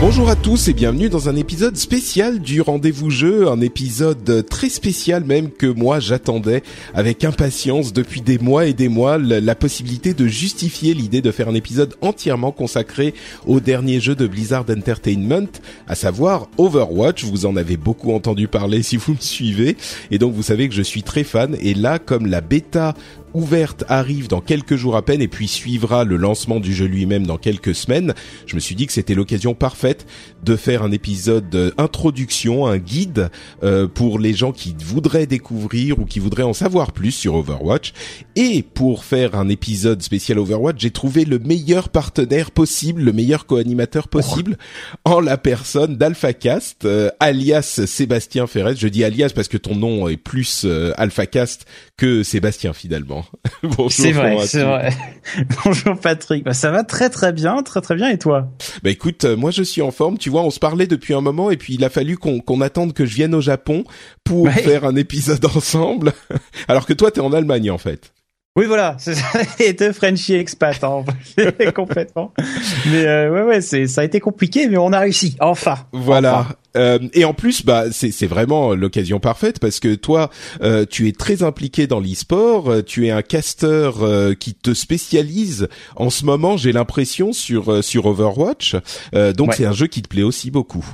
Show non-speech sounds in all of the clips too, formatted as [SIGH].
Bonjour à tous et bienvenue dans un épisode spécial du Rendez-vous Jeu, un épisode très spécial même que moi j'attendais avec impatience depuis des mois et des mois la, possibilité de justifier l'idée de faire un épisode entièrement consacré au dernier jeu de Blizzard Entertainment, à savoir Overwatch. Vous en avez beaucoup entendu parler si vous me suivez et donc vous savez que je suis très fan et là comme la bêta ouverte arrive dans quelques jours à peine et puis suivra le lancement du jeu lui-même dans quelques semaines, je me suis dit que c'était l'occasion parfaite de faire un épisode introduction, un guide euh, pour les gens qui voudraient découvrir ou qui voudraient en savoir plus sur Overwatch. Et pour faire un épisode spécial Overwatch, j'ai trouvé le meilleur partenaire possible, le meilleur co-animateur possible, en la personne d'AlphaCast, euh, alias Sébastien Ferret. Je dis alias parce que ton nom est plus euh, AlphaCast que Sébastien finalement. [LAUGHS] Bonjour. C'est vrai, c'est vrai. [LAUGHS] Bonjour Patrick. Bah, ça va très très bien, très très bien. Et toi? Bah écoute, euh, moi je suis en forme. Tu vois, on se parlait depuis un moment et puis il a fallu qu'on attende que je vienne au Japon pour faire un épisode [LAUGHS] ensemble. Alors que toi, t'es en Allemagne en fait. Oui, voilà, c'est deux Frenchie expat, hein, complètement. Mais euh, ouais, ouais, c'est ça a été compliqué, mais on a réussi, enfin. Voilà. Euh, et en plus, bah, c'est vraiment l'occasion parfaite parce que toi, euh, tu es très impliqué dans l'e-sport. Euh, tu es un caster euh, qui te spécialise en ce moment. J'ai l'impression sur sur Overwatch. donc c'est un jeu qui te plaît aussi beaucoup.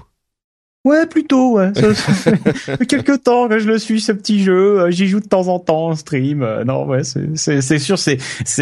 Ouais, plutôt. Ouais. Ça, fait [LAUGHS] quelques temps que je le suis ce petit jeu. Euh, j'y joue de temps en temps en stream. Euh, non, ouais, c'est sûr, c'est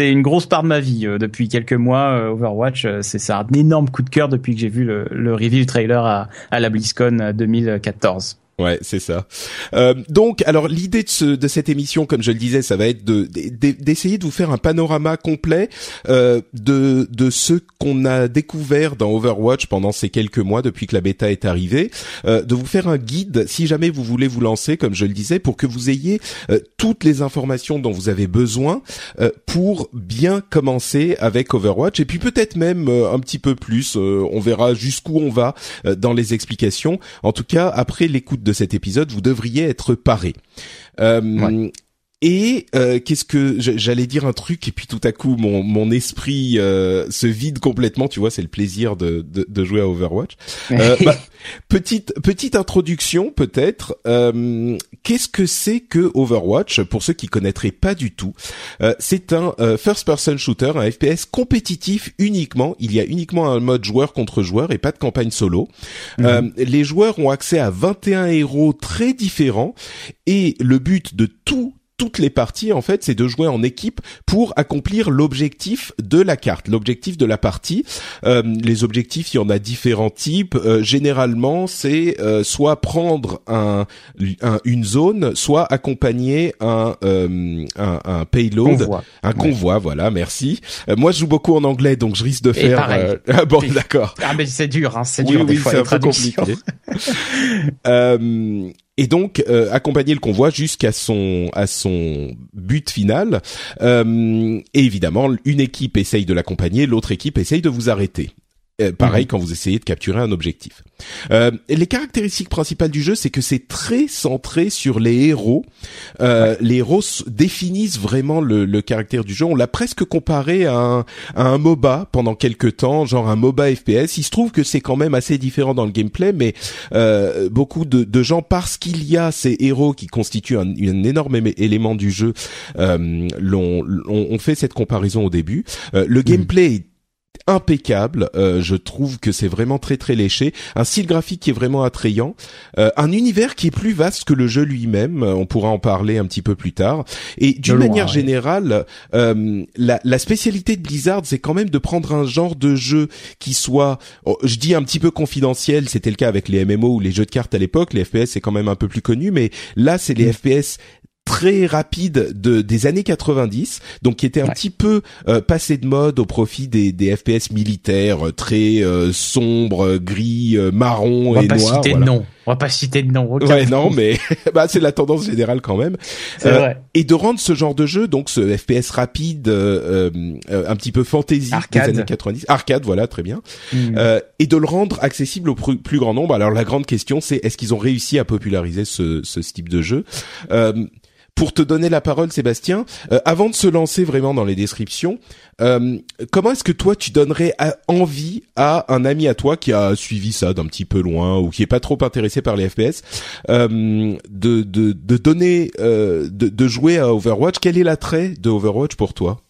une grosse part de ma vie euh, depuis quelques mois. Overwatch, c'est un énorme coup de cœur depuis que j'ai vu le, le review trailer à, à la BlizzCon 2014. Ouais, c'est ça. Euh, donc, alors l'idée de, ce, de cette émission, comme je le disais, ça va être de d'essayer de, vous faire un panorama complet euh, de de ce qu'on a découvert dans Overwatch pendant ces quelques mois depuis que la bêta est arrivée, euh, de vous faire un guide si jamais vous voulez vous lancer, comme je le disais, pour que vous ayez euh, toutes les informations dont vous avez besoin euh, pour bien commencer avec Overwatch et puis peut-être même euh, un petit peu plus. on verra jusqu'où on va dans les explications. En tout cas, après l'écoute de cet épisode, vous devriez être paré. Euh, et euh, qu'est-ce que j'allais dire un truc et puis tout à coup mon, mon esprit euh, se vide complètement. Tu vois, c'est le plaisir de, de, de, jouer à Overwatch. Euh, bah, [LAUGHS] petite petite introduction peut-être. Euh, qu'est-ce que c'est que Overwatch? Pour ceux qui connaîtraient pas du tout C'est un first-person shooter, un FPS compétitif uniquement. Il y a uniquement un mode joueur contre joueur et pas de campagne solo. Mhm. les joueurs ont accès à 21 héros très différents et le but de tout toutes les parties en fait, c'est de jouer en équipe pour accomplir l'objectif de la carte, l'objectif de la partie. Euh, les objectifs, il y en a différents types. Euh, généralement, c'est euh, soit prendre un, une zone, soit accompagner un un, un, payload, un convoi. Voilà, merci. moi, je joue beaucoup en anglais, donc je risque de faire. [LAUGHS] Ah bon, d'accord. Ah mais c'est dur, hein, c'est dur oui, des fois, c'est un peu compliqué. [LAUGHS] et donc euh, accompagner le convoi jusqu'à son à son but final. Euh, et évidemment, une équipe essaye de l'accompagner, l'autre équipe essaye de vous arrêter. Euh, pareil mhm. quand vous essayez de capturer un objectif. Euh, les caractéristiques principales du jeu, c'est que c'est très centré sur les héros. Euh, Les héros définissent vraiment le, le, caractère du jeu. On l'a presque comparé à un, à un MOBA pendant quelques temps, genre un MOBA FPS. Il se trouve que c'est quand même assez différent dans le gameplay, mais euh, beaucoup de, de, gens, parce qu'il y a ces héros qui constituent un, un énorme élément du jeu, euh, l'ont, on, fait cette comparaison au début. Euh, le mhm. gameplay est impeccable. Euh, je trouve que c'est vraiment très très léché, un style graphique qui est vraiment attrayant, euh, un univers qui est plus vaste que le jeu lui-même. Euh, on pourra en parler un petit peu plus tard. Et d'une manière générale, la, la, spécialité de Blizzard, c'est quand même de prendre un genre de jeu qui soit, oh, je dis un petit peu confidentiel. C'était le cas avec les MMO ou les jeux de cartes à l'époque. Les FPS c'est quand même un peu plus connu, mais là c'est les mm. FPS très rapide de des années 90, donc qui était un petit peu euh, passé de mode au profit des, des FPS militaires euh, très euh, sombres, gris, marron et noirs. On va pas citer de nom. On va pas citer de nom. Ouais, non, mais [LAUGHS] bah c'est la tendance générale quand même. Vrai. Et de rendre ce genre de jeu, donc ce FPS rapide, un petit peu fantasy des années 90, arcade, voilà, très bien, hmm. et de le rendre accessible au plus, grand nombre. Alors la grande question, c'est est-ce qu'ils ont réussi à populariser ce, ce type de jeu? Pour te donner la parole, Sébastien, euh, avant de se lancer vraiment dans les descriptions, euh, comment est-ce que toi tu donnerais envie à un ami à toi qui a suivi ça d'un petit peu loin ou qui est pas trop intéressé par les FPS euh, de, de, de donner de, de jouer à Overwatch? Quel est l'attrait de Overwatch pour toi?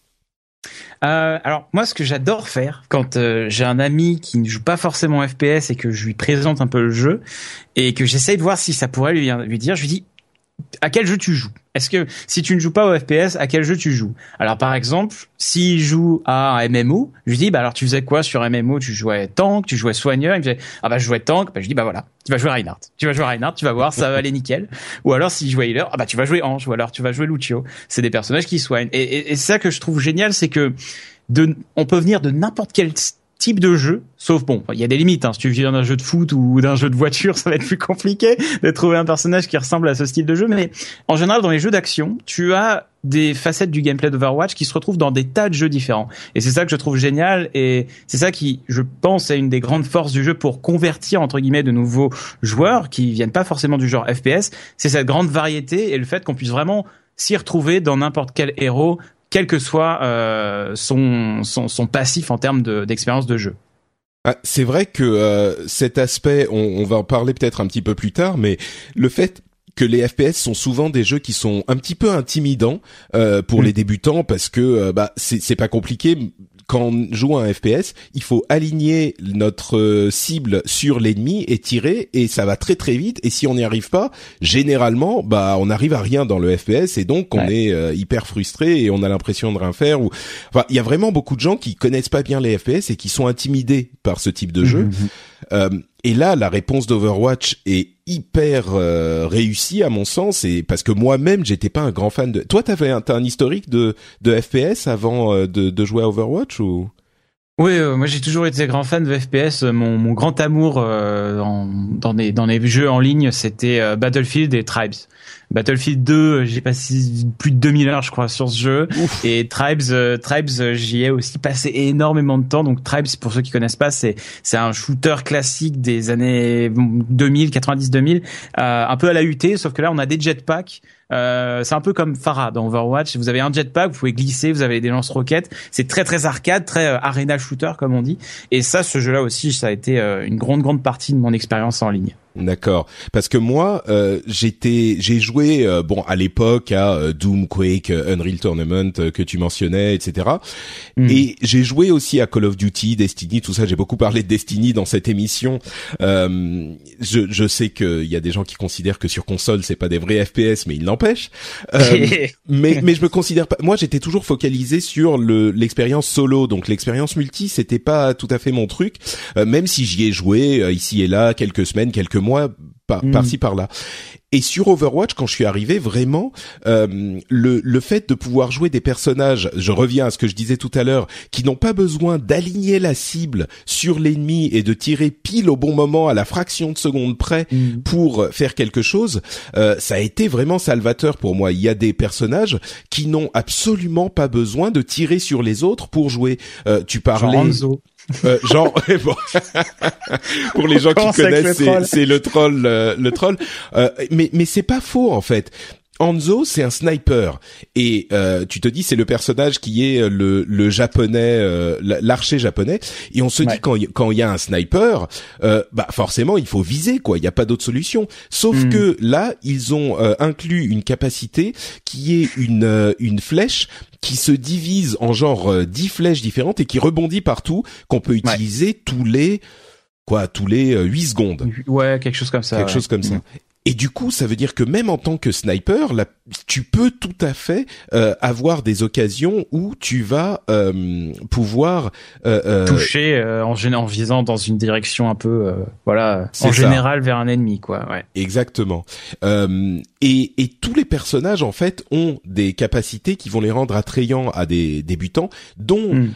Euh, alors moi, ce que j'adore faire quand j'ai un ami qui ne joue pas forcément FPS et que je lui présente un peu le jeu et que j'essaye de voir si ça pourrait lui, lui dire, je lui dis à quel jeu tu joues? Est-ce que si tu ne joues pas au FPS, à quel jeu tu joues? Alors par exemple, s'il joue à un MMO, je lui dis bah alors tu faisais quoi sur MMO Tu jouais tank, tu jouais soigneur Il me dit ah bah je jouais tank. Bah je dis bah voilà, tu vas jouer Reinhardt. Tu vas jouer Reinhardt, tu vas voir, ça va aller nickel. Ou alors s'il jouait healer, ah bah tu vas jouer Ange. Ou alors tu vas jouer Lucio. C'est des personnages qui soignent. Et, et, et ça que je trouve génial, c'est que de, on peut venir de n'importe quel type de jeu, sauf bon, il y a des limites. Hein. Si tu viens d'un jeu de foot ou d'un jeu de voiture, [LAUGHS] ça va être plus compliqué de trouver un personnage qui ressemble à ce style de jeu. Mais en général, dans les jeux d'action, tu as des facettes du gameplay d'Overwatch qui se retrouvent dans des tas de jeux différents. Et c'est ça que je trouve génial et c'est ça qui, je pense, est une des grandes forces du jeu pour convertir, entre guillemets, de nouveaux joueurs qui viennent pas forcément du genre FPS. C'est cette grande variété et le fait qu'on puisse vraiment s'y retrouver dans n'importe quel héros quel que soit euh, son, son, son, passif en termes d'expérience de, jeu. Ah, c'est vrai que euh, cet aspect, on, on, va en parler peut-être un petit peu plus tard, mais le fait que les FPS sont souvent des jeux qui sont un petit peu intimidants euh, pour mm. les débutants parce que euh, bah c'est pas compliqué quand on joue un FPS, il faut aligner notre euh, cible sur l'ennemi et tirer et ça va très très vite et si on n'y arrive pas, généralement bah on n'arrive à rien dans le FPS et donc on est euh, hyper frustré et on a l'impression de rien faire ou enfin il y a vraiment beaucoup de gens qui connaissent pas bien les FPS et qui sont intimidés par ce type de mmh, jeu. Mmh, mmh. Euh, et là, la réponse d'Overwatch est hyper euh, réussie à mon sens, et parce que moi-même, j'étais pas un grand fan de. Toi, t'avais un, t'as historique de FPS avant euh, de, jouer à Overwatch ou? Oui, euh, moi j'ai toujours été grand fan de FPS. Mon, grand amour dans les jeux en ligne, c'était Battlefield et Tribes. Battlefield 2, j'ai passé plus de 2000 heures, je crois, sur ce jeu. Et Tribes, euh, Tribes, j'y ai aussi passé énormément de temps. Donc Tribes, pour ceux qui connaissent pas, c'est c'est un shooter classique des années 2000, 90, 2000, euh, un peu à la UT, sauf que là on a des jetpacks. Euh, c'est un peu comme Farah dans Overwatch. Vous avez un jetpack, vous pouvez glisser, vous avez des lance-roquettes. C'est très très arcade, très euh, arena shooter comme on dit. Et ça, ce jeu-là aussi, ça a été euh, une grande grande partie de mon expérience en ligne. D'accord. Parce que moi, euh, j'étais, j'ai joué, euh, bon, à l'époque à euh, Doom, Quake, Unreal Tournament que tu mentionnais, etc. Hmm. Et j'ai joué aussi à Call of Duty, Destiny, tout ça. J'ai beaucoup parlé de Destiny dans cette émission. je, je sais qu'il y a des gens qui considèrent que sur console c'est pas des vrais FPS, mais il n'empêche. [LAUGHS] mais mais je me considère pas. Moi, j'étais toujours focalisé sur le l'expérience solo, donc l'expérience multi, c'était pas tout à fait mon truc. même si j'y ai joué ici et là quelques semaines, quelques mois par, mm. ci par-là. Et sur Overwatch, quand je suis arrivé, vraiment, euh, le, le fait de pouvoir jouer des personnages, je reviens à ce que je disais tout à l'heure, qui n'ont pas besoin d'aligner la cible sur l'ennemi et de tirer pile au bon moment à la fraction de seconde près mm. pour faire quelque chose, euh, ça a été vraiment salvateur pour moi. Il y a des personnages qui n'ont absolument pas besoin de tirer sur les autres pour jouer. Euh, tu parlais. Euh, genre, [LAUGHS] bon. [LAUGHS] pour les gens qui connaissent, c'est le troll, le troll. Euh, mais mais c'est pas faux en fait. Hanzo, c'est un sniper et euh, tu te dis c'est le personnage qui est euh, le, le japonais, euh, l'archer japonais. Et on se dit quand quand il y a un sniper, bah forcément il faut viser quoi. Il n'y a pas d'autre solution. Sauf hmm. que là ils ont inclus une capacité qui est une une flèche qui se divise en genre dix flèches différentes et qui rebondit partout, qu'on peut utiliser tous les quoi tous les huit secondes. Ouais, quelque chose comme ça. Quelque chose comme ça. Et du coup, ça veut dire que même en tant que sniper, là, tu peux tout à fait euh, avoir des occasions où tu vas euh, pouvoir euh, euh toucher euh, en, en visant dans une direction un peu, voilà, en général vers un ennemi, quoi. Ouais. Exactement. et, et tous les personnages en fait ont des capacités qui vont les rendre attrayants à des débutants, dont hmm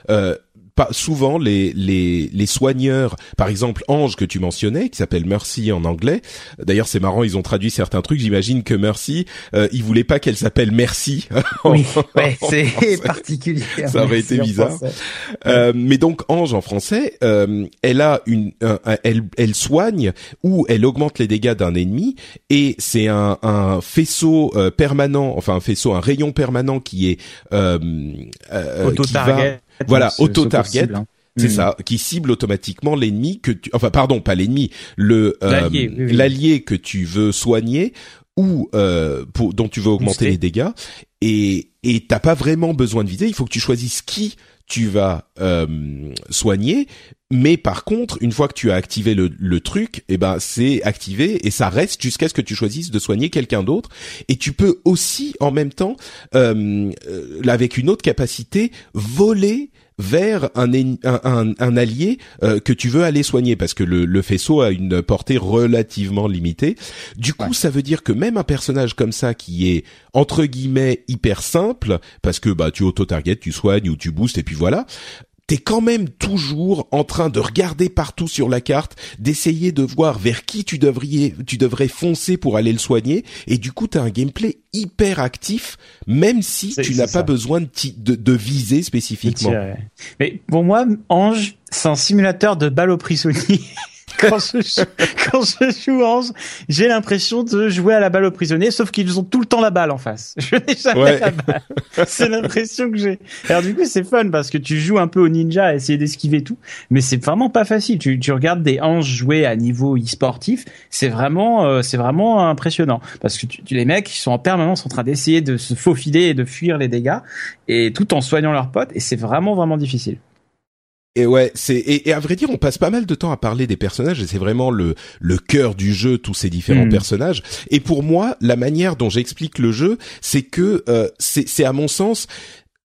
pas souvent les, les les soigneurs, par exemple Ange que tu mentionnais, qui s'appelle Mercy en anglais. D'ailleurs, c'est marrant, ils ont traduit certains trucs. J'imagine que Mercy, euh, ils voulaient pas qu'elle s'appelle Merci. [LAUGHS] oui, c'est particulier. Ça aurait été bizarre. Euh, mais donc Ange en français, euh, elle a une, elle elle soigne ou elle augmente les dégâts d'un ennemi et c'est un, un faisceau euh, permanent, enfin un faisceau, un rayon permanent qui est euh, qui va voilà, auto-target. Hein. C'est hmm. ça, qui cible automatiquement l'ennemi que tu, enfin pardon, pas l'ennemi, le euh, l'allié que tu veux soigner ou euh, pour, dont tu veux augmenter les dégâts et et t'as pas vraiment besoin de viser. Il faut que tu choisisses qui tu vas euh, soigner. Mais par contre, une fois que tu as activé le, truc, eh ben c'est activé et ça reste jusqu'à ce que tu choisisses de soigner quelqu'un d'autre. Et tu peux aussi en même temps, euh, euh avec une autre capacité, voler vers un, un, un, allié euh, que tu veux aller soigner parce que le, le, faisceau a une portée relativement limitée. Du coup, ça veut dire que même un personnage comme ça qui est entre guillemets hyper simple parce que bah tu auto-target, tu soignes ou tu boostes et puis voilà, t'es quand même toujours en train de regarder partout sur la carte, d'essayer de voir vers qui tu devrais, tu devrais foncer pour aller le soigner, et du coup t'as un gameplay hyper actif, même si tu n'as pas besoin de, de, de, viser spécifiquement. Mais pour moi, Ange, c'est un simulateur de balle au prisonnier. Quand je, quand je joue Ange, j'ai l'impression de jouer à la balle aux prisonniers, sauf qu'ils ont tout le temps la balle en face. Je n'ai jamais la balle. C'est l'impression que j'ai. Alors du coup, c'est fun parce que tu joues un peu au ninja à essayer d'esquiver tout, mais c'est vraiment pas facile. Tu, tu regardes des Anges jouer à niveau e-sportif, c'est vraiment, euh, c'est vraiment impressionnant parce que tu, les mecs, ils sont en permanence en train d'essayer de se faufiler et de fuir les dégâts, et tout en soignant leurs potes, et c'est vraiment vraiment difficile. Et ouais, c'est et, à vrai dire, on passe pas mal de temps à parler des personnages et c'est vraiment le le cœur du jeu, tous ces différents hmm. personnages. Et pour moi, la manière dont j'explique le jeu, c'est que euh, c'est à mon sens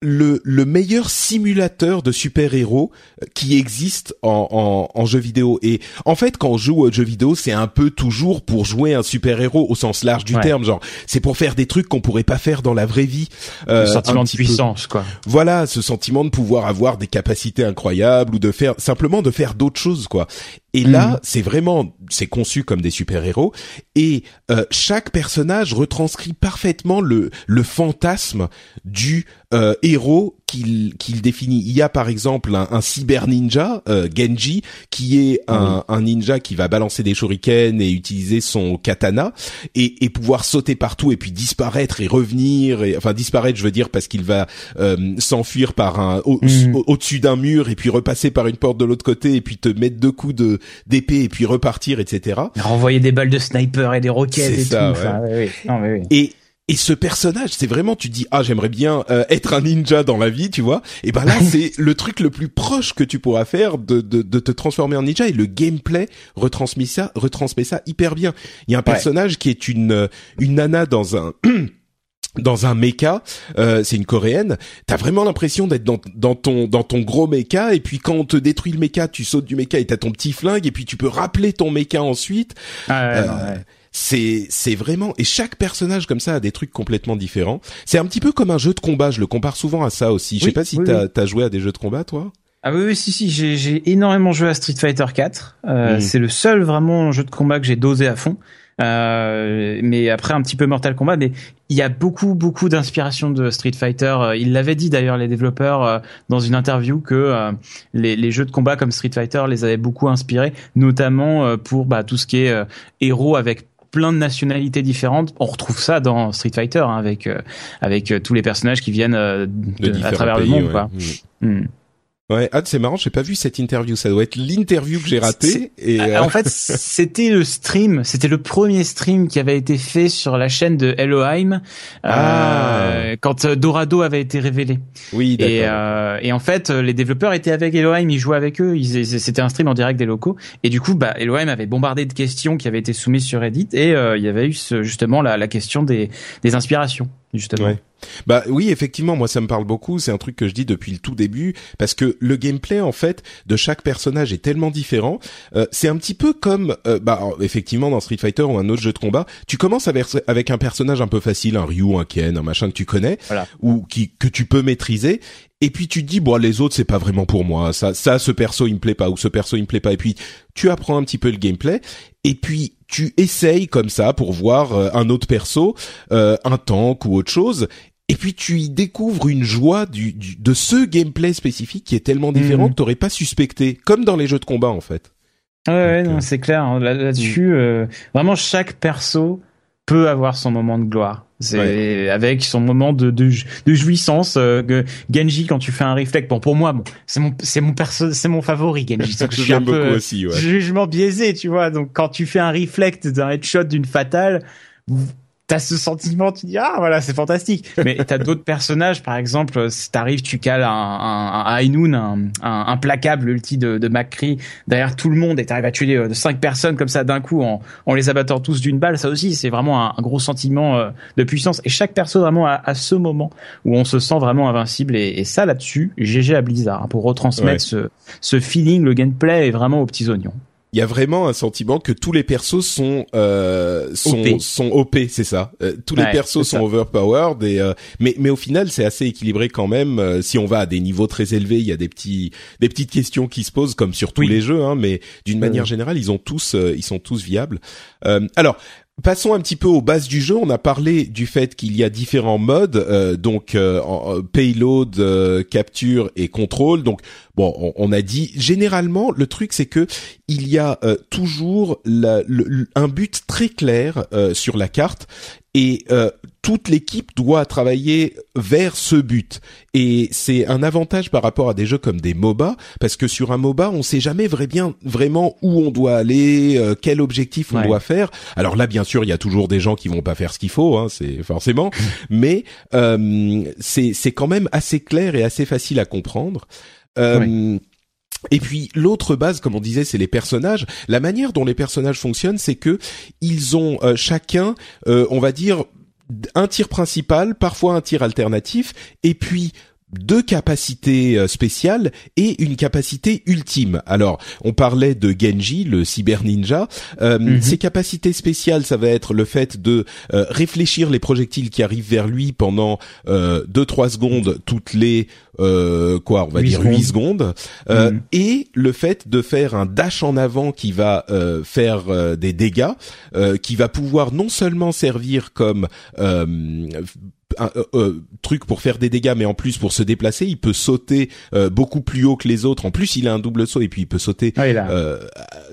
le, le meilleur simulateur de super-héros euh, qui existe en, en, en, jeu vidéo. Et en fait, quand on joue au jeu vidéo, c'est un peu toujours pour jouer un super-héros au sens large du terme. Genre, c'est pour faire des trucs qu'on pourrait pas faire dans la vraie vie. Euh, le sentiment de puissance, quoi. Voilà, ce sentiment de pouvoir avoir des capacités incroyables ou de faire simplement de faire d'autres choses, quoi. Et là, mhm. c'est vraiment, c'est conçu comme des super-héros et euh, chaque personnage retranscrit parfaitement le le fantasme du euh, héros qu'il qu'il définit. Il y a par exemple un, un cyber ninja, euh, Genji, qui est un, un, ninja qui va balancer des shurikens et utiliser son katana et, et pouvoir sauter partout et puis disparaître et revenir. Et, enfin disparaître, je veux dire parce qu'il va euh, s'enfuir par un mhm. au-dessus d'un mur et puis repasser par une porte de l'autre côté et puis te mettre deux coups de d'épée et puis repartir, etc. Renvoyer des balles de sniper et des roquettes et ça, tout. Ouais. Non, mais oui. Et et ce personnage, c'est vraiment, tu dis, ah, j'aimerais bien euh, être un ninja dans la vie, tu vois. Et ben là, [LAUGHS] c'est le truc le plus proche que tu pourras faire de, de, de, te transformer en ninja. Et le gameplay retransmet ça, retransmet ça hyper bien. Il y a un personnage qui est une une nana dans un [CLEARS THROAT] dans un mecha, euh, c'est une coréenne. T'as vraiment l'impression d'être dans, dans ton dans ton gros mecha et puis quand on te détruit le mecha, tu sautes du mecha et t'as ton petit flingue et puis tu peux rappeler ton mecha ensuite. Ah ouais, euh, ouais c'est c'est vraiment et chaque personnage comme ça a des trucs complètement différents. C'est un petit peu comme un jeu de combat. Je le compare souvent à ça aussi. Je sais pas si t'as as joué à des jeux de combat toi? Ah oui, oui si si j'ai énormément joué à Street Fighter 4. Euh, hmm. C'est le seul vraiment jeu de combat que j'ai dosé à fond. Euh, mais après un petit peu Mortal Kombat. Mais il y a beaucoup beaucoup d'inspiration de Street Fighter. Euh, il l'avait dit d'ailleurs les développeurs euh, dans une interview que euh, les, les, jeux de combat comme Street Fighter les avaient beaucoup inspirés, notamment pour bah, tout ce qui est héros avec plein de nationalités différentes. On retrouve ça dans Street Fighter hein, avec avec tous les personnages qui viennent de, à travers le monde. Quoi. Mm. Mm. Ouais, ah, c'est marrant, j'ai pas vu cette interview. Ça doit être l'interview que j'ai ratée. Et euh, en fait, c'était le stream, c'était le premier stream qui avait été fait sur la chaîne de Elohim ah. euh, quand euh, Dorado avait été révélé. Oui, d'accord. Et, euh, et, en fait, les développeurs étaient avec Elohim, ils jouaient avec eux. C'était un stream en direct des locaux. Et du coup, bah, Elohim avait bombardé de questions qui avaient été soumises sur Reddit et il y avait eu ce, justement la, la question des, des inspirations justement. Bah oui, effectivement, moi ça me parle beaucoup. C'est un truc que je dis depuis le tout début parce que le gameplay en fait de chaque personnage est tellement différent. Euh, c'est un petit peu comme, euh, bah effectivement dans Street Fighter ou un autre jeu de combat, tu commences avec, avec un personnage un peu facile, un Ryu, un Ken, un machin que tu connais ou qui que tu peux maîtriser. Et puis tu te dis bon les autres c'est pas vraiment pour moi ça ça ce perso il me plaît pas ou ce perso il me plaît pas et puis tu apprends un petit peu le gameplay et puis tu essayes comme ça pour voir euh, un autre perso, euh, un tank ou autre chose, et puis tu y découvres une joie du, de ce gameplay spécifique qui est tellement différent que mhm. que t'aurais pas suspecté, comme dans les jeux de combat en fait. Ouais, ouais non, euh, c'est clair. Hein. Là-dessus, vraiment chaque perso peut avoir son moment de gloire. C'est avec son moment de, de, de jouissance. Euh, Genji quand tu fais un reflect. Bon pour moi, bon, c'est mon c'est mon perso, c'est mon favori Genji. [LAUGHS] je suis un peu aussi, ouais. jugement biaisé, tu vois. Donc quand tu fais un reflect d'un headshot d'une fatale, t'as ce sentiment, tu dis ah voilà c'est fantastique. Mais t'as d'autres personnages, par exemple, si t'arrives, tu cales un, un, un un, un, implacable ulti de, de McCree derrière tout le monde et t'arrives à tuer euh, cinq personnes comme ça d'un coup en, en les abattant tous d'une balle. Ça aussi c'est vraiment un, gros sentiment euh, de puissance. Et chaque perso vraiment à, ce moment où on se sent vraiment invincible et, et ça là-dessus, GG à Blizzard hein, pour retransmettre ce, ce feeling, le gameplay est vraiment aux petits oignons il y a vraiment un sentiment que tous les persos sont euh, sont OP, sont OP c'est ça. Euh, tous les persos sont overpowered et euh, mais mais au final c'est assez équilibré quand même. Euh, si on va à des niveaux très élevés, il y a des petits des petites questions qui se posent comme sur tous les jeux, hein, mais d'une manière générale ils ont tous ils sont tous viables. alors Passons un petit peu aux bases du jeu. On a parlé du fait qu'il y a différents modes, euh, donc euh, euh, payload, capture et contrôle. Donc bon, on, a dit généralement le truc c'est que il y a toujours un but très clair sur la carte et euh, toute l'équipe doit travailler vers ce but. Et c'est un avantage par rapport à des jeux comme des MOBA, parce que sur un MOBA, on sait jamais bien, vraiment où on doit aller, euh, quel objectif on doit faire. Alors là, bien sûr, il y a toujours des gens qui vont pas faire ce qu'il faut, hein, c'est forcément, [LAUGHS] mais euh, c'est c'est quand même assez clair et assez facile à comprendre. Et puis l'autre base, comme on disait, c'est les personnages. La manière dont les personnages fonctionnent, c'est que ils ont euh, chacun, euh, on va dire, un tir principal, parfois un tir alternatif, et puis deux capacités euh, spéciales et une capacité ultime. Alors, on parlait de Genji, le cyber ninja. Euh, mhm. Ses capacités spéciales, ça va être le fait de euh, réfléchir les projectiles qui arrivent vers lui pendant euh, 2-3 secondes toutes les quoi, on va dire 8 secondes, mhm. et le fait de faire un dash en avant qui va faire des dégâts, qui va pouvoir non seulement servir comme un euh, euh, truc pour faire des dégâts, mais en plus pour se déplacer, il peut sauter euh, beaucoup plus haut que les autres. En plus, il a un double saut et puis il peut sauter ah,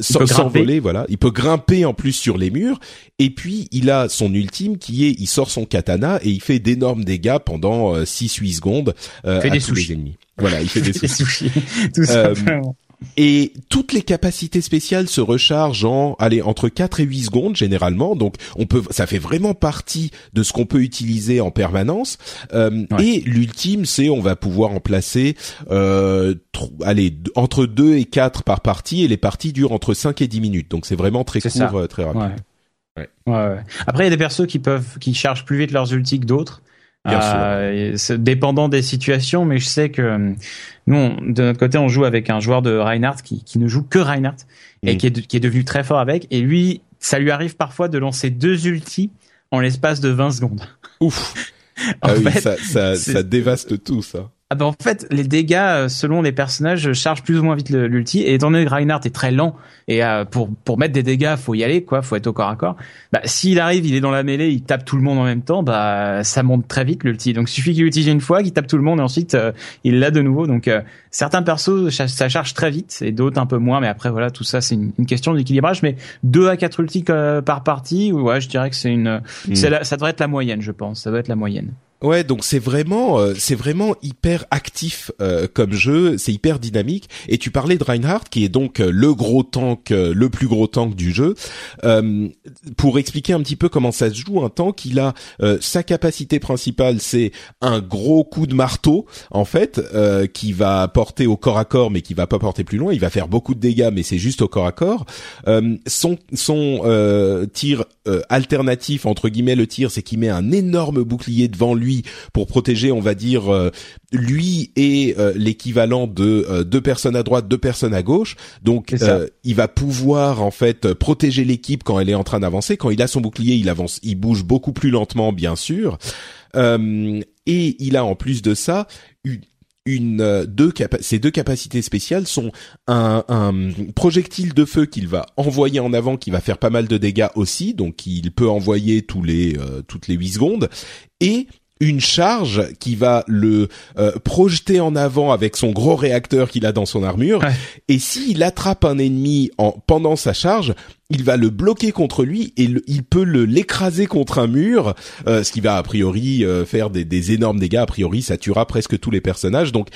sans s'envoler. Voilà, il peut grimper en plus sur les murs. Et puis il a son ultime qui est, il sort son katana et il fait d'énormes dégâts pendant 6-8 secondes à tous les ennemis. Voilà, il fait [LAUGHS] des sushis. [LAUGHS] Tout simplement. Et toutes les capacités spéciales se rechargent en, allez, entre 4 et 8 secondes généralement. Donc, on peut, ça fait vraiment partie de ce qu'on peut utiliser en permanence. Euh, Et l'ultime, c'est on va pouvoir en placer, euh, allez, entre 2 et 4 par partie. Et les parties durent entre 5 et 10 minutes. Donc, c'est vraiment très court, euh, très rapide. Ouais. Ouais. Après, il y a des persos qui peuvent, qui chargent plus vite leurs ultis que d'autres. Euh, dépendant des situations, mais je sais que euh, nous, de notre côté, on joue avec un joueur de Reinhardt qui, qui ne joue que Reinhardt et qui est, qui est devenu très fort avec. Et lui, ça lui arrive parfois de lancer deux ultis en l'espace de 20 secondes. Ouf. [LAUGHS] ah oui, ça, ça, ça, dévaste tout ça. Ah ben en fait, les dégâts euh, selon les personnages chargent plus ou moins vite l'ulti. Et étant donné que Reinhardt est très lent et euh, pour pour mettre des dégâts, faut y aller quoi, faut être au corps à corps. Bah s'il arrive, il est dans la mêlée, il tape tout le monde en même temps, bah ça monte très vite l'ulti. Donc il suffit qu'il utilise une fois, qu'il tape tout le monde et ensuite euh, il l'a de nouveau. Donc certains persos ça charge très vite et d'autres un peu moins. Mais après voilà, tout ça c'est une, question d'équilibrage. Mais 2 à 4 ultis par partie, ouais, je dirais que c'est une, mm. ça devrait être la moyenne, je pense. Ça doit être la moyenne. Ouais, donc c'est vraiment, euh, c'est vraiment hyper actif euh, comme jeu, c'est hyper dynamique. Et tu parlais de Reinhardt, qui est donc euh, le gros tank, le plus gros tank du jeu. pour expliquer un petit peu comment ça se joue, un tank, il a sa capacité principale, c'est un gros coup de marteau, en fait, qui va porter au corps à corps, mais qui va pas porter plus loin. Il va faire beaucoup de dégâts, mais c'est juste au corps à corps. son son tir alternatif entre guillemets le tir, c'est qu'il met un énorme bouclier devant lui pour protéger, on va dire, euh, lui et euh, l'équivalent de euh, deux personnes à droite, deux personnes à gauche. Donc, il va pouvoir en fait protéger l'équipe quand elle est en train d'avancer. Quand il a son bouclier, il avance, il bouge beaucoup plus lentement, bien sûr. et il a en plus de ça une une deux ces deux capacités spéciales sont un, un projectile de feu qu'il va envoyer en avant qui va faire pas mal de dégâts aussi donc il peut envoyer tous les toutes les 8 secondes et une charge qui va le euh, projeter en avant avec son gros réacteur qu'il a dans son armure. Et s'il attrape un ennemi en, pendant sa charge, il va le bloquer contre lui et il peut le l'écraser contre un mur, euh, ce qui va a priori euh, faire des, des, énormes dégâts. A priori, ça tuera presque tous les personnages. Donc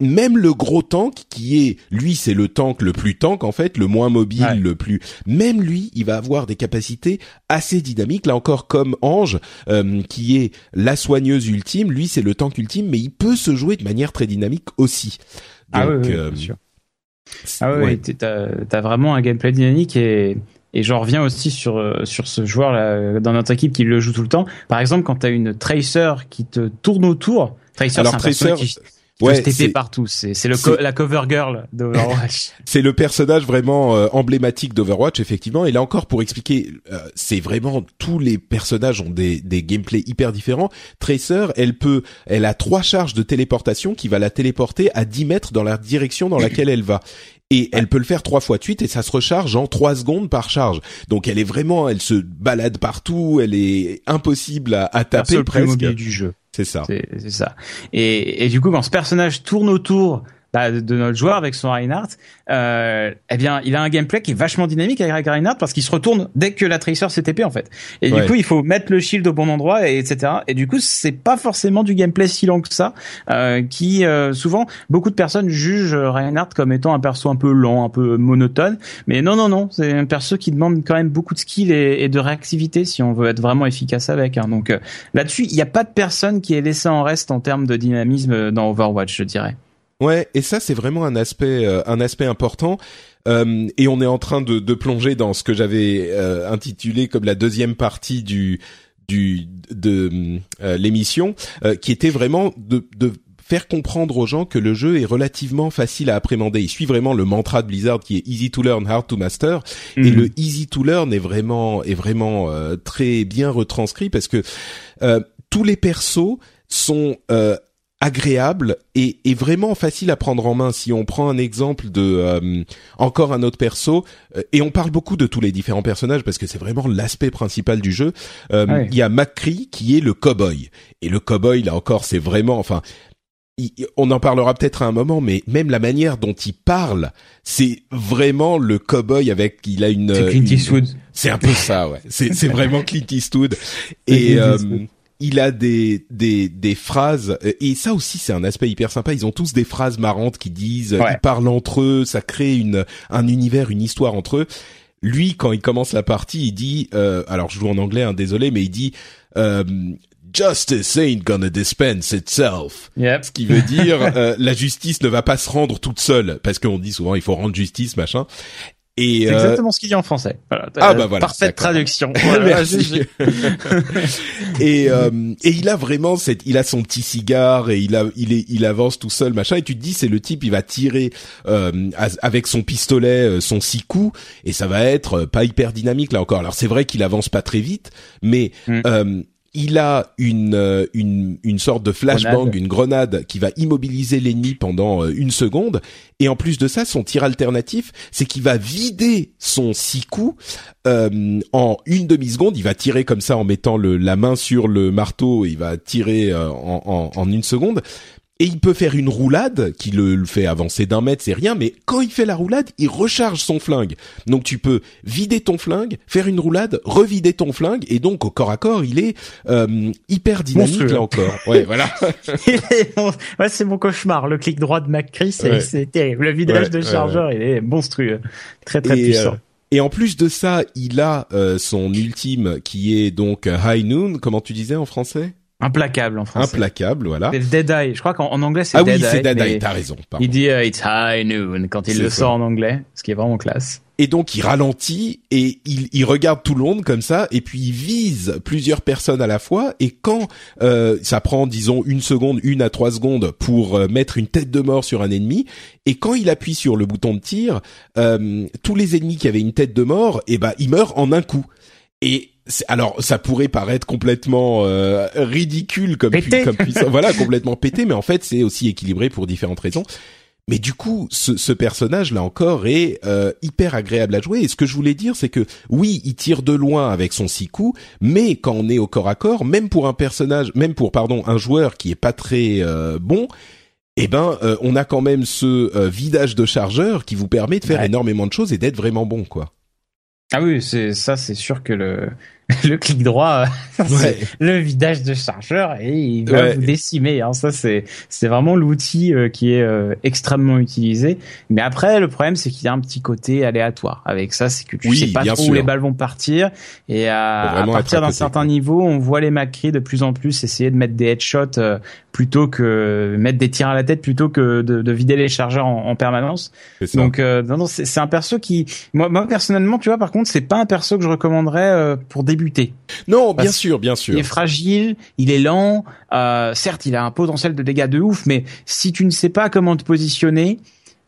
même le gros tank qui est lui c'est le tank le plus tank en fait le moins mobile le plus même lui il va avoir des capacités assez dynamiques. Là encore comme Ange euh, qui est la soigneuse ultime lui c'est le tank ultime mais il peut se jouer de manière très dynamique aussi. Ah oui, bien euh, sûr. ah oui t'as as vraiment un gameplay dynamique et et j'en reviens aussi sur euh, sur ce joueur là dans notre équipe qui le joue tout le temps. Par exemple, quand tu as une Tracer qui te tourne autour, Tracer, c'est un Tracer, qui, ouais, c'est partout. C'est c'est le la cover girl d'Overwatch. [LAUGHS] c'est le personnage vraiment euh, emblématique d'Overwatch effectivement. Et là encore pour expliquer, euh, c'est vraiment tous les personnages ont des des gameplays hyper différents. Tracer, elle peut, elle a trois charges de téléportation qui va la téléporter à 10 mètres dans la direction dans laquelle elle va et elle peut le faire trois fois de suite et ça se recharge en trois secondes par charge. Donc elle est vraiment, elle se balade partout, elle est impossible à, à taper le presque. du jeu. C'est ça. C'est ça. Et, et du coup, quand ce personnage tourne autour bah, de notre joueur avec son Reinhardt, euh, eh bien, il a un gameplay qui est vachement dynamique avec Reinhardt parce qu'il se retourne dès que la Tracer s'est TP en fait. Et du coup, il faut mettre le shield au bon endroit et etc. Et du coup, c'est pas forcément du gameplay si lent que ça, euh, qui euh, souvent beaucoup de personnes jugent Reinhardt comme étant un perso un peu lent, un peu monotone. Mais non, non, non, c'est un perso qui demande quand même beaucoup de skill et, de réactivité si on veut être vraiment efficace avec. Hein. Donc euh, là-dessus, il n'y a pas de personne qui est laissé en reste en termes de dynamisme dans Overwatch, je dirais. Ouais, et ça c'est vraiment un aspect euh, un aspect important. Euh, et on est en train de, de plonger dans ce que j'avais euh, intitulé comme la deuxième partie du du de l'émission, qui était vraiment de, de faire comprendre aux gens que le jeu est relativement facile à appréhender. Il suit vraiment le mantra de Blizzard qui est easy to learn, hard to master. Et mhm. le easy to learn est vraiment est vraiment très bien retranscrit parce que tous les persos sont agréable et, et, vraiment facile à prendre en main. Si on prend un exemple de euh, encore un autre perso, euh, et on parle beaucoup de tous les différents personnages parce que c'est vraiment l'aspect principal du jeu. Euh, il y a McCree qui est le cowboy et le cowboy là encore c'est vraiment enfin on en parlera peut-être à un moment, mais même la manière dont il parle, c'est vraiment le cowboy avec. Il a une. C'est Clint Eastwood. C'est un peu ça, ouais. C'est vraiment Clint Eastwood. Et il a des des des phrases et ça aussi c'est un aspect hyper sympa. Ils ont tous des phrases marrantes qui disent, ils parlent entre eux, ça crée une un univers, une histoire entre eux. Lui, quand il commence la partie, il dit, euh, alors je joue en anglais, hein, désolé, mais il dit. Euh, Justice ain't gonna dispense itself. Yep. Ce qui veut [LAUGHS] dire euh, la justice ne va pas se rendre toute seule parce qu'on dit souvent il faut rendre justice machin. Et c'est euh, exactement ce qu'il dit en français. Voilà. Ah bah voilà. Parfaite traduction. [LAUGHS] Merci. [LAUGHS] et euh, et il a vraiment cette, il a son petit cigare et il a, il est, il avance tout seul machin. Et tu te dis c'est le type, il va tirer euh, avec son pistolet, euh, son six coups et ça va être pas hyper dynamique là encore. Alors c'est vrai qu'il avance pas très vite, mais mm il a une, euh, une, une sorte de flashbang, une grenade qui va immobiliser l'ennemi pendant euh, une seconde. Et en plus de ça, son tir alternatif, c'est qu'il va vider son six coups euh, en une demi-seconde. Il va tirer comme ça en mettant le, la main sur le marteau. il va tirer en, en, en une seconde et il peut faire une roulade qui le, fait avancer d'un mètre, c'est rien, mais quand il fait la roulade, il recharge son flingue. Donc tu peux vider ton flingue, faire une roulade, revider ton flingue, et donc au corps à corps, il est euh, hyper dynamique là encore. Ouais, [LAUGHS] voilà. [LAUGHS] ouais, c'est mon cauchemar. Le clic droit de McCree, c'est terrible. Le vidage de chargeur, il est monstrueux, très très puissant. Euh, et en plus de ça, il a euh, son ultime qui est donc High Noon. Comment tu disais en français? Implacable en français. Implacable, voilà. C'est Dead Eye. Je crois qu'en anglais c'est ah Dead Eye. Ah oui, c'est Dead Eye, t'as raison. Il dit uh, It's high noon quand il le sort en anglais, ce qui est vraiment classe. Et donc il ralentit et il, il, regarde tout le monde comme ça et puis il vise plusieurs personnes à la fois et quand euh, ça prend disons une seconde, une à trois secondes pour euh, mettre une tête de mort sur un ennemi et quand il appuie sur le bouton de tir, euh, tous les ennemis qui avaient une tête de mort, eh ben ils meurent en un coup. Et alors ça pourrait paraître complètement euh, ridicule comme, comme puissance, voilà [LAUGHS] complètement pété, mais en fait c'est aussi équilibré pour différentes raisons. Mais du coup, ce, ce personnage là encore est euh, hyper agréable à jouer. Et ce que je voulais dire, c'est que oui, il tire de loin avec son six coups, mais quand on est au corps à corps, même pour un personnage, même pour pardon un joueur qui est pas très euh, bon, eh ben on a quand même ce vidage de chargeur qui vous permet de faire énormément de choses et d'être vraiment bon quoi. Ah oui, c'est ça, c'est sûr que le [LAUGHS] le clic droit, [LAUGHS] c'est le vidage de chargeur et il va vous décimer. Hein. Ça, c'est c'est vraiment l'outil euh, qui est euh, extrêmement utilisé. Mais après, le problème, c'est qu'il y a un petit côté aléatoire. Avec ça, c'est que tu sais pas trop où les balles vont partir. Et à, partir d'un certain niveau, on voit les Macri de plus en plus essayer de mettre des headshots euh, plutôt que mettre des tirs à la tête plutôt que de, de vider les chargeurs en, en permanence. Donc, non, non, c'est un perso qui, moi, moi personnellement, tu vois, par contre, c'est pas un perso que je recommanderais pour des débuter. Non, bien sûr, bien sûr. Il est fragile, il est lent. Euh, certes, il a un potentiel de dégâts de ouf, mais si tu ne sais pas comment te positionner,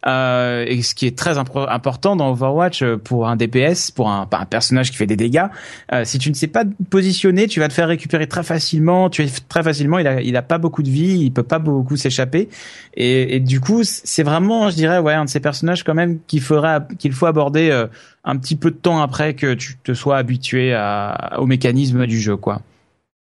euh, et ce qui est très important dans Overwatch euh, pour un DPS, pour un, personnage qui fait des dégâts, euh, si tu ne sais pas te positionner, tu vas te faire récupérer très facilement. Tu es très facilement, il a, a pas beaucoup de vie, il peut pas beaucoup s'échapper, et, du coup, c'est vraiment, je dirais, ouais, un de ces personnages quand même qu'il faudra, qu'il faut aborder euh, un petit peu de temps après que tu te sois habitué au mécanisme du jeu, quoi.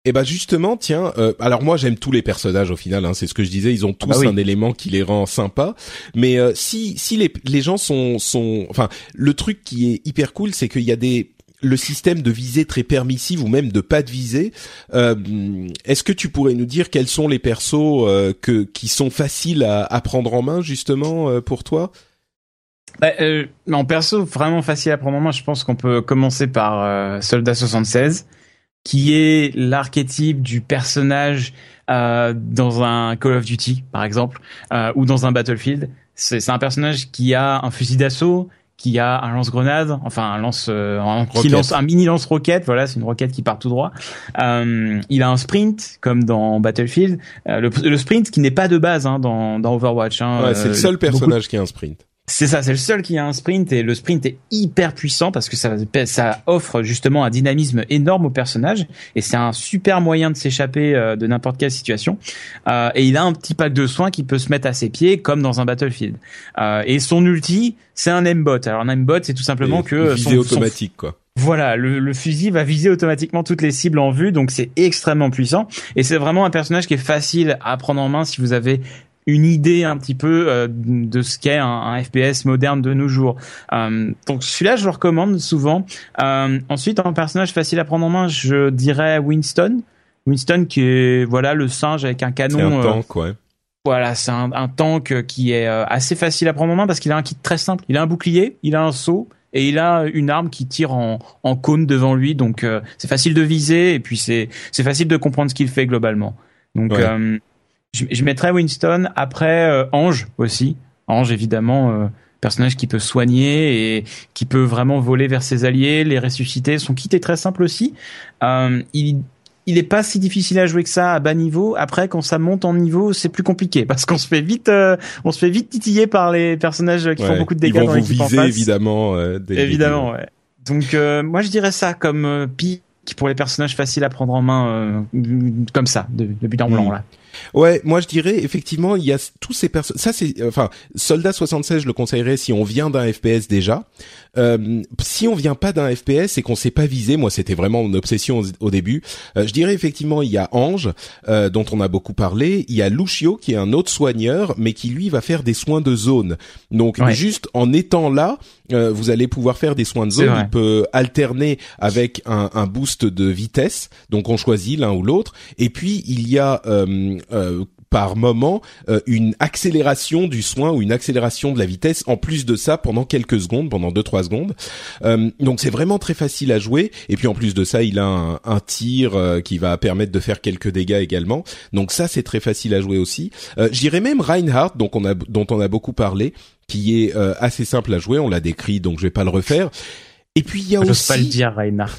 Et eh bah justement, tiens, euh, alors moi j'aime tous les personnages au final, hein, c'est ce que je disais, ils ont tous ah bah un élément qui les rend sympas. Mais euh, si si les les gens sont sont, enfin le truc qui est hyper cool, c'est qu'il y a des le système de visée très permissive ou même de pas de visée. Euh, Est-ce que tu pourrais nous dire quels sont les persos euh, que qui sont faciles à, à prendre en main justement pour toi? Bah, euh, en perso, vraiment facile à prendre en main. Je pense qu'on peut commencer par Soldat 76 qui est l'archétype du personnage euh, dans un Call of Duty, par exemple, euh, ou dans un Battlefield. C'est un personnage qui a un fusil d'assaut, qui a un lance-grenade, enfin un lance, euh, un, qui lance un mini lance-roquette. Voilà, c'est une roquette qui part tout droit. Euh, il a un sprint comme dans Battlefield. Euh, le, le, sprint qui n'est pas de base hein, dans, dans Overwatch. Hein, ouais, c'est le seul personnage qui a un sprint. C'est ça, c'est le seul qui a un sprint et le sprint est hyper puissant parce que ça, ça offre justement un dynamisme énorme au personnage et c'est un super moyen de s'échapper euh, de n'importe quelle situation. Euh, et il a un petit pack de soins qui peut se mettre à ses pieds comme dans un battlefield. Euh, et son ulti, c'est un aimbot. Alors un aimbot, c'est tout simplement que visée automatique quoi. Voilà, le, le, fusil va viser automatiquement toutes les cibles en vue, donc c'est extrêmement puissant. Et c'est vraiment un personnage qui est facile à prendre en main si vous avez une idée un petit peu euh, de ce qu'est un, FPS moderne de nos jours. Euh, donc celui-là, je le recommande souvent. Euh, ensuite, un personnage facile à prendre en main, je dirais Winston. Winston qui est voilà le singe avec un canon. C'est un tank, ouais. Voilà, c'est un, un, tank qui est assez facile à prendre en main parce qu'il a un kit très simple. Il a un bouclier, il a un saut et il a une arme qui tire en, en cône devant lui. Donc c'est facile de viser et puis c'est c'est facile de comprendre ce qu'il fait globalement. Donc je, je mettrais Winston après euh, Ange aussi. Ange évidemment euh, personnage qui peut soigner et qui peut vraiment voler vers ses alliés, les ressusciter. Son kit est très simple aussi. Euh, il il est pas si difficile à jouer que ça à bas niveau. Après, quand ça monte en niveau, c'est plus compliqué [LAUGHS] parce qu'on se fait vite, euh, on se fait vite titiller par les personnages qui font beaucoup de dégâts Ils vont dans vous viser en face. évidemment. évidemment, ouais. Donc moi, je dirais ça comme pi qui pour les personnages faciles à prendre en main comme ça, de, de but en blanc là. Ouais, moi je dirais effectivement il y a tous ces personnes. Ça c'est enfin Soldat 76, je le conseillerais si on vient d'un FPS déjà. Euh, si on vient pas d'un FPS et qu'on sait pas viser, moi c'était vraiment une obsession au, début. Euh, je dirais effectivement il y a Ange euh, dont on a beaucoup parlé. Il y a Lucio qui est un autre soigneur mais qui lui va faire des soins de zone. Donc juste en étant là, euh, vous allez pouvoir faire des soins de zone. Il peut alterner avec un, un, boost de vitesse. Donc on choisit l'un ou l'autre. Et puis il y a euh, par moment euh, une accélération du soin ou une accélération de la vitesse en plus de ça pendant quelques secondes, pendant 2-3 secondes. Euh, donc c'est vraiment très facile à jouer. Et puis en plus de ça, il a un, tir qui va permettre de faire quelques dégâts également. Donc ça c'est très facile à jouer aussi. J'irais même Reinhardt, donc dont on a beaucoup parlé, qui est assez simple à jouer. On l'a décrit, donc je vais pas le refaire. Et puis il y a aussi. pas le dire, Reinhardt.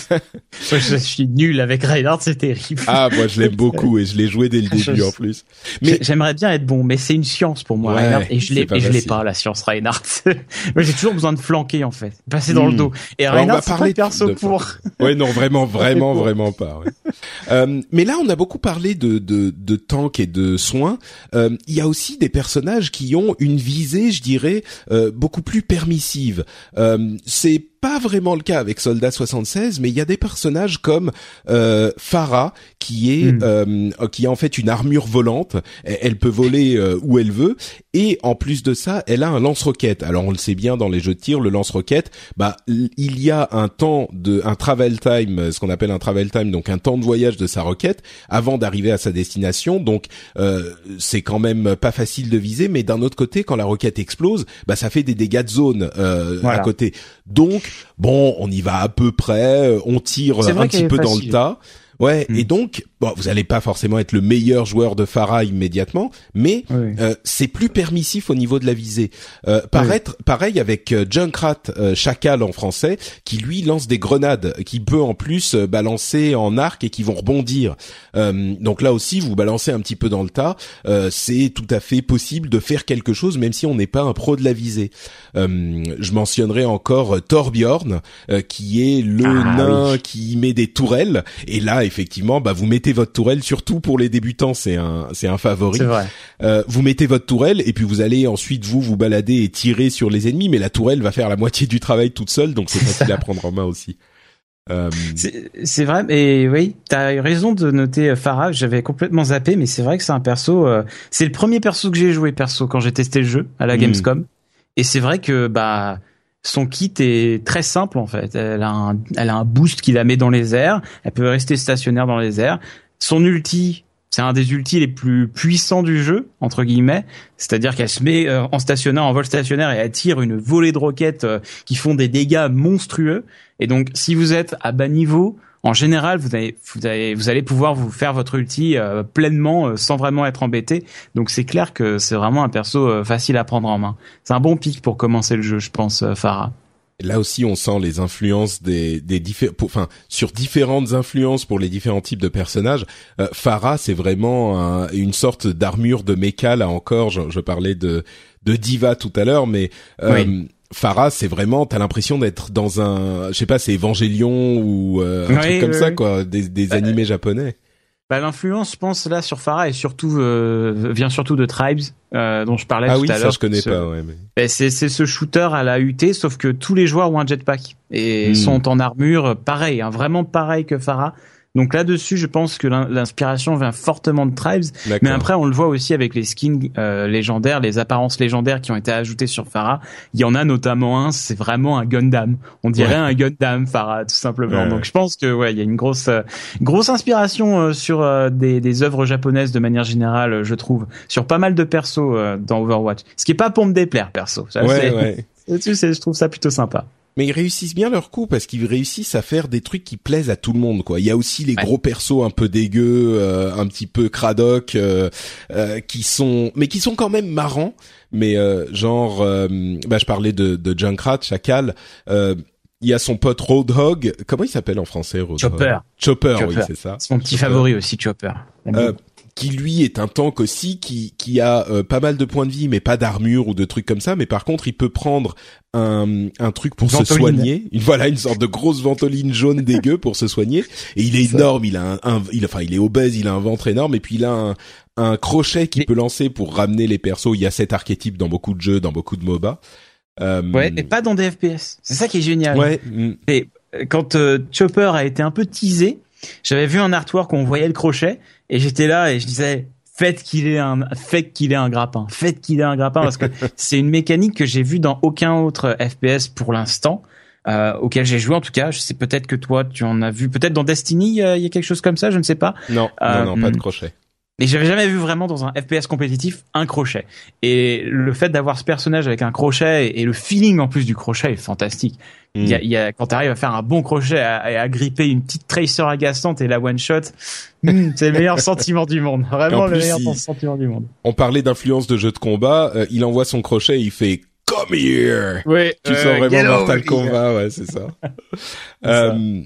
[LAUGHS] je suis nul avec Reinhardt, c'est terrible. Ah, moi je l'aime beaucoup et je l'ai joué dès le [LAUGHS] début en plus. Mais j'aimerais bien être bon, mais c'est une science pour moi, Reinhardt, et je l'ai, et je l'ai pas la science Reinhardt. [LAUGHS] moi j'ai toujours besoin de flanquer en fait, passer dans le hmm. dos. Et Reinhardt, c'est pas perso pour. ouais, non, vraiment, vraiment, vraiment pas. Ouais. euh, mais là, on a beaucoup parlé de de, de tank et de soins. Euh, il y a aussi des personnages qui ont une visée, je dirais, euh, beaucoup plus permissive. Euh, c'est pas vraiment le cas avec Soldat 76, mais il y a des personnages comme euh, Farah qui est hmm. euh, qui a en fait une armure volante. Elle, peut voler euh, où elle veut et en plus de ça, elle a un lance-roquette. Alors on le sait bien dans les jeux de tir, le lance-roquette, bah il y a un temps de un travel time, ce qu'on appelle un travel time, donc un temps de voyage de sa roquette avant d'arriver à sa destination. Donc euh, c'est quand même pas facile de viser, mais d'un autre côté, quand la roquette explose, bah ça fait des dégâts de zone euh, à côté. Donc bon, on y va à peu près, euh, on tire un petit peu dans le tas. Ouais, et hmm. donc bon, vous n'allez pas forcément être le meilleur joueur de Farah immédiatement, mais euh, c'est plus permissif au niveau de la visée. Euh, paraître, Pareil avec euh, Junkrat euh, Chacal en français, qui lui lance des grenades, qui peut en plus euh, balancer en arc et qui vont rebondir. donc là aussi, vous balancez un petit peu dans le tas. c'est tout à fait possible de faire quelque chose, même si on n'est pas un pro de la visée. je mentionnerai encore Torbjorn, qui est le ah nain qui met des tourelles. Et là, effectivement, bah vous mettez votre tourelle, surtout pour les débutants, c'est un c'est un favori. Vrai. Euh, vous mettez votre tourelle et puis vous allez ensuite vous vous balader et tirer sur les ennemis, mais la tourelle va faire la moitié du travail toute seule, donc c'est facile à prendre en main aussi. Euh... C'est vrai, et oui, t'as eu raison de noter euh, Farah. J'avais complètement zappé, mais c'est vrai que c'est un perso. Euh, c'est le premier perso que j'ai joué perso quand j'ai testé le jeu à la hmm. Gamescom. Et c'est vrai que bah son kit est très simple en fait. Elle a un, elle a un boost qui la met dans les airs. Elle peut rester stationnaire dans les airs. Son ulti, c'est un des ultis les plus puissants du jeu entre guillemets. C'est-à-dire qu'elle se met euh, en stationnaire, en vol stationnaire et elle tire une volée de roquettes euh, qui font des dégâts monstrueux. Et donc, si vous êtes à bas niveau, en général, vous allez, vous allez, vous allez pouvoir vous faire votre ulti euh, pleinement euh, sans vraiment être embêté. Donc c'est clair que c'est vraiment un perso euh, facile à prendre en main. C'est un bon pic pour commencer le jeu, je pense, Farah. Là aussi, on sent les influences des, des différents, enfin, sur différentes influences pour les différents types de personnages. Euh, Farah, c'est vraiment une sorte d'armure de méca. Là encore, je, parlais de de diva tout à l'heure, mais Farah, c'est vraiment, t'as l'impression d'être dans un, je sais pas, c'est Evangelion ou euh, un truc comme ça, quoi, des, des bah, animés japonais. Bah, l'influence, je pense, là sur Farah est surtout euh, vient surtout de Tribes, euh, dont je parlais ah tout à l'heure. Ah oui, ça je connais pas. Ouais, mais... C'est c'est ce shooter à la UT, sauf que tous les joueurs ont un jetpack et hmm. sont en armure pareil, hein, vraiment pareil que Farah. Donc là-dessus, je pense que l'inspiration vient fortement de Tribes, mais après on le voit aussi avec les skins euh, légendaires, les apparences légendaires qui ont été ajoutées sur Farah. Il y en a notamment un, c'est vraiment un Gundam. On dirait un Gundam Farah tout simplement. Donc je pense que ouais, il y a une grosse euh, grosse inspiration euh, sur des, des œuvres japonaises de manière générale, je trouve, sur pas mal de persos dans Overwatch. Ce qui est pas pour me déplaire perso. Ça, ouais, ouais. [LAUGHS] je trouve ça plutôt sympa mais ils réussissent bien leur coup parce qu'ils réussissent à faire des trucs qui plaisent à tout le monde quoi. Il y a aussi les gros persos un peu dégueux, euh, un petit peu cradoc euh, euh, qui sont mais qui sont quand même marrants. Mais genre bah je parlais de de Junkrat Chacal. Il y a son pote Roadhog, comment il s'appelle en français Roadhog? Chopper. Chopper, oui, c'est ça. Mon petit favori aussi Chopper qui lui est un tank aussi, qui qui a euh, pas mal de points de vie, mais pas d'armure ou de trucs comme ça. Mais par contre, il peut prendre un, un truc pour se soigner. Une, voilà, une sorte de grosse ventoline jaune [LAUGHS] dégueu pour se soigner. Et il est énorme. Il a un, il, enfin, il est obèse. Il a un ventre énorme. Et puis il a un, un crochet qu'il peut lancer pour ramener les persos. Il y a cet archétype dans beaucoup de jeux, dans beaucoup de MOBA. Euh... Ouais, mais pas dans des FPS. C'est ça qui est génial. Ouais. Et euh, quand euh, Chopper a été un peu teasé, j'avais vu un artwork où on voyait le crochet et j'étais là et je disais faites qu'il ait un faites qu'il ait un grappin, faites qu'il ait un grappin parce que [LAUGHS] c'est une mécanique que j'ai vue dans aucun autre FPS pour l'instant. Euh, auquel j'ai joué en tout cas. Je sais peut-être que toi tu en as vu, peut-être dans Destiny il y a quelque chose comme ça, je ne sais pas. Non, non, non, pas de crochet. Mais j'avais jamais vu vraiment dans un FPS compétitif un crochet. Et le fait d'avoir ce personnage avec un crochet et, le feeling en plus du crochet est fantastique. Il, y a, il y a, quand tu arrives à faire un bon crochet et à, gripper une petite tracer agaçante et la one shot, hmm, [LAUGHS] c'est le meilleur sentiment du monde. Vraiment le meilleur sentiment du monde. On parlait d'influence de jeu de combat. Euh, il envoie son crochet, et il fait Come here. Oui. Tu sens vraiment Mortal Kombat, ouais, c'est ça. [LAUGHS] euh,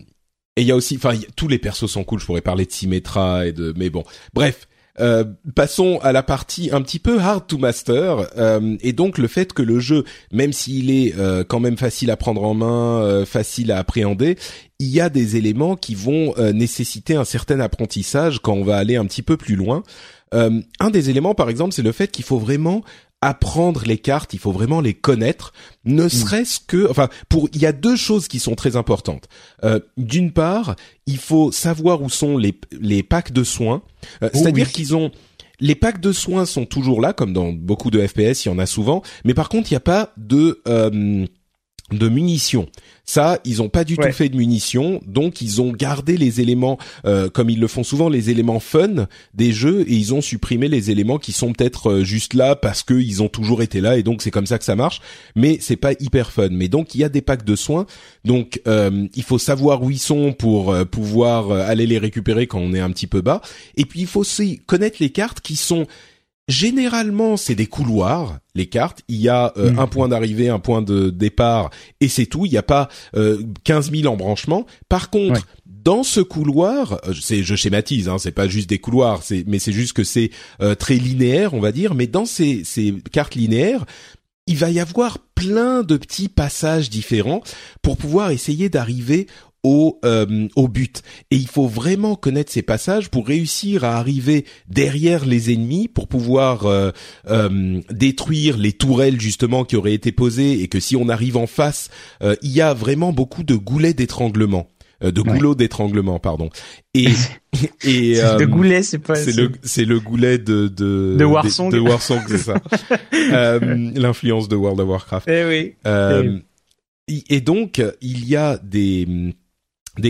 et il y a aussi, enfin, tous les persos sont cool. Je pourrais parler de Symmetra et de, mais bon, bref. Euh, passons à la partie un petit peu hard to master euh, et donc le fait que le jeu, même s'il est euh, quand même facile à prendre en main, facile à appréhender, il y a des éléments qui vont nécessiter un certain apprentissage quand on va aller un petit peu plus loin. un des éléments, par exemple, c'est le fait qu'il faut vraiment apprendre les cartes, il faut vraiment les connaître, ne mm. serait-ce que, enfin, pour, il y a deux choses qui sont très importantes. Euh, D'une part, il faut savoir où sont les les packs de soins, euh, oh c'est-à-dire qu'ils ont les packs de soins sont toujours là, comme dans beaucoup de FPS, il y en a souvent, mais par contre, il n'y a pas de euh, de munitions. Ça, ils ont pas du tout fait de munitions, donc ils ont gardé les éléments, euh, comme ils le font souvent, les éléments fun des jeux, et ils ont supprimé les éléments qui sont peut-être euh, juste là parce qu'ils ont toujours été là, et donc c'est comme ça que ça marche. Mais c'est pas hyper fun. Mais donc il y a des packs de soins, donc euh, il faut savoir où ils sont pour pouvoir aller les récupérer quand on est un petit peu bas. Et puis il faut aussi connaître les cartes qui sont Généralement, c'est des couloirs, les cartes. Il y a euh, mm. un point d'arrivée, un point de départ, et c'est tout. Il n'y a pas euh, 15 000 embranchements. Par contre, dans ce couloir, euh, c'est, je schématise, hein, c'est pas juste des couloirs, c'est, mais c'est juste que c'est euh, très linéaire, on va dire. Mais dans ces, ces cartes linéaires, il va y avoir plein de petits passages différents pour pouvoir essayer d'arriver au, euh, au but. Et il faut vraiment connaître ces passages pour réussir à arriver derrière les ennemis, pour pouvoir euh, euh, détruire les tourelles justement qui auraient été posées, et que si on arrive en face, il y a vraiment beaucoup de goulets d'étranglement. de goulots d'étranglement, pardon. Et [LAUGHS] et de goulet, c'est pas. C'est le c'est le goulet de de de Warsong. De, Warsong, c'est ça. [LAUGHS] L'influence de World of Warcraft. Eh oui. et, et donc il y a des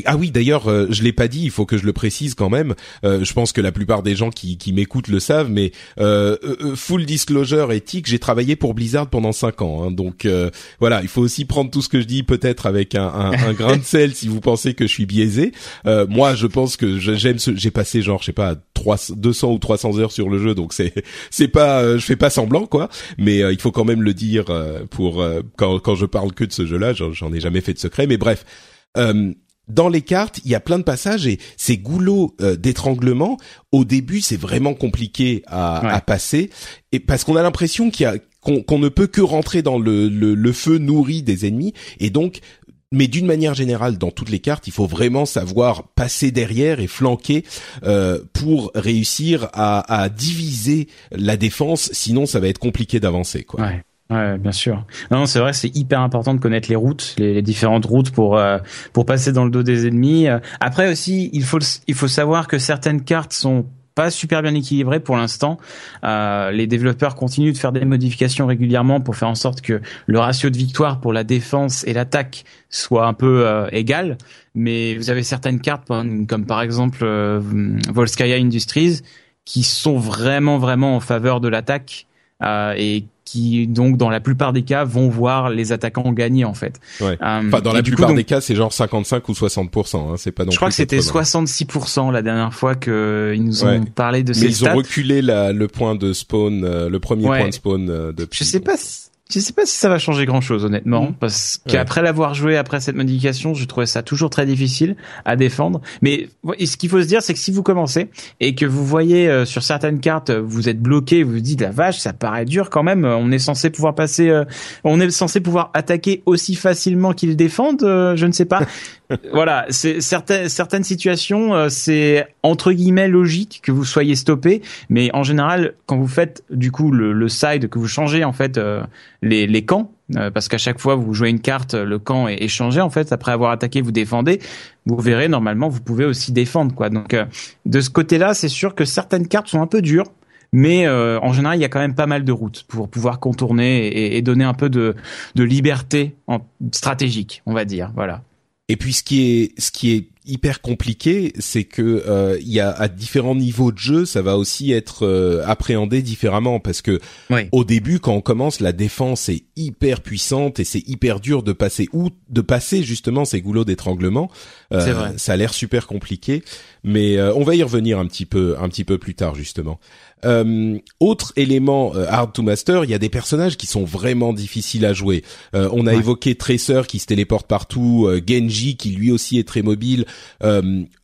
ah oui, d'ailleurs, euh, je l'ai pas dit, il faut que je le précise quand même. Euh, je pense que la plupart des gens qui, qui m'écoutent le savent, mais euh, full disclosure éthique, j'ai travaillé pour Blizzard pendant cinq ans, hein, donc voilà, il faut aussi prendre tout ce que je dis peut-être avec un, un, un grain de sel si vous pensez que je suis biaisé. moi, je pense que j'aime, ce... j'ai passé genre, je sais pas, 300, 200 ou 300 heures sur le jeu, donc c'est c'est pas, je fais pas semblant quoi, mais il faut quand même le dire pour quand quand je parle que de ce jeu-là, j'en ai jamais fait de secret, mais bref. Euh, dans les cartes, il y a plein de passages et ces goulots euh, d'étranglement, au début, c'est vraiment compliqué à, passer, et parce qu'on a l'impression qu'il y a qu'on ne peut que rentrer dans le, le, feu nourri des ennemis, et donc mais d'une manière générale, dans toutes les cartes, il faut vraiment savoir passer derrière et flanquer euh, pour réussir à, à, diviser la défense. Sinon, ça va être compliqué d'avancer. Quoi. Ouais, bien sûr. Non, c'est vrai, c'est hyper important de connaître les routes, les, différentes routes pour euh, pour passer dans le dos des ennemis. Après aussi, il faut il faut savoir que certaines cartes sont pas super bien équilibrées pour l'instant. Euh, les développeurs continuent de faire des modifications régulièrement pour faire en sorte que le ratio de victoire pour la défense et l'attaque soit un peu euh, égal. Mais vous avez certaines cartes comme par exemple euh, Volskaya Industries qui sont vraiment vraiment en faveur de l'attaque euh, et qui donc dans la plupart des cas vont voir les attaquants gagner en fait. Ouais. Euh, enfin dans la plupart des cas c'est genre 55 ou 60% hein, c'est pas non Je crois que c'était 66% la dernière fois que ils nous ont parlé de ces Mais ils ont reculé la, le point de spawn euh, le premier point de spawn euh, depuis. Je sais pas je sais pas si ça va changer grand chose honnêtement, mm. parce qu'après l'avoir joué après cette modification, je trouvais ça toujours très difficile à défendre. Mais ce qu'il faut se dire, c'est que si vous commencez et que vous voyez euh, sur certaines cartes, vous êtes bloqué, vous vous dites la vache, ça paraît dur quand même. On est censé pouvoir passer, euh, on est censé pouvoir attaquer aussi facilement qu'ils défendent. Euh, je ne sais pas. [LAUGHS] voilà, c'est certaines certaines situations, c'est entre guillemets logique que vous soyez stoppé, mais en général, quand vous faites du coup le, le side, que vous changez en fait les, les camps, euh, parce qu'à chaque fois vous jouez une carte, le camp est, changé en fait. Après avoir attaqué, vous défendez. Vous verrez normalement, vous pouvez aussi défendre quoi. Donc euh, de ce côté-là, c'est sûr que certaines cartes sont un peu dures. Mais euh, en général, il y a quand même pas mal de routes pour pouvoir contourner et, et donner un peu de, de liberté en, stratégique, on va dire. Voilà. Et puis ce qui est ce qui est hyper compliqué, c'est que euh, y a à différents niveaux de jeu, ça va aussi être euh, appréhendé différemment parce que au début, quand on commence, la défense est hyper puissante et c'est hyper dur de passer ou de passer justement ces goulots d'étranglement. Euh, ça a l'air super compliqué, mais on va y revenir un petit peu un petit peu plus tard justement. Euh, autre élément euh, hard to master, il y a des personnages qui sont vraiment difficiles à jouer. Euh, on a évoqué Tracer qui se téléporte partout, euh, Genji qui lui aussi est très mobile,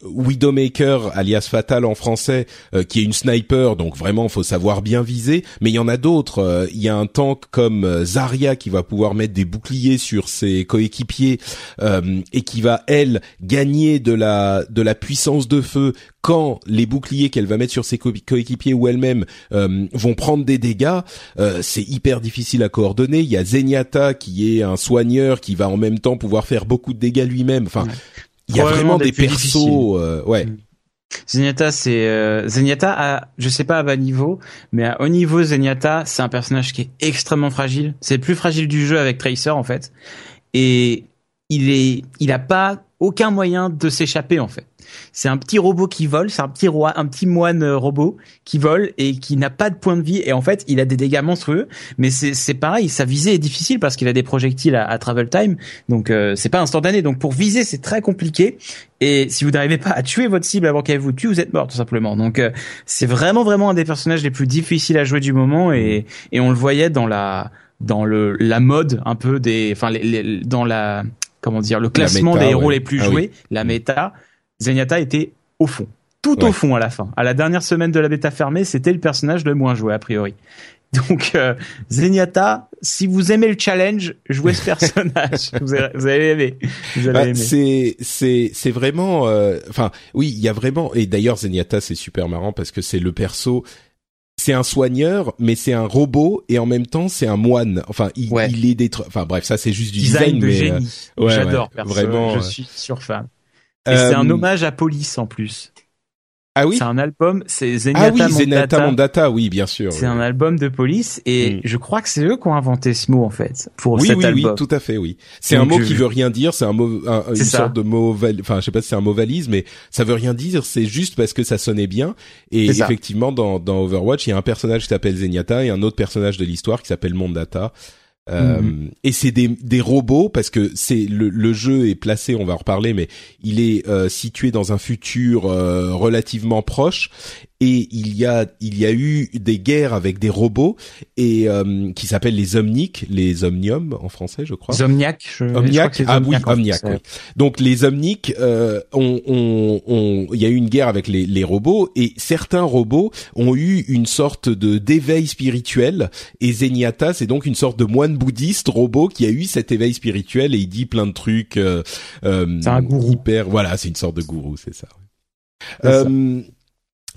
Widowmaker alias Fatal en français qui est une sniper, donc vraiment faut savoir bien viser. Mais il y en a d'autres. Il y a un tank comme Zarya qui va pouvoir mettre des boucliers sur ses coéquipiers et qui va elle gagner de la de la puissance de feu quand les boucliers qu'elle va mettre sur ses coéquipiers ou elle-même euh, vont prendre des dégâts, euh, c'est hyper difficile à coordonner. Il y a Zenyatta qui est un soigneur qui va en même temps pouvoir faire beaucoup de dégâts lui-même. Enfin, il y a vraiment des persos. Euh, ouais. Mm. Zenyatta, c'est euh, Zenyatta à, je sais pas à bas niveau, mais à haut niveau, Zenyatta, c'est un personnage qui est extrêmement fragile. C'est le plus fragile du jeu avec Tracer en fait, et il est, il a pas aucun moyen de s'échapper en fait. C'est un petit robot qui vole, c'est un petit roi, un petit moine euh, robot qui vole et qui n'a pas de point de vie et en fait il a des dégâts monstrueux. Mais c'est pareil, sa visée est difficile parce qu'il a des projectiles à, travel time, donc euh, c'est pas instantané. Donc pour viser c'est très compliqué et si vous n'arrivez pas à tuer votre cible avant qu'elle vous tue, vous êtes mort tout simplement. Donc euh, c'est vraiment vraiment un des personnages les plus difficiles à jouer du moment et, et on le voyait dans la dans le la mode un peu des enfin les, dans la comment dire le classement des héros les plus ah joués, la méta. Zenyatta était au fond, tout au fond à la fin. À la dernière semaine de la bêta fermée, c'était le personnage le moins joué a priori. [LAUGHS] Donc euh, Zenyatta, si vous aimez le challenge, jouez ce [LAUGHS] personnage. vous, allez aimer. Bah, c'est c'est c'est vraiment. Euh, enfin, oui, il y a vraiment. Et d'ailleurs, Zenyatta, c'est super marrant parce que c'est le perso. C'est un soigneur, mais c'est un robot et en même temps c'est un moine. Enfin, il, il est détruit. Enfin bref, ça c'est juste du design, de mais génie. Euh, J'adore. Vraiment, je suis surfan. Et c'est un euh, hommage à Police en plus. Ah oui. C'est un album, c'est Zenyatta, ah oui, Zenyatta Mondata. oui, bien sûr. C'est un album de police et mm. je crois que c'est eux qui ont inventé ce mot en fait pour oui, cet oui, album. Oui, tout à fait, oui. C'est un mot qui veut rien dire, c'est un mot, une sorte de mot, enfin, je sais pas si c'est un mot valise, mais ça veut rien dire. C'est juste parce que ça sonnait bien. Et effectivement, dans, dans Overwatch, il y a un personnage qui s'appelle Zenyatta et un autre personnage de l'histoire qui s'appelle Mondata. Euh, mhm. Et c'est des, des robots parce que c'est le, le, jeu est placé, on va en reparler, mais il est euh, situé dans un futur euh, relativement proche et il y a il y a eu des guerres avec des robots et euh, qui s'appellent les Omnics, les Omnium en français, je crois. Omniac. Je, Omniac. ah oui, Omniac. Oui. Donc les Omnics, euh, ont, ont, il y a eu une guerre avec les, les robots et certains robots ont eu une sorte de d'éveil spirituel et Zenyatta, c'est donc une sorte de moine bouddhiste robot qui a eu cet éveil spirituel et il dit plein de trucs. Euh, euh c'est un gourou. Hyper, voilà, c'est une sorte de gourou, c'est ça. Euh,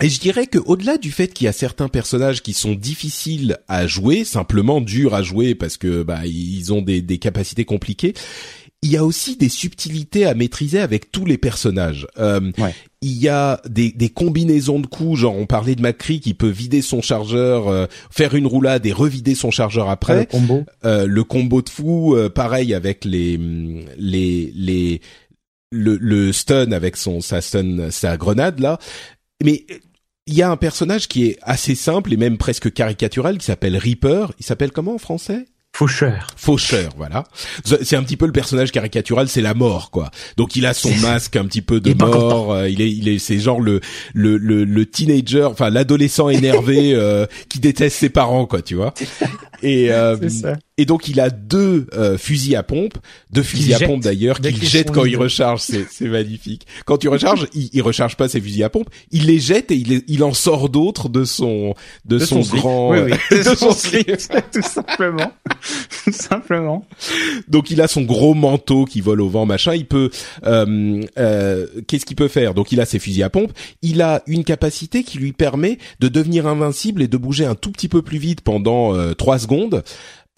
et je dirais que au-delà du fait qu'il y a certains personnages qui sont difficiles à jouer, simplement durs à jouer parce que bah ils ont des, des capacités compliquées, il y a aussi des subtilités à maîtriser avec tous les personnages. Euh, Il y a des, des, combinaisons de coups, genre on parlait de Macri qui peut vider son chargeur, euh, faire une roulade et revider son chargeur après. le combo. Euh, le combo de fou, euh, pareil avec les les les le, le stun avec son sa stun sa grenade là. Mais il y a un personnage qui est assez simple et même presque caricatural qui s'appelle Reaper. Il s'appelle comment en français? Faucheur. Faucheur, voilà. C'est un petit peu le personnage caricatural, c'est la mort, quoi. Donc il a son masque un petit peu de mort. Euh, il est, il est, c'est genre le le le, le teenager, enfin l'adolescent énervé [LAUGHS] euh, qui déteste ses parents, quoi, tu vois. [LAUGHS] Et euh, et donc il a deux euh, fusils à pompe, deux fusils à pompe d'ailleurs qu'il jette quand il recharge, c'est c'est magnifique. Quand tu recharges, il, il recharge pas ses fusils à pompe, il les jette et il, il en sort d'autres de son de, son, grand oui, oui. [LAUGHS] de, son, slip, [LAUGHS] tout simplement, tout simplement. Donc il a son gros manteau qui vole au vent, machin. Il peut euh, euh, qu'est-ce qu'il peut faire? Donc il a ses fusils à pompe, il a une capacité qui lui permet de devenir invincible et de bouger un tout petit peu plus vite pendant euh, trois secondes.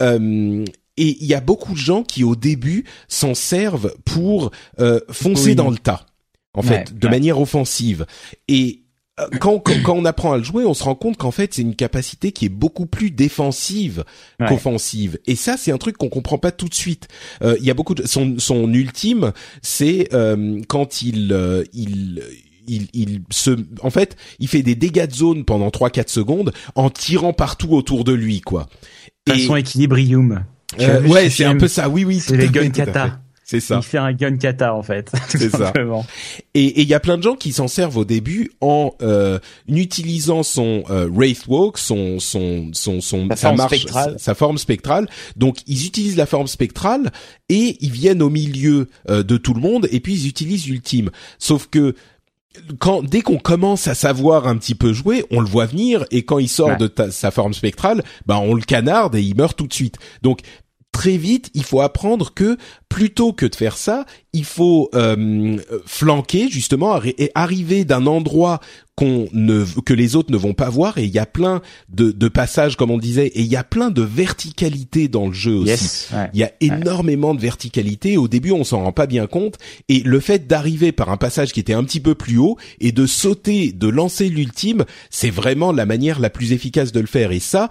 Euh, et il y a beaucoup de gens qui au début s'en servent pour euh, foncer dans le tas, en fait, de manière offensive. Et euh, quand, quand, on apprend à le jouer, on se rend compte qu'en fait c'est une capacité qui est beaucoup plus défensive qu'offensive. Et ça, c'est un truc qu'on comprend pas tout de suite. Il y a beaucoup de son, son ultime, c'est quand il il il, il se, en fait, il fait des dégâts de zone pendant 3-4 secondes en tirant partout autour de lui, quoi. Façon équilibrium. Euh, ouais, c'est un peu ça. Oui, oui. C'est les gun kata. C'est ça. Il fait un gun kata en fait. [LAUGHS] C'est ça. Et il y a plein de gens qui s'en servent au début en euh, utilisant son euh, wraith walk, son son son son sa, forme marche, sa, forme spectrale. Donc ils utilisent la forme spectrale et ils viennent au milieu euh, de tout le monde et puis ils utilisent ultime. Sauf que quand dès qu'on commence à savoir un petit peu jouer, on le voit venir et quand il sort de sa forme spectrale, bah on le canarde et il meurt tout de suite. Donc très vite, il faut apprendre que plutôt que de faire ça, il faut euh, flanquer justement et arriver d'un endroit qu'on ne que les autres ne vont pas voir et il y a plein de, de passages comme on disait et il y a plein de verticalité dans le jeu aussi. Il y a énormément de verticalité. Au début, on s'en rend pas bien compte et le fait d'arriver par un passage qui était un petit peu plus haut et de sauter, de lancer l'ultime, c'est vraiment la manière la plus efficace de le faire. Et ça,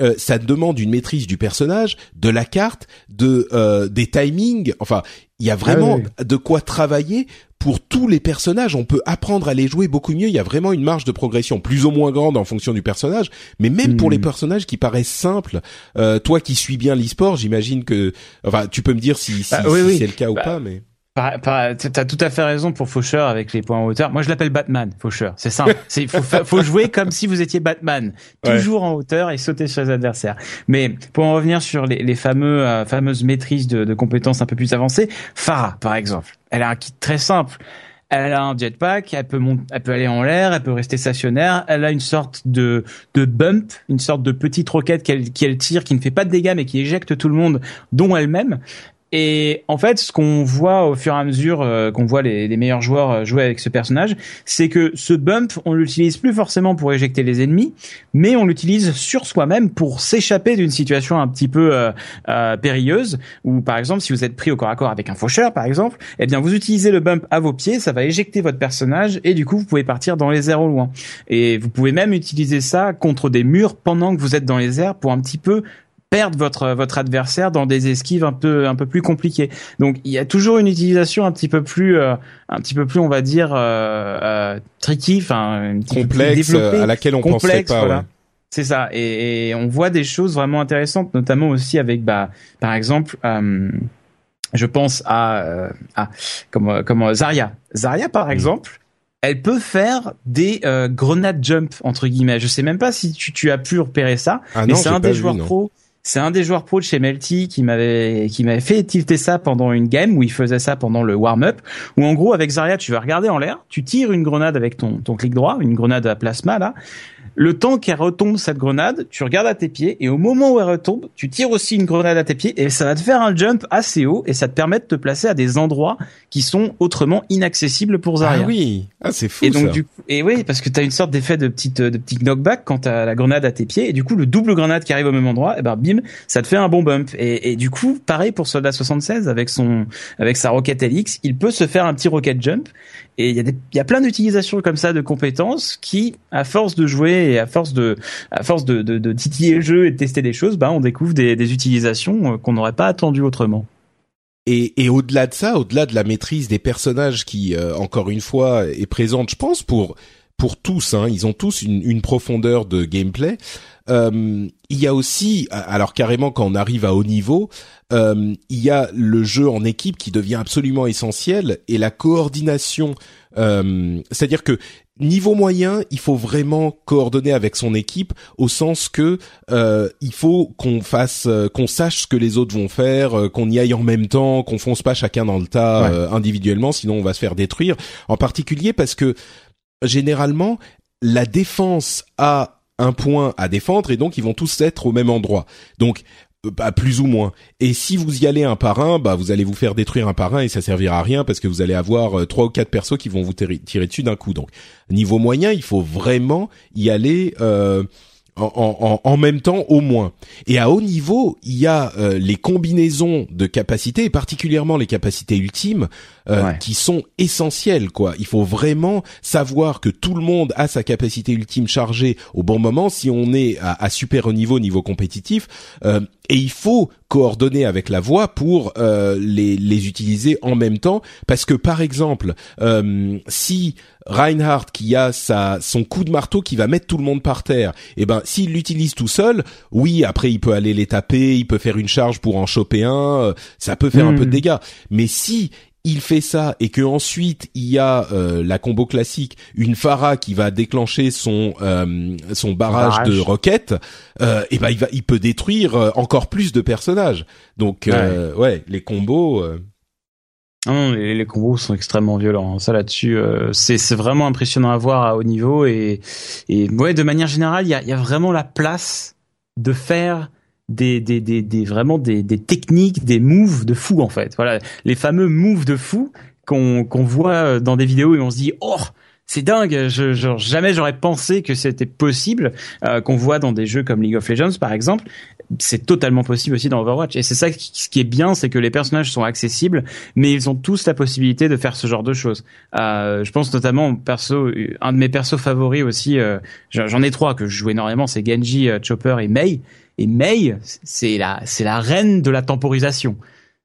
euh, ça demande une maîtrise du personnage, de la carte, de euh, des timings. Enfin, il y a vraiment ah de quoi travailler pour tous les personnages. On peut apprendre à les jouer beaucoup mieux. Il y a vraiment une marge de progression plus ou moins grande en fonction du personnage. Mais même pour les hmm. personnages qui paraissent simples, euh, toi qui suis bien l'e-sport, j'imagine que, enfin, tu peux me dire si, si, bah, c'est le cas ou bah, pas, mais. T'as tout à fait raison pour Faucheur avec les points en hauteur. Moi, je l'appelle Batman, Faucheur. C'est simple. [LAUGHS] C'est faut, faut jouer comme si vous étiez Batman, toujours en hauteur et sauter sur les adversaires. Mais pour en revenir sur les, les fameux euh, fameuses maîtrises de, de, compétences un peu plus avancées, Farah, par exemple, elle a un kit très simple. Elle a un jetpack, elle peut monter, elle peut aller en l'air, elle peut rester stationnaire. Elle a une sorte de de bump, une sorte de petite roquette qu'elle qu'elle tire, qui ne fait pas de dégâts mais qui éjecte tout le monde, dont elle-même. Et en fait, ce qu'on voit au fur et à mesure euh, qu'on voit les, meilleurs joueurs euh, jouer avec ce personnage, c'est que ce bump, on l'utilise plus forcément pour éjecter les ennemis, mais on l'utilise sur soi-même pour s'échapper d'une situation un petit peu euh, périlleuse. Ou par exemple, si vous êtes pris au corps à corps avec un faucheur, par exemple, eh bien vous utilisez le bump à vos pieds, ça va éjecter votre personnage et du coup vous pouvez partir dans les airs au loin. Et vous pouvez même utiliser ça contre des murs pendant que vous êtes dans les airs pour un petit peu perdre votre votre adversaire dans des esquives un peu un peu plus compliquées. Donc il y a toujours une utilisation un petit peu plus euh, un petit peu plus on va dire euh, euh tricky, enfin complexe à laquelle on pensait pas. Voilà. C'est ça et, on voit des choses vraiment intéressantes, notamment aussi avec bah par exemple. Euh, je pense à, à comme comme Zarya. Zarya par exemple, elle peut faire des euh, grenades jump entre guillemets. Je sais même pas si tu, tu as pu repérer ça, ah mais c'est un des joueurs pro c'est un des joueurs pro de chez Melty qui m'avait qui m'avait fait tilter ça pendant une game où il faisait ça pendant le warm-up où en gros avec Zarya tu vas regarder en l'air, tu tires une grenade avec ton ton clic droit, une grenade à plasma là le temps qu'elle retombe cette grenade, tu regardes à tes pieds et au moment où elle retombe, tu tires aussi une grenade à tes pieds et ça va te faire un jump assez haut et ça te permet de te placer à des endroits qui sont autrement inaccessibles pour Zarya. Ah oui, ah c'est fou et donc ça. du et oui parce que tu as une sorte d'effet de petite de petit knockback quand tu as la grenade à tes pieds et du coup le double grenade qui arrive au même endroit et eh ben bim, ça te fait un bon bump et, et du coup pareil pour Soldat 76 avec son avec sa roquette LX, il peut se faire un petit rocket jump et il y a y a plein d'utilisations comme ça de compétences qui, à force de jouer et à force de, à force de, de, de titiller le jeu et de tester des choses, bah, on découvre des, des utilisations euh, qu'on n'aurait pas attendues autrement. Et, et au-delà de ça, au-delà de la maîtrise des personnages qui, euh, encore une fois, est présente, je pense, pour pour tous. Hein, ils ont tous une, une profondeur de gameplay. Euh, il y a aussi, alors carrément quand on arrive à haut niveau, euh, il y a le jeu en équipe qui devient absolument essentiel et la coordination. Euh, C'est-à-dire que niveau moyen, il faut vraiment coordonner avec son équipe au sens que euh, il faut qu'on fasse, euh, qu'on sache ce que les autres vont faire, euh, qu'on y aille en même temps, qu'on fonce pas chacun dans le tas individuellement, sinon on va se faire détruire. En particulier parce que généralement la défense a un point à défendre et donc ils vont tous être au même endroit. Donc bah, plus ou moins. Et si vous y allez un par un, bah vous allez vous faire détruire un par un et ça servira à rien parce que vous allez avoir trois ou quatre persos qui vont vous tirer dessus d'un coup. Donc niveau moyen, il faut vraiment y aller euh, en, en, même temps au moins. Et à haut niveau, il y a euh, les combinaisons de capacités, et particulièrement les capacités ultimes, euh, qui sont essentielles. Quoi, il faut vraiment savoir que tout le monde a sa capacité ultime chargée au bon moment si on est à, à super haut niveau, niveau compétitif. Euh, et il faut coordonner avec la voix pour les, les utiliser en même temps, parce que par exemple, si Reinhardt qui a sa son coup de marteau qui va mettre tout le monde par terre, et eh ben s'il l'utilise tout seul, oui, après il peut aller les taper, il peut faire une charge pour en choper un, euh, ça peut faire un peu de hmm. dégâts. Mais si il fait ça et que ensuite il y a euh, la combo classique, une Phara qui va déclencher son euh, son barrage, de roquettes, et eh ben il va il peut détruire encore plus de personnages. Donc ouais les combos. Non, les, les, combos sont extrêmement violents. Ça là-dessus, euh, c'est vraiment impressionnant à voir à haut niveau et et ouais, de manière générale, il y a, y a vraiment la place de faire des, des, des, des vraiment des, des techniques, des moves de fou en fait. Voilà, les fameux moves de fou qu'on qu'on voit dans des vidéos et on se dit oh c'est dingue. Je, jamais j'aurais pensé que c'était possible euh, qu'on voit dans des jeux comme League of Legends par exemple. C'est totalement possible aussi dans Overwatch. Et c'est ça qui, ce qui est bien, c'est que les personnages sont accessibles, mais ils ont tous la possibilité de faire ce genre de choses. Euh, je pense notamment perso, un de mes persos favoris aussi. Euh, j'en ai trois que je joue énormément, c'est Genji, euh, Chopper et Mei. Et Mei, c'est la, c'est la reine de la temporisation.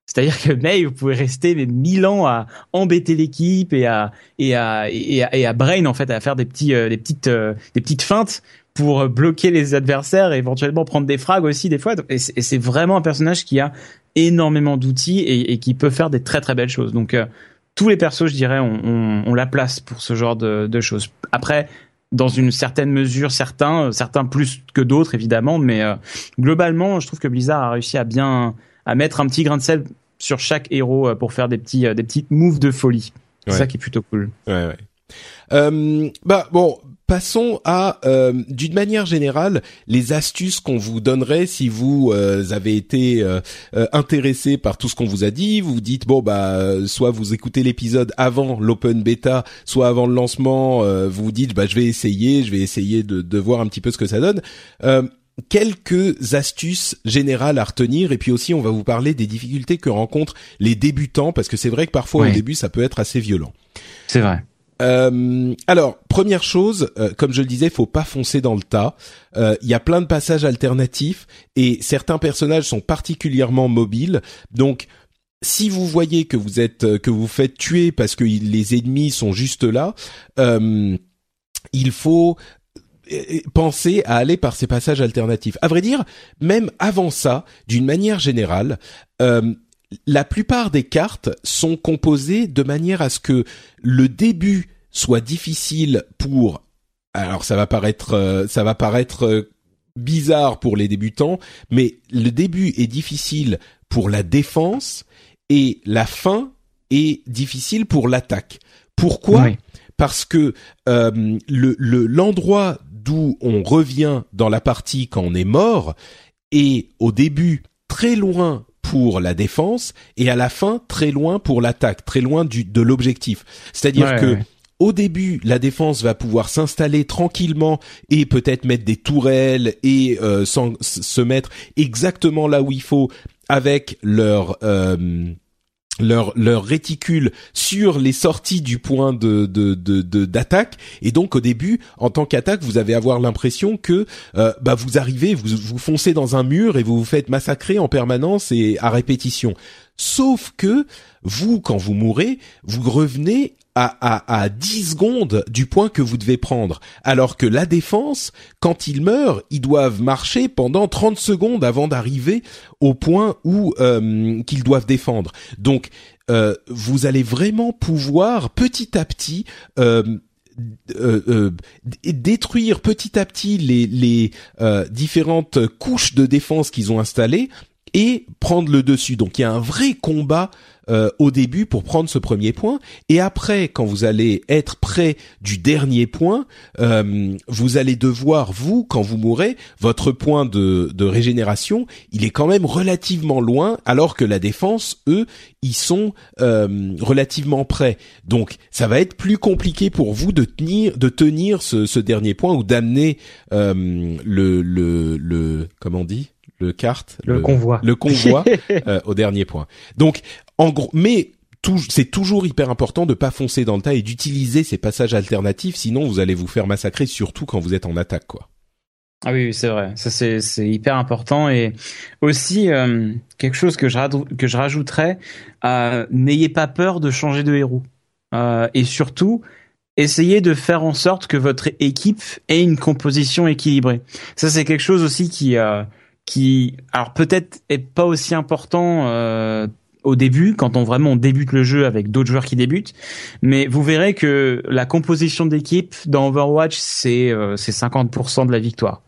C'est-à-dire que May, vous pouvez rester mais mille ans à embêter l'équipe et à et à, et à et à brain en fait à faire des petits euh, des petites euh, des petites feintes pour bloquer les adversaires et éventuellement prendre des frags aussi des fois. Et c'est vraiment un personnage qui a énormément d'outils et, qui peut faire des très très belles choses. Donc euh, tous les persos, je dirais, ont, ont, la place pour ce genre de, de choses. Après, dans une certaine mesure, certains, certains plus que d'autres évidemment, mais globalement, je trouve que Blizzard a réussi à bien à mettre un petit grain de sel sur chaque héros euh, pour faire des petits euh, des petites moves de folie. C'est ça qui est plutôt cool. Ouais, ouais. Euh, bah bon, passons à, euh, d'une manière générale, les astuces qu'on vous donnerait si vous avez été intéressé par tout ce qu'on vous a dit. Vous dites bon bah soit vous écoutez l'épisode avant l'open beta, soit avant le lancement. vous vous dites bah je vais essayer, je vais essayer de, de voir un petit peu ce que ça donne quelques astuces générales à retenir et puis aussi on va vous parler des difficultés que rencontrent les débutants parce que c'est vrai que parfois au début ça peut être assez violent. C'est vrai. Euh, alors, première chose, euh, comme je le disais, faut pas foncer dans le tas. Euh, il y a plein de passages alternatifs et certains personnages sont particulièrement mobiles. Donc, si vous voyez que vous êtes que vous faites tuer parce que les ennemis sont juste là, il faut penser à aller par ces passages alternatifs. À vrai dire, même avant ça, d'une manière générale, euh, la plupart des cartes sont composées de manière à ce que le début soit difficile pour. Alors ça va paraître, euh, ça va paraître euh, bizarre pour les débutants, mais le début est difficile pour la défense et la fin est difficile pour l'attaque. Pourquoi? Parce que euh, le l'endroit d'où on revient dans la partie quand on est mort et au début très loin pour la défense et à la fin très loin pour l'attaque, très loin du, de l'objectif. C'est-à-dire que au début, la défense va pouvoir s'installer tranquillement et peut-être mettre des tourelles et euh, se mettre exactement là où il faut avec leur euh, leur leur réticule sur les sorties du point de de d'attaque. Et donc au début en tant qu'attaque vous avez avoir l'impression que euh, bah vous arrivez vous vous foncez dans un mur et vous vous faites massacrer en permanence et à répétition. Sauf que vous, quand vous mourrez, vous revenez à, à, à 10 secondes du point que vous devez prendre. Alors que la défense, quand ils meurent, ils doivent marcher pendant 30 secondes avant d'arriver au point où euh, qu'ils doivent défendre. Donc, euh, vous allez vraiment pouvoir petit à petit euh, détruire petit à petit les, les différentes couches de défense qu'ils ont installées et prendre le dessus. Donc il y a un vrai combat euh, au début pour prendre ce premier point, et après, quand vous allez être près du dernier point, euh, vous allez devoir vous, quand vous mourrez, votre point de, de régénération, il est quand même relativement loin, alors que la défense, eux, ils sont euh, relativement près. Donc ça va être plus compliqué pour vous de tenir, de tenir ce, ce dernier point ou d'amener le, le, le, comment on dit? Le carte, le, convoi, le convoi [LAUGHS] euh, au dernier point. Donc, mais c'est toujours hyper important de pas foncer dans le tas et d'utiliser ces passages alternatifs, sinon vous allez vous faire massacrer, surtout quand vous êtes en attaque. Ah oui, c'est vrai. Ça c'est hyper important et aussi euh, quelque chose que je que je rajouterais, euh, n'ayez pas peur de changer de héros et surtout essayez de faire en sorte que votre équipe ait une composition équilibrée. Ça c'est quelque chose aussi qui qui, alors peut-être est pas aussi important euh, au début, quand on vraiment débute le jeu avec d'autres joueurs qui débutent, mais vous verrez que la composition d'équipe dans Overwatch, c'est euh, c'est 50% de la victoire.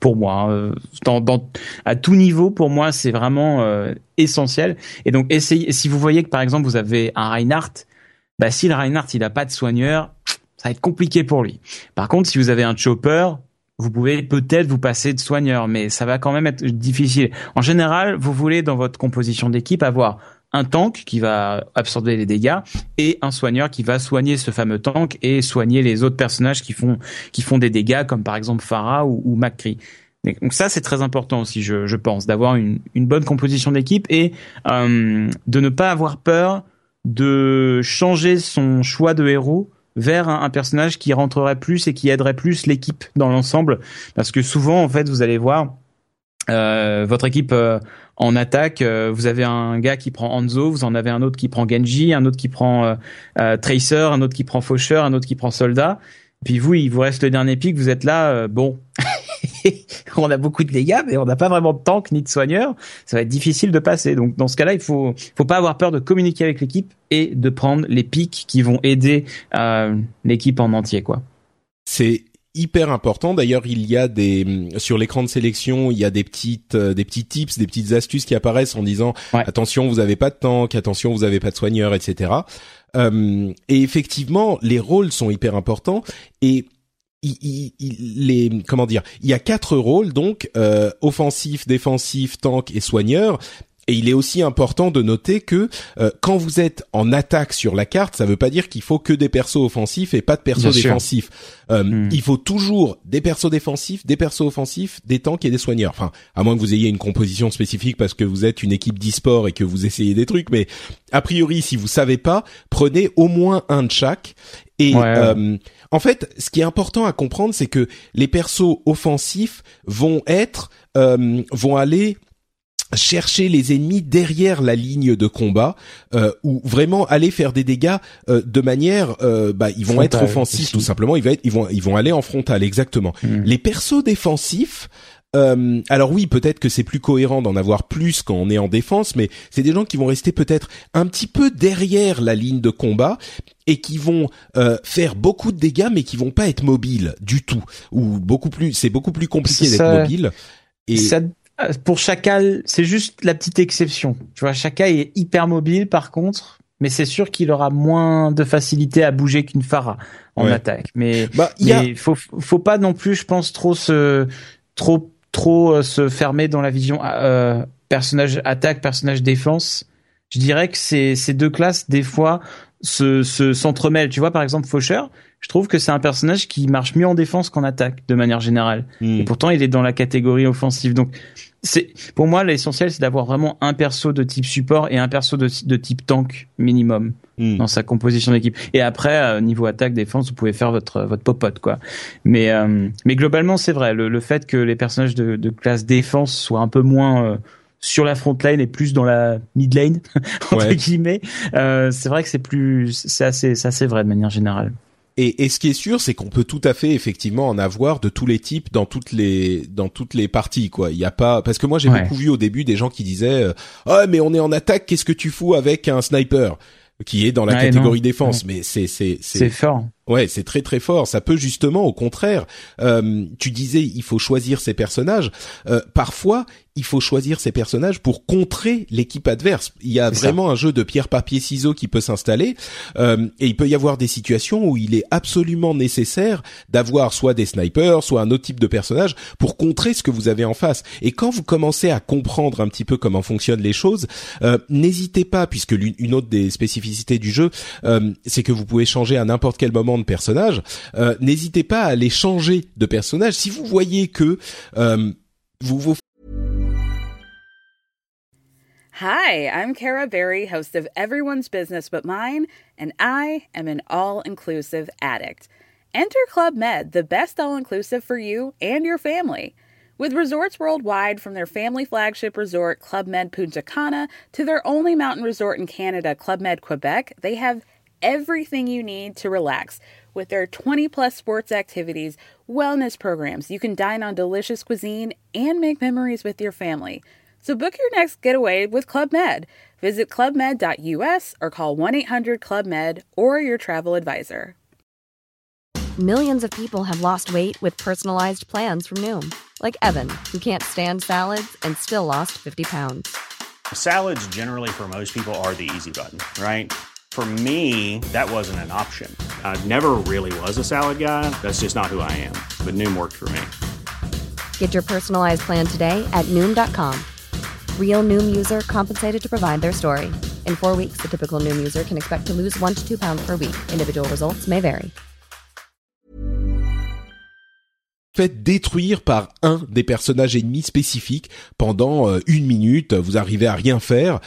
Pour moi, hein. dans, dans, à tout niveau, pour moi, c'est vraiment euh, essentiel. Et donc, essayez. Si vous voyez que par exemple vous avez un Reinhardt, bah si le Reinhardt il a pas de soigneur, ça va être compliqué pour lui. Par contre, si vous avez un Chopper, vous pouvez peut-être vous passer de soigneur, mais ça va quand même être difficile. En général, vous voulez dans votre composition d'équipe avoir un tank qui va absorber les dégâts et un soigneur qui va soigner ce fameux tank et soigner les autres personnages qui font qui font des dégâts comme par exemple Farah ou, ou McCree. Donc ça c'est très important aussi, je, je pense, d'avoir une, une bonne composition d'équipe et euh, de ne pas avoir peur de changer son choix de héros vers un, personnage qui rentrerait plus et qui aiderait plus l'équipe dans l'ensemble. Parce que souvent, en fait, vous allez voir euh, votre équipe euh, en attaque, euh, vous avez un gars qui prend Hanzo, vous en avez un autre qui prend Genji, un autre qui prend Tracer, un autre qui prend Faucheur, un autre qui prend Soldat. Puis vous, il vous reste le dernier pic, vous êtes là, bon, [LAUGHS] on a beaucoup de dégâts, mais on n'a pas vraiment de tank ni de soigneur. Ça va être difficile de passer. Donc dans ce cas-là, il faut faut pas avoir peur de communiquer avec l'équipe et de prendre les pics qui vont aider euh, l'équipe en entier, quoi. C'est hyper important. D'ailleurs, il y a des sur l'écran de sélection, il y a des petites euh, des petits tips, des petites astuces qui apparaissent en disant attention, vous avez pas de tank, attention, vous avez pas de soigneur, etc. Euh, et effectivement, les rôles sont hyper importants et il, il, les comment dire il y a quatre rôles donc euh, offensif défensif tank et soigneur et il est aussi important de noter que euh, quand vous êtes en attaque sur la carte, ça veut pas dire qu'il faut que des persos offensifs et pas de persos défensifs. Euh, hmm. Il faut toujours des persos défensifs, des persos offensifs, des tanks et des soigneurs. Enfin, à moins que vous ayez une composition spécifique parce que vous êtes une équipe d'e-sport et que vous essayez des trucs, mais a priori, si vous savez pas, prenez au moins un de chaque. Et euh, en fait, ce qui est important à comprendre, c'est que les persos offensifs vont être, euh, vont aller chercher les ennemis derrière la ligne de combat euh, ou vraiment aller faire des dégâts euh, de manière euh, bah ils vont être offensifs tout simplement ils vont être, ils vont ils vont aller en frontal exactement hmm. les persos défensifs euh, alors oui, peut-être que c'est plus cohérent d'en avoir plus quand on est en défense, mais c'est des gens qui vont rester peut-être un petit peu derrière la ligne de combat et qui vont euh, faire beaucoup de dégâts, mais qui vont pas être mobiles du tout. Ou beaucoup plus, c'est beaucoup plus compliqué d'être mobile. Et ça, pour Chacal, c'est juste la petite exception. Tu vois, Chacal est hyper mobile, par contre, mais c'est sûr qu'il aura moins de facilité à bouger qu'une Farah en attaque. Mais bah, il faut faut pas non plus, je pense, trop se trop trop euh, se fermer dans la vision euh, personnage attaque, personnage défense. Je dirais que ces, ces deux classes, des fois, se s'entremêlent. tu vois, par exemple, Faucheur, je trouve que c'est un personnage qui marche mieux en défense qu'en attaque, de manière générale. Hmm. Et pourtant, il est dans la catégorie offensive. Donc, c'est pour moi l'essentiel, c'est d'avoir vraiment un perso de type support et un perso de, de type tank minimum. Hmm. dans sa composition d'équipe. Et après, euh, niveau attaque, défense, vous pouvez faire votre votre popote quoi. Mais euh, mais globalement, c'est vrai. Le, le, fait que les personnages de, de, classe défense soient un peu moins euh, sur la front lane et plus dans la mid lane [LAUGHS] entre guillemets. C'est vrai que c'est plus, c'est assez, c'est assez vrai de manière générale. Et, et, ce qui est sûr, c'est qu'on peut tout à fait effectivement en avoir de tous les types dans toutes les dans toutes les parties quoi. Il y a pas parce que moi j'ai beaucoup vu au début des gens qui disaient "Ah mais on est en attaque, qu'est-ce que tu fous avec un sniper? Qui est dans la catégorie défense mais c'est c'est c'est fort. Ouais, c'est très très fort. Ça peut justement, au contraire, euh, tu disais, il faut choisir ses personnages. Euh, parfois, il faut choisir ses personnages pour contrer l'équipe adverse. Il y a vraiment un jeu de pierre papier ciseaux qui peut s'installer euh, et il peut y avoir des situations où il est absolument nécessaire d'avoir soit des snipers, soit un autre type de personnage pour contrer ce que vous avez en face. Et quand vous commencez à comprendre un petit peu comment fonctionnent les choses, euh, n'hésitez pas, puisque une autre des spécificités du jeu, euh, c'est que vous pouvez changer à n'importe quel moment de. Euh, n'hésitez pas à les changer de personnage si vous voyez que euh, vous vous Hi, I'm Kara Berry, host of Everyone's Business But Mine, and I am an all inclusive addict. Enter Club Med, the best all inclusive for you and your family. With resorts worldwide, from their family flagship resort, Club Med Punta Cana, to their only mountain resort in Canada, Club Med Quebec, they have everything you need to relax. With their 20 plus sports activities, wellness programs, you can dine on delicious cuisine and make memories with your family. So book your next getaway with Club Med. Visit clubmed.us or call 1 800 Club Med or your travel advisor. Millions of people have lost weight with personalized plans from Noom, like Evan, who can't stand salads and still lost 50 pounds. Salads, generally, for most people, are the easy button, right? For me, that wasn't an option. I never really was a salad guy. That's just not who I am. But Noom worked for me. Get your personalized plan today at Noom.com. Real Noom user compensated to provide their story. In four weeks, the typical Noom user can expect to lose one to two pounds per week. Individual results may vary. Faites détruire par un des personnages ennemis spécifiques pendant euh, une minute. Vous arrivez à rien faire.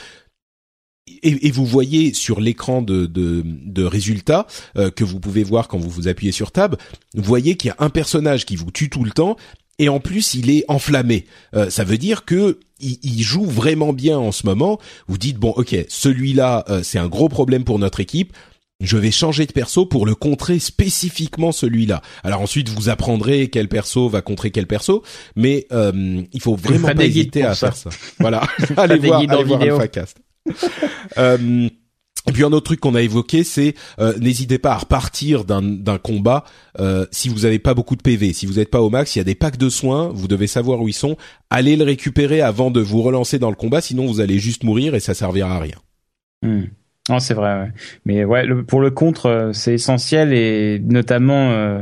Et, et, vous voyez sur l'écran de, de, de résultats euh, que vous pouvez voir quand vous vous appuyez sur Tab, vous voyez qu'il y a un personnage qui vous tue tout le temps et en plus il est enflammé. Euh, ça veut dire que il, joue vraiment bien en ce moment. Vous dites bon, ok, celui-là euh, c'est un gros problème pour notre équipe. Je vais changer de perso pour le contrer spécifiquement celui-là. Alors ensuite vous apprendrez quel perso va contrer quel perso, mais euh, il faut vraiment pas hésiter à faire ça. Voilà, [LAUGHS] allez voir, allez voir AlphaCast. [LAUGHS] euh, et puis un autre truc qu'on a évoqué, c'est euh, n'hésitez pas à repartir d'un combat euh, si vous n'avez pas beaucoup de PV, si vous n'êtes pas au max, il y a des packs de soins, vous devez savoir où ils sont, allez le récupérer avant de vous relancer dans le combat, sinon vous allez juste mourir et ça servira à rien. Hmm. Non, c'est vrai. Ouais. Mais ouais, pour le contre, c'est essentiel et notamment euh,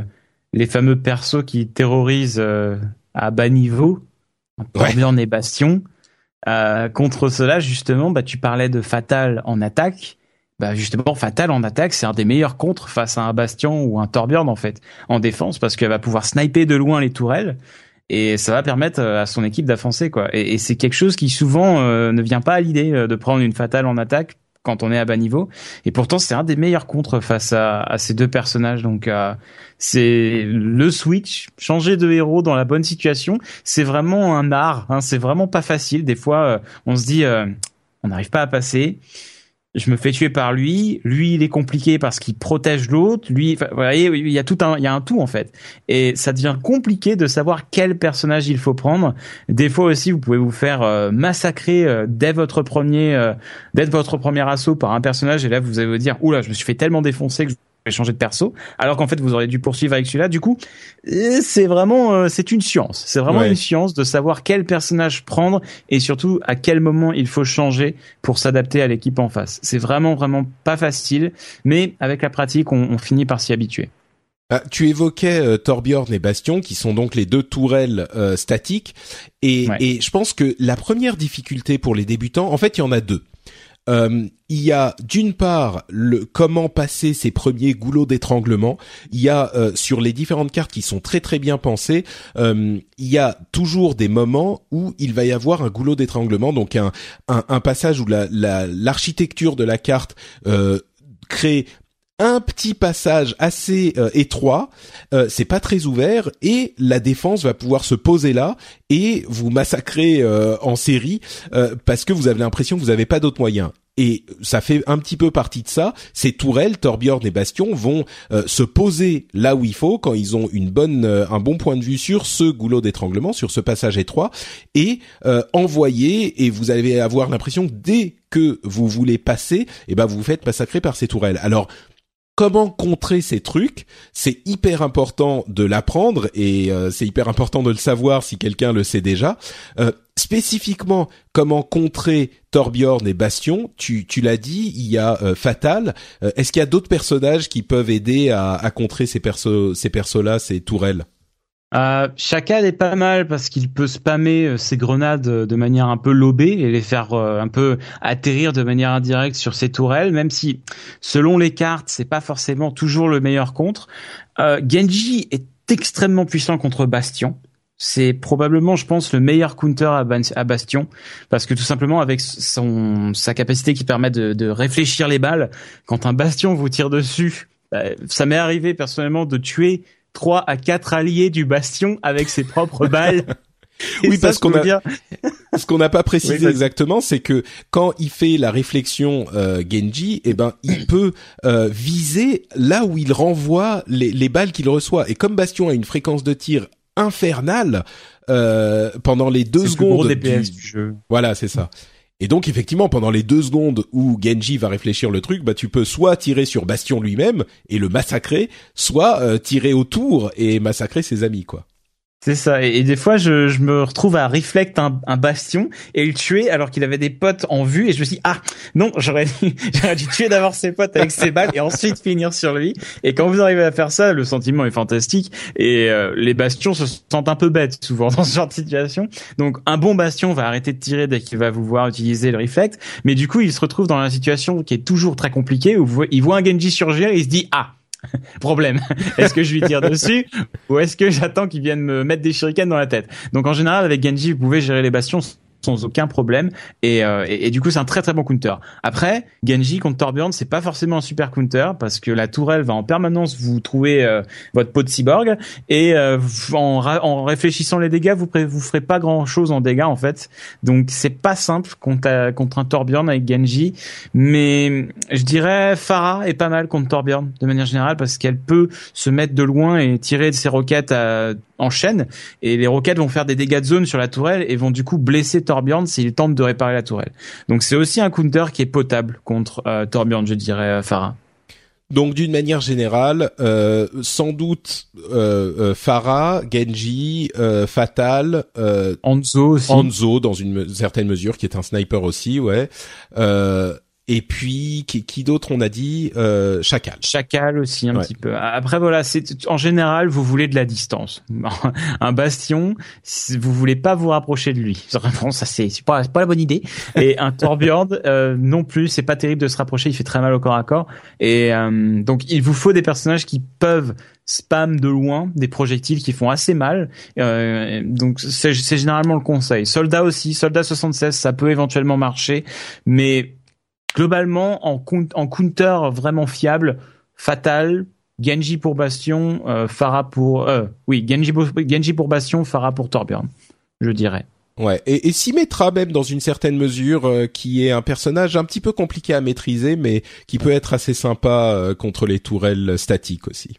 les fameux persos qui terrorisent à bas niveau, Torbjorn et Bastion. Contre cela, justement, bah, tu parlais de Fatal en attaque bah justement Fatal en attaque, c'est un des meilleurs contres face à un Bastion ou un Torbjorn en fait en défense parce qu'elle va pouvoir sniper de loin les tourelles et ça va permettre euh, à son équipe d'avancer quoi. Et, c'est quelque chose qui souvent euh, ne vient pas à l'idée euh, de prendre une Fatale en attaque quand on est à bas niveau. Et pourtant, c'est un des meilleurs contres face à, ces deux personnages. Donc, c'est le switch, changer de héros dans la bonne situation. C'est vraiment un art. Hein, c'est vraiment pas facile. Des fois, on se dit, on n'arrive pas à passer je me fais tuer par lui, lui il est compliqué parce qu'il protège l'autre, lui, vous voyez, il y a tout un, il y a un tout en fait, et ça devient compliqué de savoir quel personnage il faut prendre. Des fois aussi, vous pouvez vous faire euh, massacrer euh, dès votre premier, euh, dès votre premier assaut par un personnage, et là vous allez vous dire, oula, je me suis fait tellement défoncer que changer de perso, alors qu'en fait vous auriez dû poursuivre avec celui-là. Du coup, euh, c'est vraiment, euh, c'est une science. C'est vraiment une science de savoir quel personnage prendre et surtout à quel moment il faut changer pour s'adapter à l'équipe en face. C'est vraiment vraiment pas facile, mais avec la pratique, on, finit par s'y habituer. Ah, tu évoquais euh, Torbjorn et Bastion, qui sont donc les deux tourelles statiques, et, et je pense que la première difficulté pour les débutants, en fait, il y en a deux. Euh, il y a d'une part le comment passer ces premiers goulots d'étranglement. Il y a euh, sur les différentes cartes qui sont très très bien pensées, euh, il y a toujours des moments où il va y avoir un goulot d'étranglement, donc un, un, un, passage où la l'architecture de la carte crée un petit passage assez euh, étroit, euh, c'est pas très ouvert et la défense va pouvoir se poser là et vous massacrer euh, en série parce que vous avez l'impression que vous n'avez pas d'autres moyens. Et ça fait un petit peu partie de ça. Ces tourelles, Torbjorn et Bastion, vont se poser là où il faut quand ils ont une bonne, un bon point de vue sur ce goulot d'étranglement, sur ce passage étroit, et envoyer. Et vous allez avoir l'impression dès que vous voulez passer, eh ben vous vous faites massacrer par ces tourelles. Alors comment contrer ces trucs, c'est hyper important de l'apprendre et euh, c'est hyper important de le savoir si quelqu'un le sait déjà. Euh, spécifiquement, comment contrer Torbjorn et Bastion, tu, tu l'as dit, il y a euh, Fatal. Est-ce qu'il y a d'autres personnages qui peuvent aider à, à contrer ces persos, ces persos-là, ces tourelles? Euh, Chacal est pas mal parce qu'il peut spammer euh, ses grenades de manière un peu lobée et les faire euh, un peu atterrir de manière indirecte sur ses tourelles, même si selon les cartes c'est pas forcément toujours le meilleur contre. Euh, Genji est extrêmement puissant contre Bastion. C'est probablement, je pense, le meilleur counter à, Bastion parce que tout simplement avec son sa capacité qui permet de, de réfléchir les balles, quand un Bastion vous tire dessus, bah, ça m'est arrivé personnellement de tuer 3 à 4 alliés du bastion avec ses propres [LAUGHS] balles. oui, parce qu'on a [LAUGHS] ce qu'on n'a pas précisé exactement, c'est que quand il fait la réflexion euh, Genji, eh ben il [COUGHS] peut euh, viser là où il renvoie les, les balles qu'il reçoit. Et comme Bastion a une fréquence de tir infernale euh, pendant les deux secondes du... du jeu. Voilà, c'est ça. Et donc effectivement, pendant les deux secondes où Genji va réfléchir le truc, bah tu peux soit tirer sur Bastion lui-même et le massacrer, soit euh, tirer autour et massacrer ses amis, quoi. C'est ça. Et, des fois, je, je, me retrouve à reflect un, un, bastion et le tuer alors qu'il avait des potes en vue. Et je me dit, ah non, j'aurais dû, [LAUGHS] j'aurais dû tuer d'abord ses potes avec ses balles et ensuite finir sur lui. Et quand vous arrivez à faire ça, le sentiment est fantastique. Et euh, les bastions se sentent un peu bêtes souvent dans ce genre de situation. Donc un bon bastion va arrêter de tirer dès qu'il va vous voir utiliser le reflect. Mais du coup, il se retrouve dans la situation qui est toujours très compliquée où il voit un Genji surgir et il se dit, ah [LAUGHS] Problème. Est-ce que je lui tire dessus ou est-ce que j'attends qu'il vienne me mettre des shurikens dans la tête? Donc en général avec Genji, vous pouvez gérer les bastions sans aucun problème. Et, euh, et, du coup c'est un très très bon counter. Après Genji contre Torbjorn c'est pas forcément un super counter parce que la tourelle va en permanence vous trouver euh, votre peau de cyborg. Et euh, en, réfléchissant les dégâts vous vous ferez pas grand chose en dégâts en fait. Donc c'est pas simple contre, contre un Torbjorn avec Genji. Mais je dirais Farah est pas mal contre Torbjorn de manière générale parce qu'elle peut se mettre de loin et tirer de ses roquettes à en chaîne et les roquettes vont faire des dégâts de zone sur la tourelle et vont du coup blesser Torbjorn s'il tente de réparer la tourelle. Donc c'est aussi un counter qui est potable contre euh, Torbjorn, je dirais, Farah. Donc d'une manière générale, euh, sans doute euh, euh Farah, Genji, euh, Fatal, Anzo aussi. Anzo dans une certaine mesure, qui est un sniper aussi, ouais. Et puis qui, qui d'autre on a dit euh, Chacal. Chacal aussi un petit peu. Après voilà, c'est en général vous voulez de la distance. [LAUGHS] un bastion, vous voulez pas vous rapprocher de lui. Bon, ça c'est c'est pas pas la bonne idée. Et un Torbjorn [LAUGHS] euh, non plus, c'est pas terrible de se rapprocher, il fait très mal au corps à corps. Et euh, donc il vous faut des personnages qui peuvent spam de loin des projectiles qui font assez mal. Euh, donc c'est généralement le conseil. Soldat aussi, soldat 76, ça peut éventuellement marcher, mais globalement, en, en counter vraiment fiable, Fatal, Genji pour Bastion, euh, Farah pour... Euh, oui, Genji pour, Genji pour Bastion, Farah pour Torbjorn, je dirais. Ouais, et, et s'y mettra même dans une certaine mesure, euh, qui est un personnage un petit peu compliqué à maîtriser, mais qui peut être assez sympa euh, contre les tourelles statiques aussi.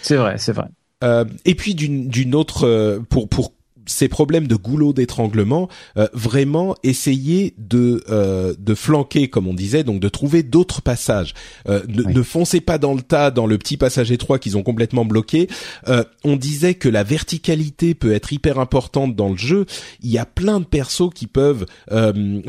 C'est vrai, c'est vrai. Euh, et puis d'une d'une autre pour pour ces problèmes de goulot d'étranglement, euh, vraiment essayer de euh, de flanquer, comme on disait, donc de trouver d'autres passages. Euh, ne, foncez pas dans le tas, dans le petit passage étroit qu'ils ont complètement bloqué. on disait que la verticalité peut être hyper importante dans le jeu. Il y a plein de persos qui peuvent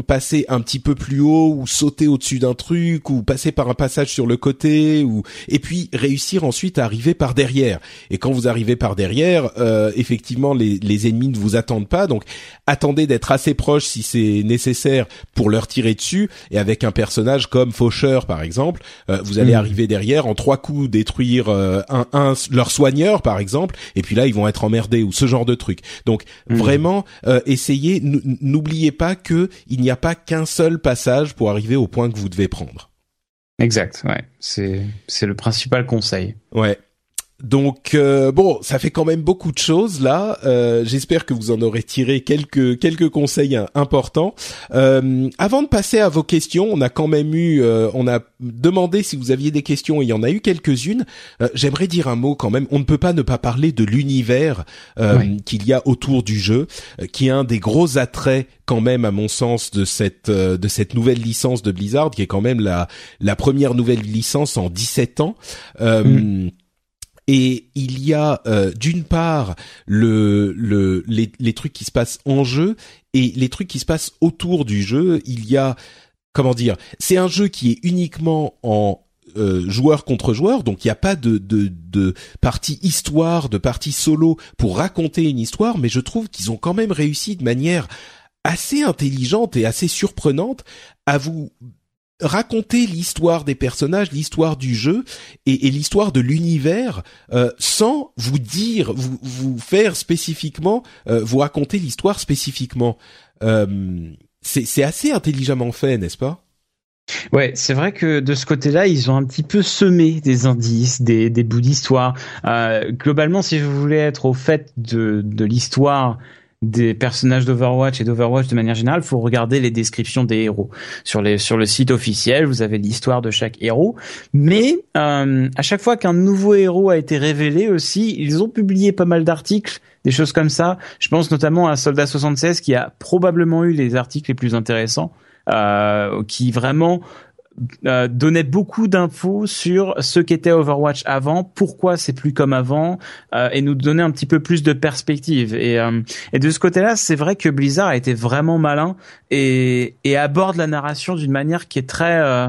passer un petit peu plus haut ou sauter au-dessus d'un truc ou passer par un passage sur le côté ou et puis réussir ensuite à arriver par derrière. Et quand vous arrivez par derrière, effectivement les les ennemis ne vous attendent pas. Donc attendez d'être assez proche si c'est nécessaire pour leur tirer dessus. Et avec un personnage comme Faucheur par exemple, euh, vous allez hmm. arriver derrière en trois coups détruire euh, un, un, leur soigneur par exemple. Et puis là ils vont être emmerdés ou ce genre de truc. Donc hmm. vraiment euh, essayez. N'oubliez pas que il n'y a pas qu'un seul passage pour arriver au point que vous devez prendre. Exact, ouais. C'est c'est le principal conseil. Ouais. Donc euh, bon, ça fait quand même beaucoup de choses là. Euh, J'espère que vous en aurez tiré quelques quelques conseils importants. Euh, avant de passer à vos questions, on a quand même eu, euh, on a demandé si vous aviez des questions. Et il y en a eu quelques-unes. Euh, j'aimerais dire un mot quand même. On ne peut pas ne pas parler de l'univers oui. qu'il y a autour du jeu, qui est un des gros attraits quand même à mon sens de cette de cette nouvelle licence de Blizzard, qui est quand même la la première nouvelle licence en 17 ans. Mm. Et il y a euh, d'une part le, le les, les, trucs qui se passent en jeu et les trucs qui se passent autour du jeu. Il y a comment dire, c'est un jeu qui est uniquement en euh, joueur contre joueur, donc il n'y a pas de, de, de partie histoire, de partie solo pour raconter une histoire, mais je trouve qu'ils ont quand même réussi de manière assez intelligente et assez surprenante à vous raconter l'histoire des personnages, l'histoire du jeu et, et l'histoire de l'univers euh, sans vous dire, vous, vous faire spécifiquement, euh, vous raconter l'histoire spécifiquement. Euh, c'est assez intelligemment fait, n'est-ce pas? Ouais, c'est vrai que de ce côté-là, ils ont un petit peu semé des indices, des, des bouts d'histoire. Euh, globalement, si vous voulez être au fait de, de l'histoire des personnages d'Overwatch et d'Overwatch de manière générale, faut regarder les descriptions des héros sur les sur le site officiel. Vous avez l'histoire de chaque héros, mais euh, à chaque fois qu'un nouveau héros a été révélé aussi, ils ont publié pas mal d'articles, des choses comme ça. Je pense notamment à Soldat 76 qui a probablement eu les articles les plus intéressants, euh, qui vraiment euh, donnait beaucoup d'infos sur ce qu'était Overwatch avant, pourquoi c'est plus comme avant, euh, et nous donnait un petit peu plus de perspective. Et, euh, et de ce côté-là, c'est vrai que Blizzard a été vraiment malin et, et aborde la narration d'une manière qui est très euh,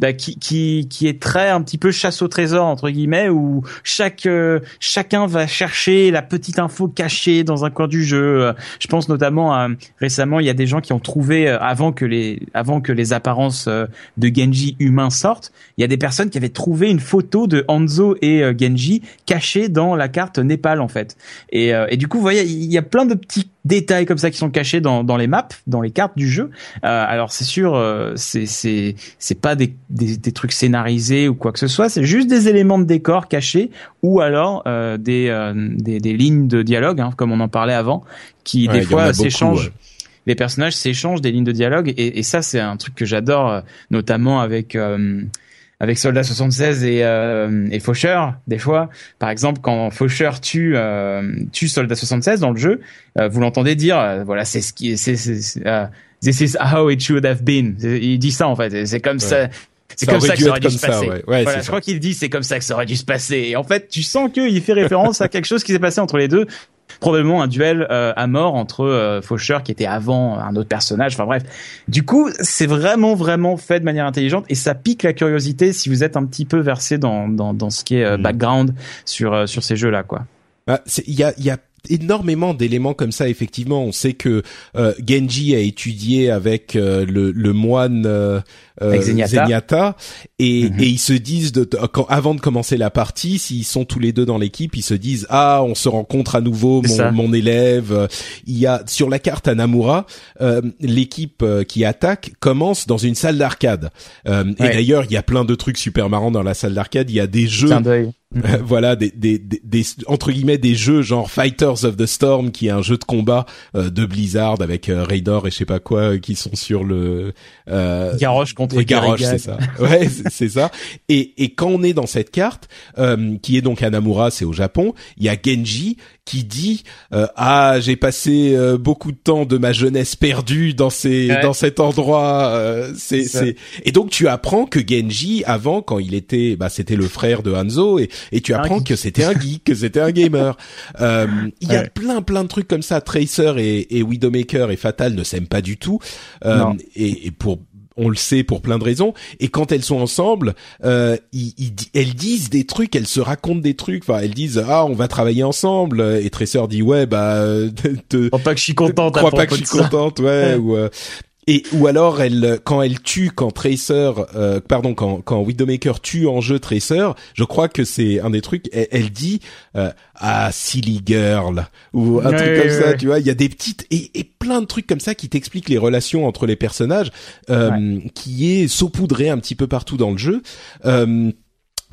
bah, qui, qui, qui est très un petit peu chasse au trésor entre guillemets où chaque euh, chacun va chercher la petite info cachée dans un coin du jeu. Je pense notamment à récemment il y a des gens qui ont trouvé euh, avant que les avant que les apparences euh, de Genji humains sortent, il y a des personnes qui avaient trouvé une photo de Hanzo et Genji cachée dans la carte Népal en fait. Et, et du coup vous voyez il y a plein de petits détails comme ça qui sont cachés dans, dans les maps, dans les cartes du jeu. Euh, alors c'est sûr, euh, c'est c'est c'est pas des, des, des trucs scénarisés ou quoi que ce soit, c'est juste des éléments de décor cachés ou alors euh, des, euh, des, des lignes de dialogue, hein, comme on en parlait avant, qui Ouais, des fois s'échangent. ouais. Les personnages s'échangent des lignes de dialogue et, et ça c'est un truc que j'adore, euh, notamment avec euh, avec Soldat 76 et, euh, et Faucheur, des fois, par exemple, quand Faucheur tue, euh, tue Soldat 76 dans le jeu, euh, vous l'entendez dire, euh, voilà, c'est ce qui, c'est, euh, this is how it should have been. Il dit ça en fait, c'est comme ça. C'est comme ça que ça aurait dû se passer. ouais. Ouais, voilà, je ça. crois qu'il dit c'est comme ça que ça aurait dû se passer. Et en fait, tu sens qu'il fait référence à quelque chose qui s'est passé entre les deux. Probablement un duel euh, à mort entre euh, Faucheur qui était avant un autre personnage. Enfin bref. Du coup, c'est vraiment vraiment fait de manière intelligente et ça pique la curiosité si vous êtes un petit peu versé dans dans, dans ce qui est euh, Mhm. background sur euh, sur ces jeux là quoi. Ah, c'est- Il y a, y a énormément d'éléments comme ça. Effectivement, on sait que euh, Genji a étudié avec euh, le, le moine euh, euh, Avec Zenyatta. et, Mhm. et ils se disent de, quand, avant de commencer la partie, s'ils sont tous les deux dans l'équipe, ils se disent ah on se rencontre à nouveau mon, mon élève. Il y a sur la carte Anamura euh, l'équipe euh, qui attaque commence dans une salle d'arcade. Euh, Et Ouais. d'ailleurs il y a plein de trucs super marrants dans la salle d'arcade. Il y a des jeux. Euh, voilà des, des, des, des- entre guillemets des jeux genre Fighters of the Storm qui est un jeu de combat euh, de Blizzard avec euh, Raynor et je sais pas quoi euh, qui sont sur le euh, Garrosh contre Garrosh, c'est ça. [LAUGHS] Ouais, c'est- ça. Et, et quand on est dans cette carte, euh, qui est donc Anamura, c'est au Japon, il y a Genji qui dit euh, ah j'ai passé euh, beaucoup de temps de ma jeunesse perdue dans ces Ouais. dans cet endroit. euh, c'est C'est et donc tu apprends que Genji avant quand il était bah c'était le frère de Hanzo et et tu apprends que c'était un geek, que c'était un gamer. [LAUGHS] Euh, Il y a plein plein de trucs comme ça. Tracer et, et Widowmaker et Fatal ne s'aiment pas du tout. Euh, et, et pour on le sait pour plein de raisons. Et quand elles sont ensemble, euh, ils- ils elles disent des trucs, elles se racontent des trucs. Enfin, elles disent ah on va travailler ensemble. Et Tracer dit ouais bah euh, [LAUGHS] te, pas que je suis contente. crois pas que je suis contente, ouais. ou, euh, Et ou alors elle quand elle tue quand Tracer euh, pardon quand quand Widowmaker tue en jeu Tracer, je crois que c'est un des trucs elle, dit euh, ah silly girl ou un truc comme ça, tu vois, il y a des petites et, et plein de trucs comme ça qui t'expliquent les relations entre les personnages euh, qui est saupoudré un petit peu partout dans le jeu. Euh,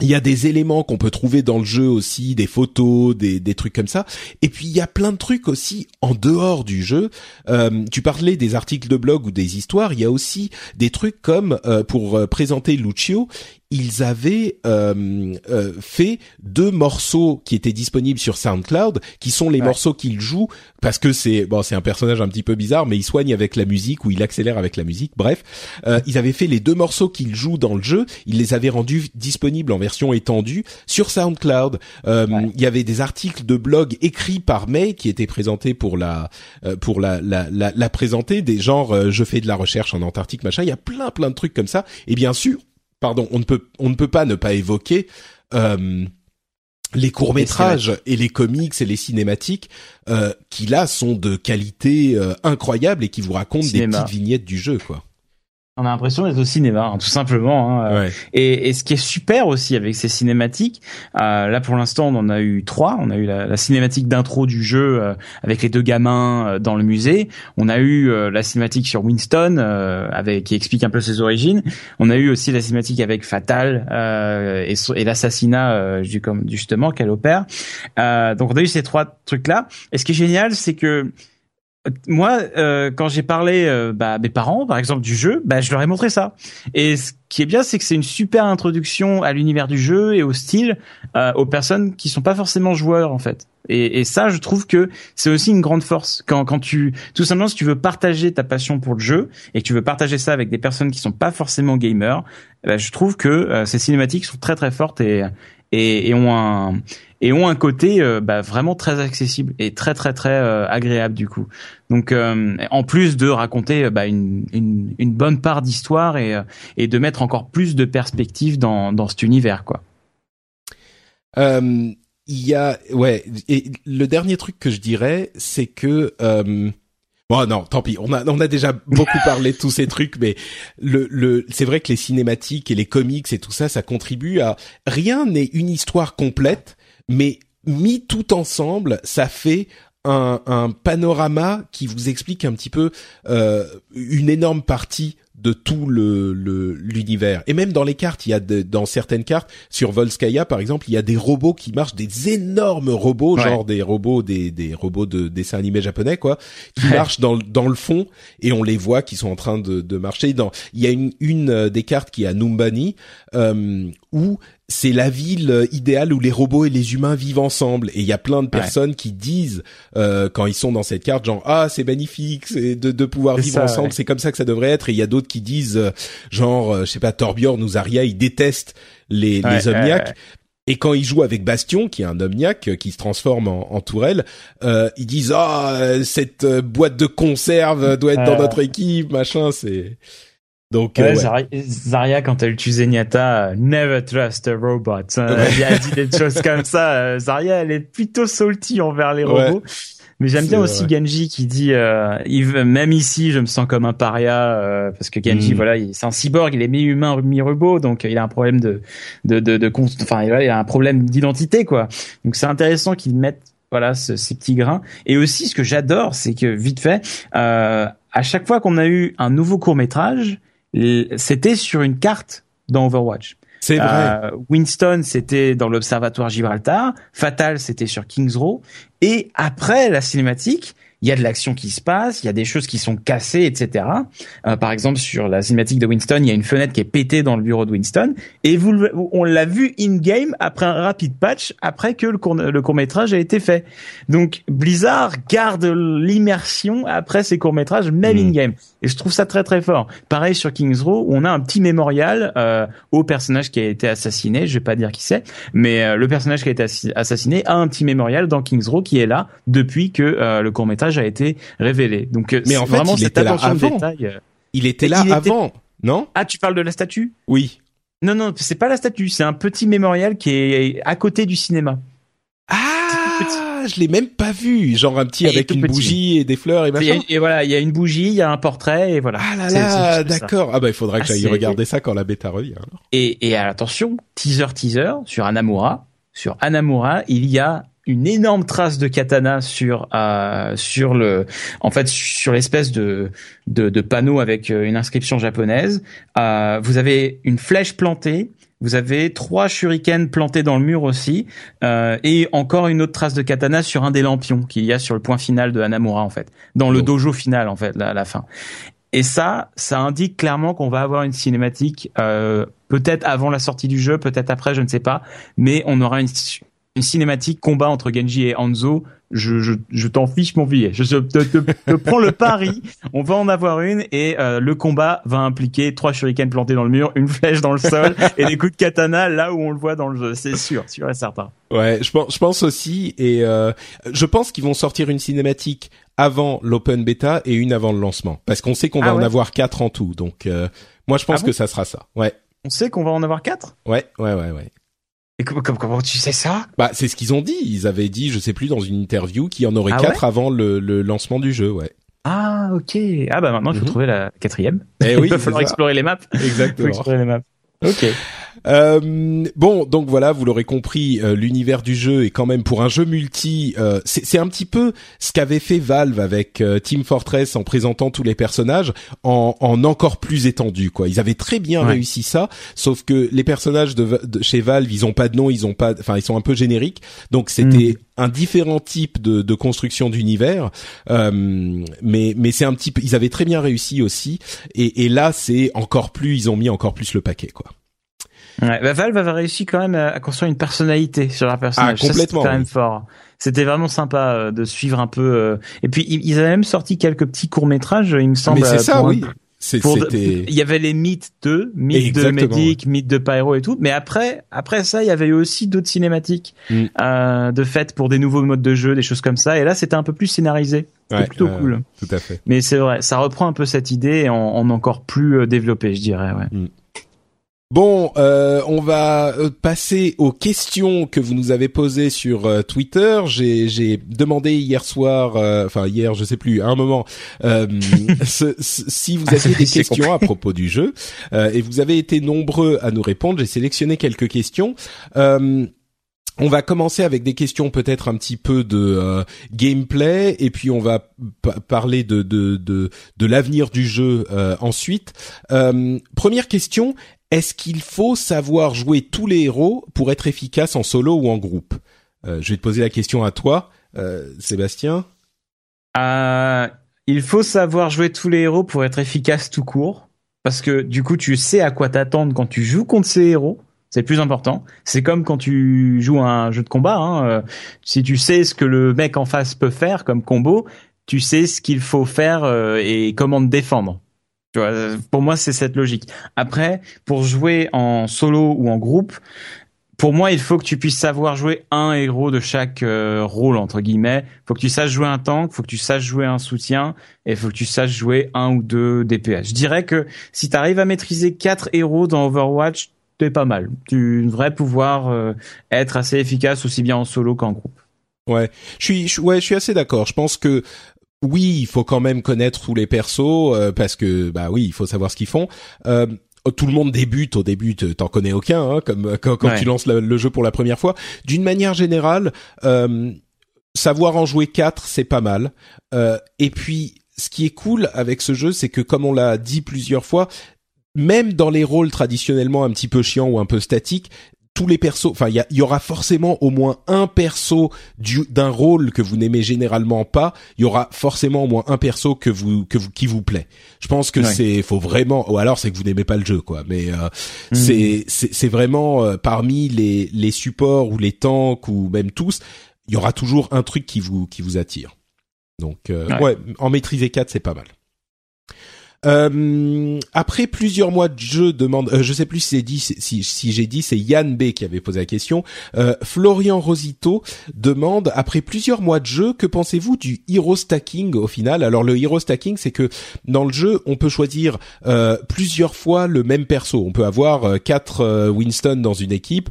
il y a des éléments qu'on peut trouver dans le jeu aussi, des photos, des, des trucs comme ça. Et puis il y a plein de trucs aussi en dehors du jeu. Euh, tu parlais des articles de blog ou des histoires. Il y a aussi des trucs comme euh, pour euh, présenter Lucio, ils avaient euh, euh, fait deux morceaux qui étaient disponibles sur SoundCloud, qui sont les morceaux qu'il joue parce que c'est bon, c'est un personnage un petit peu bizarre, mais il soigne avec la musique ou il accélère avec la musique. Bref, euh, ils avaient fait les deux morceaux qu'il joue dans le jeu, ils les avaient rendus disponibles en version étendue sur SoundCloud. Euh, il y avait des articles de blog écrits par May qui étaient présentés pour la euh, pour la la, la, la présenter, des genres je fais de la recherche en Antarctique machin. Il y a plein plein de trucs comme ça. Et bien sûr pardon, on ne peut on ne peut pas ne pas évoquer euh, les courts métrages et les comics et les cinématiques euh, qui là sont de qualité euh, incroyable et qui vous racontent des petites vignettes du jeu quoi. On a l'impression d'être au cinéma, hein, tout simplement. Hein. Et, et, ce qui est super aussi avec ces cinématiques, euh, là pour l'instant on en a eu trois. On a eu la, la cinématique d'intro du jeu euh, avec les deux gamins euh, dans le musée. On a eu euh, la cinématique sur Winston avec qui explique un peu ses origines. On a eu aussi la cinématique avec Fatal et, et l'assassinat justement qu'elle opère. donc on a eu ces trois trucs là. Et ce qui est génial, c'est que moi, euh, quand j'ai parlé euh, bah, à mes parents, par exemple, du jeu, bah, je leur ai montré ça. Et ce qui est bien, c'est que c'est une super introduction à l'univers du jeu et au style euh, aux personnes qui sont pas forcément joueurs en fait. Et, et ça, je trouve que c'est aussi une grande force quand, quand tu, tout simplement, si tu veux partager ta passion pour le jeu et que tu veux partager ça avec des personnes qui sont pas forcément gamers, bah, je trouve que ces cinématiques sont très très fortes et et, et ont un et ont un côté euh, bah, vraiment très accessible et très très très euh, agréable du coup. Donc euh, en plus de raconter bah, une, une, une, bonne part d'histoire et, et de mettre encore plus de perspectives dans, dans cet univers quoi. il y a ouais et le dernier truc que je dirais c'est que Bon non, tant pis. On a on a déjà beaucoup parlé de tous ces trucs, mais le le c'est vrai que les cinématiques et les comics et tout ça, ça contribue à rien n'est une histoire complète, mais mis tout ensemble, ça fait un, un panorama qui vous explique un petit peu euh, une énorme partie de tout le l'univers. Et même dans les cartes, il y a dans certaines cartes, sur Volskaya par exemple, il y a des robots qui marchent, des énormes robots, genre des robots, des, des robots de dessins animés japonais quoi, qui marchent dans dans le fond et on les voit qui sont en train de, de marcher. Dans il y a une une euh, des cartes qui est à Numbani euh, où c'est la ville idéale où les robots et les humains vivent ensemble. Et il y a plein de personnes qui disent euh, quand ils sont dans cette carte, genre ah c'est magnifique, c'est de, de pouvoir vivre ensemble, c'est comme ça que ça devrait être. Et il y a d'autres qui disent euh, genre euh, je sais pas Torbjorn ou Zarya, ils détestent les, les omniacs. Et quand ils jouent avec Bastion, qui est un omniac euh, qui se transforme en, en tourelle, euh, ils disent ah cette boîte de conserve doit être dans notre équipe, machin. C'est donc ouais, euh, Zarya, quand elle tue Zenyatta, never trust a robot. Hein. elle a dit des choses [LAUGHS] comme ça. Euh, Zarya, elle est plutôt salty envers les robots. Mais j'aime bien aussi Genji qui dit euh, même ici je me sens comme un paria euh, parce que Genji mm. voilà c'est un cyborg il est mi humain mi robot donc il a un problème de de de, de enfin il a un problème d'identité quoi donc c'est intéressant qu'ils mettent voilà ce, ces petits grains et aussi ce que j'adore c'est que vite fait euh, à chaque fois qu'on a eu un nouveau court métrage c'était sur une carte dans Overwatch. C'est vrai. Euh, Winston, c'était dans l'observatoire Gibraltar. Fatal, c'était sur Kings Row. Et après la cinématique, il y a de l'action qui se passe, il y a des choses qui sont cassées, etc. Euh, par exemple, sur la cinématique de Winston, il y a une fenêtre qui est pétée dans le bureau de Winston, et vous, on l'a vu in-game après un rapide patch, après que le court, le court métrage a été fait. Donc Blizzard garde l'immersion après ces courts métrages, même hmm. in-game, et je trouve ça très très fort. Pareil sur Kings Row, on a un petit mémorial euh, au personnage qui a été assassiné. Je vais pas dire qui c'est, mais euh, le personnage qui a été assassiné a un petit mémorial dans Kings Row qui est là depuis que euh, le court métrage a été révélé. Donc, euh, mais en fait, vraiment il était là avant. Euh, il était là avant, non? Ah, tu parles de la statue? Oui. Non, non, c'est pas la statue, c'est un petit mémorial qui est à côté du cinéma. Ah je l'ai même pas vu. Genre un petit avec une bougie et des fleurs et machin. Et, voilà, il y a une bougie, il y a un portrait et voilà. Ah là là, d'accord. Ah bah il faudra que ah, j'aille regarder ça quand la bêta revient. Et, et attention, teaser teaser sur Anamura. Sur Anamura, il y a une énorme trace de katana sur euh, sur le en fait sur l'espèce de, de, de panneau avec euh, une inscription japonaise. Euh, vous avez une flèche plantée. Vous avez trois shurikens plantés dans le mur aussi, euh, et encore une autre trace de katana sur un des lampions qu'il y a sur le point final de Hanamura en fait, dans le dojo final en fait, à la fin. Et ça, ça indique clairement qu'on va avoir une cinématique, euh, peut-être avant la sortie du jeu, peut-être après, je ne sais pas, mais on aura une, une cinématique combat entre Genji et Hanzo, je, je, je t'en fiche mon billet. Je te, te, te prends le pari. [LAUGHS] On va en avoir une et euh, le combat va impliquer trois shurikens plantés dans le mur, une flèche dans le sol [LAUGHS] et des coups de katana là où on le voit dans le jeu. C'est sûr, sûr et certain. Ouais, je pense, je pense aussi et euh, je pense qu'ils vont sortir une cinématique avant l'open beta et une avant le lancement parce qu'on sait qu'on va ah en avoir quatre en tout. Donc euh, moi je pense ah que ça sera ça. Ouais. On sait qu'on va en avoir quatre? Ouais, ouais, ouais, ouais comment, tu sais ça? Bah, c'est ce qu'ils ont dit. Ils avaient dit, je sais plus, dans une interview, qu'il y en aurait ah quatre avant le, lancement du jeu, ouais. Ah, ok. Ah bah maintenant, il faut mhm. trouver la quatrième. Eh oui, [LAUGHS] il va falloir explorer les maps. Exactement. explorer les maps. Ok. Euh, bon, donc voilà, vous l'aurez compris, euh, l'univers du jeu est quand même pour un jeu multi. Euh, c'est un petit peu ce qu'avait fait Valve avec euh, Team Fortress en présentant tous les personnages en, en encore plus étendu. Quoi, ils avaient très bien réussi ça, sauf que les personnages de, chez Valve, ils ont pas de nom, ils ont pas, enfin, ils sont un peu génériques. Donc c'était mm. un différent type de, de construction d'univers, mais mais c'est un petit peu, ils avaient très bien réussi aussi. Et, et là, c'est encore plus, ils ont mis encore plus le paquet, quoi. Ouais, bah Valve avait réussi quand même à construire une personnalité sur leur personnage. Ah, complètement. quand même fort. C'était vraiment sympa euh, de suivre un peu. Euh, et puis ils avaient même sorti quelques petits courts métrages, il me semble. Mais c'est ça, oui. Il y avait les mythes 2, mythes de Medic, mythes de Pyro et tout. Mais après, après ça, il y avait aussi d'autres cinématiques mm. euh, de fait pour des nouveaux modes de jeu, des choses comme ça. Et là, c'était un peu plus scénarisé. C'était plutôt cool. Tout à fait. Mais c'est vrai, ça reprend un peu cette idée en, en encore plus développé, je dirais. Ouais. Mm. Bon, euh, on va euh, passer aux questions que vous nous avez posées sur euh, Twitter. J'ai demandé hier soir, enfin hier, je sais plus, à un moment, [LAUGHS] si vous ah, aviez des [LAUGHS] questions à propos du jeu, et vous avez été nombreux à nous répondre. J'ai sélectionné quelques questions. On va commencer avec des questions peut-être un petit peu de gameplay et puis on va parler de de de, de l'avenir du jeu ensuite. première question est-ce qu'il faut savoir jouer tous les héros pour être efficace en solo ou en groupe? Euh, Je vais te poser la question à toi, euh, Sébastien. Euh, il faut savoir jouer tous les héros pour être efficace tout court, parce que du coup tu sais à quoi t'attendre quand tu joues contre ces héros. C'est plus important. C'est comme quand tu joues un jeu de combat. Hein. Si tu sais ce que le mec en face peut faire comme combo, tu sais ce qu'il faut faire et comment te défendre. Tu vois, pour moi, c'est cette logique. Après, pour jouer en solo ou en groupe, pour moi, il faut que tu puisses savoir jouer un héros de chaque euh, rôle entre guillemets. Il faut que tu saches jouer un tank, il faut que tu saches jouer un soutien, et il faut que tu saches jouer un ou deux DPS. Je dirais que si tu arrives à maîtriser quatre héros dans Overwatch, t'es pas mal. Tu devrais pouvoir euh, être assez efficace aussi bien en solo qu'en groupe. Ouais, je suis, ouais, je suis assez d'accord. Je pense que oui, il faut quand même connaître tous les persos euh, parce que bah oui, il faut savoir ce qu'ils font. Euh, tout le monde débute au début, t'en connais aucun, hein, comme quand, tu lances le, jeu pour la première fois. D'une manière générale, euh, savoir en jouer quatre, c'est pas mal. et puis, ce qui est cool avec ce jeu, c'est que comme on l'a dit plusieurs fois, même dans les rôles traditionnellement un petit peu chiants ou un peu statiques, tous les persos, enfin il y, aura forcément au moins un perso d'un rôle que vous n'aimez généralement pas. Il y aura forcément au moins un perso que vous que vous qui vous plaît. Je pense que c'est faut vraiment ou alors c'est que vous n'aimez pas le jeu quoi. Mais euh, hmm. c'est c'est vraiment euh, parmi les les supports ou les tanks ou même tous, il y aura toujours un truc qui vous qui vous attire. Donc euh, ouais. en maîtriser 4 c'est pas mal. Euh, après plusieurs mois de jeu, demande, euh, je sais plus si dit, si, si j'ai dit, c'est Yann B qui avait posé la question. Euh, Florian Rosito demande après plusieurs mois de jeu, que pensez-vous du hero stacking au final? Alors le hero stacking, c'est que dans le jeu, on peut choisir euh, plusieurs fois le même perso. On peut avoir euh, quatre Winston dans une équipe.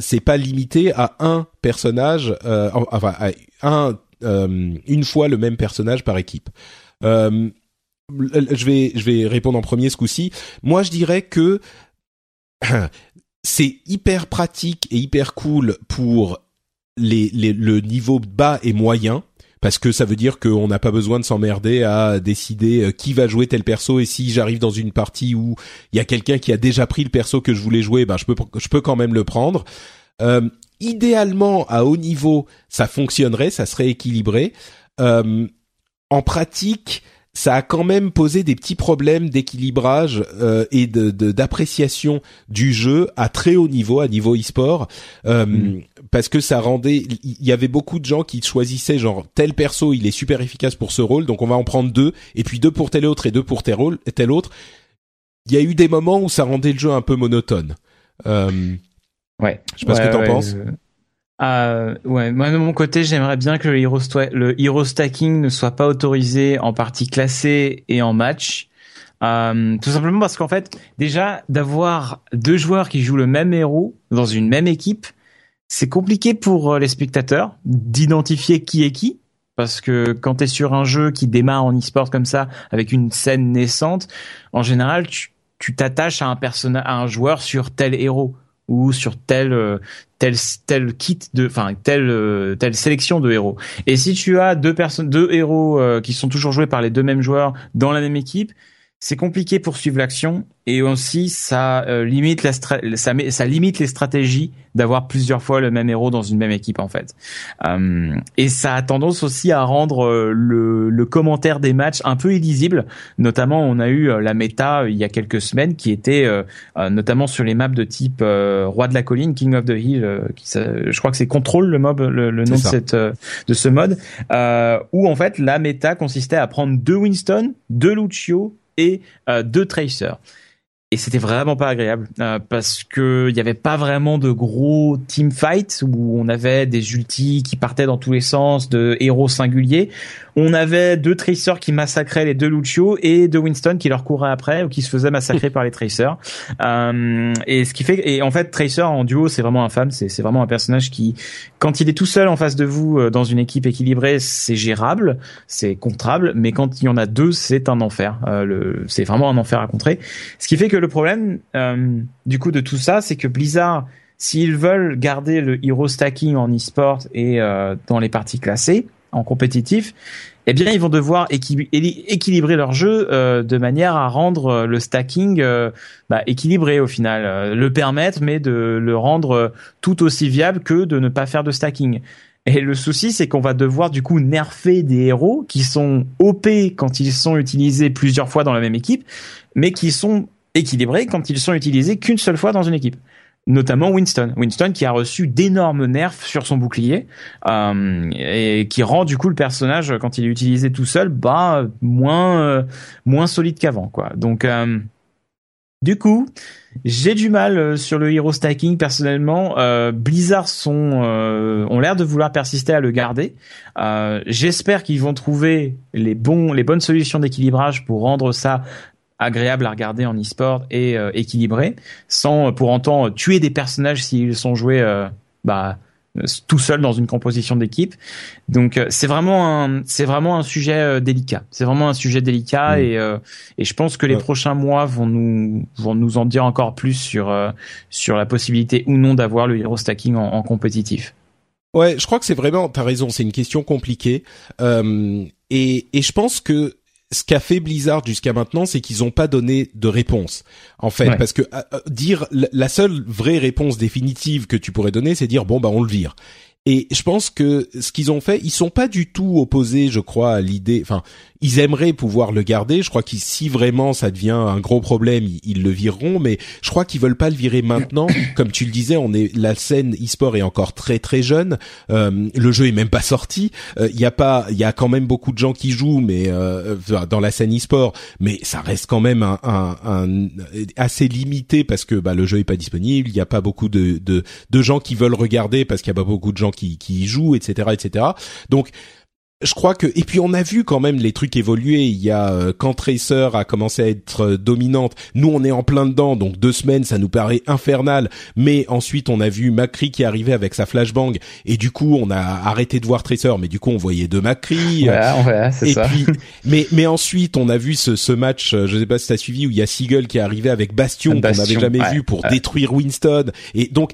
c'est pas limité à un personnage, enfin à un une fois le même personnage par équipe. Euh, je vais je vais répondre en premier ce coup-ci. Moi, je dirais que [CLEARS THROAT] c'est hyper pratique et hyper cool pour le niveau bas et moyen parce que ça veut dire qu'on n'a pas besoin de s'emmerder à décider euh, qui va jouer tel perso et si j'arrive dans une partie où il y a quelqu'un qui a déjà pris le perso que je voulais jouer, ben je peux je peux quand même le prendre. Euh, idéalement à haut niveau, ça fonctionnerait, ça serait équilibré. Euh, en pratique, ça a quand même posé des petits problèmes d'équilibrage euh, et de d'appréciation du jeu à très haut niveau, à niveau e-sport, euh, mm. parce que ça rendait, il y avait beaucoup de gens qui choisissaient genre tel perso, il est super efficace pour ce rôle, donc on va en prendre deux, et puis deux pour tel autre et deux pour tel, rôle, tel autre. Il y a eu des moments où ça rendait le jeu un peu monotone. Euh, ouais. Je sais pas ce que t'en penses. Euh, ouais, moi de mon côté, j'aimerais bien que le hero, stacking ne soit pas autorisé en partie classée et en match. Euh, tout simplement parce qu'en fait, déjà d'avoir deux joueurs qui jouent le même héros dans une même équipe, c'est compliqué pour euh, les spectateurs d'identifier qui est qui. Parce que quand tu es sur un jeu qui démarre en e-sport comme ça, avec une scène naissante, en général, tu t'attaches à un personnage, à un joueur sur tel héros ou sur tel euh, tel tel kit de enfin telle euh, telle sélection de héros. Et si tu as deux personnes deux héros euh, qui sont toujours joués par les deux mêmes joueurs dans la même équipe, c'est compliqué pour suivre l'action et aussi ça euh, limite la ça, ça limite les stratégies d'avoir plusieurs fois le même héros dans une même équipe en fait. Euh, et ça a tendance aussi à rendre euh, le, le, commentaire des matchs un peu illisible. Notamment, on a eu la méta il y a quelques semaines qui était notamment sur les maps de type Roi de la colline, King of the Hill, qui, je crois que c'est Control le mob, le, le nom de cette de ce mode, où en fait la méta consistait à prendre deux Winston, deux Lucio et euh, deux tracers et c'était vraiment pas agréable euh, parce que il y avait pas vraiment de gros team fights où on avait des ultis qui partaient dans tous les sens de héros singuliers on avait deux tracers qui massacraient les deux Lucio et deux Winston qui leur couraient après ou qui se faisaient massacrer [LAUGHS] par les tracers. Euh, et ce qui fait et en fait Tracer en duo c'est vraiment infâme, c'est c'est vraiment un personnage qui quand il est tout seul en face de vous euh, dans une équipe équilibrée, c'est gérable, c'est contrable, mais quand il y en a deux, c'est un enfer. Euh, le c'est vraiment un enfer à contrer. Ce qui fait que le problème euh, du coup de tout ça, c'est que Blizzard s'ils veulent garder le hero stacking en e-sport et euh, dans les parties classées, en compétitif, eh bien ils vont devoir équilibrer leur jeu euh, de manière à rendre le stacking bah, équilibré au final, le permettre mais de le rendre tout aussi viable que de ne pas faire de stacking. Et le souci, c'est qu'on va devoir du coup nerfer des héros qui sont OP quand ils sont utilisés plusieurs fois dans la même équipe, mais qui sont équilibrés quand ils sont utilisés qu'une seule fois dans une équipe notamment Winston. Winston qui a reçu d'énormes nerfs sur son bouclier euh, et qui rend du coup le personnage quand il est utilisé tout seul bah moins euh, moins solide qu'avant quoi. Donc euh, du coup, j'ai du mal euh, sur le hero stacking personnellement. Blizzard sont ont l'air de vouloir persister à le garder. J'espère qu'ils vont trouver les bons les bonnes solutions d'équilibrage pour rendre ça agréable à regarder en e-sport et euh, équilibré, sans pour autant tuer des personnages s'ils sont joués euh, bah, tout seuls dans une composition d'équipe. Donc euh, c'est vraiment un c'est vraiment un sujet délicat. C'est vraiment un sujet délicat mm. et et je pense que les prochains mois vont nous vont nous en dire encore plus sur sur la possibilité ou non d'avoir le hero stacking en, en compétitif. Ouais, je crois que c'est vraiment, t'as raison, c'est une question compliquée. Euh, et, et je pense que ce qu'a fait Blizzard jusqu'à maintenant, c'est qu'ils n'ont pas donné de réponse. En fait, parce que euh, euh, dire la seule vraie réponse définitive que tu pourrais donner, c'est dire bon bah on le vire. Et je pense que ce qu'ils ont fait, ils sont pas du tout opposés, je crois, à l'idée. Enfin, ils aimeraient pouvoir le garder. Je crois que si vraiment ça devient un gros problème, ils, le vireront. Mais je crois qu'ils veulent pas le virer maintenant. [COUGHS] Comme tu le disais, on est la scène e-sport est encore très très jeune. Euh, le jeu est même pas sorti. Euh, il y a pas, il y a quand même beaucoup de gens qui jouent, mais euh, dans la scène e-sport, mais ça reste quand même un, un, un assez limité parce que bah, le jeu est pas disponible. Il y a pas beaucoup de, de, de gens qui veulent regarder parce qu'il y a pas beaucoup de gens qui, qui y jouent, etc., etc. Donc je crois que et puis on a vu quand même les trucs évoluer. Il y a euh, quand Tracer a commencé à être euh, dominante, nous on est en plein dedans, donc deux semaines ça nous paraît infernal. Mais ensuite on a vu Macri qui arrivait avec sa flashbang et du coup on a arrêté de voir Tracer, mais du coup on voyait deux c'est ça. Puis, mais mais ensuite on a vu ce, ce match, euh, je sais pas si t'as suivi où il y a Seagull qui est arrivé avec Bastion, qu'on n'avait jamais vu pour détruire Winston. Et donc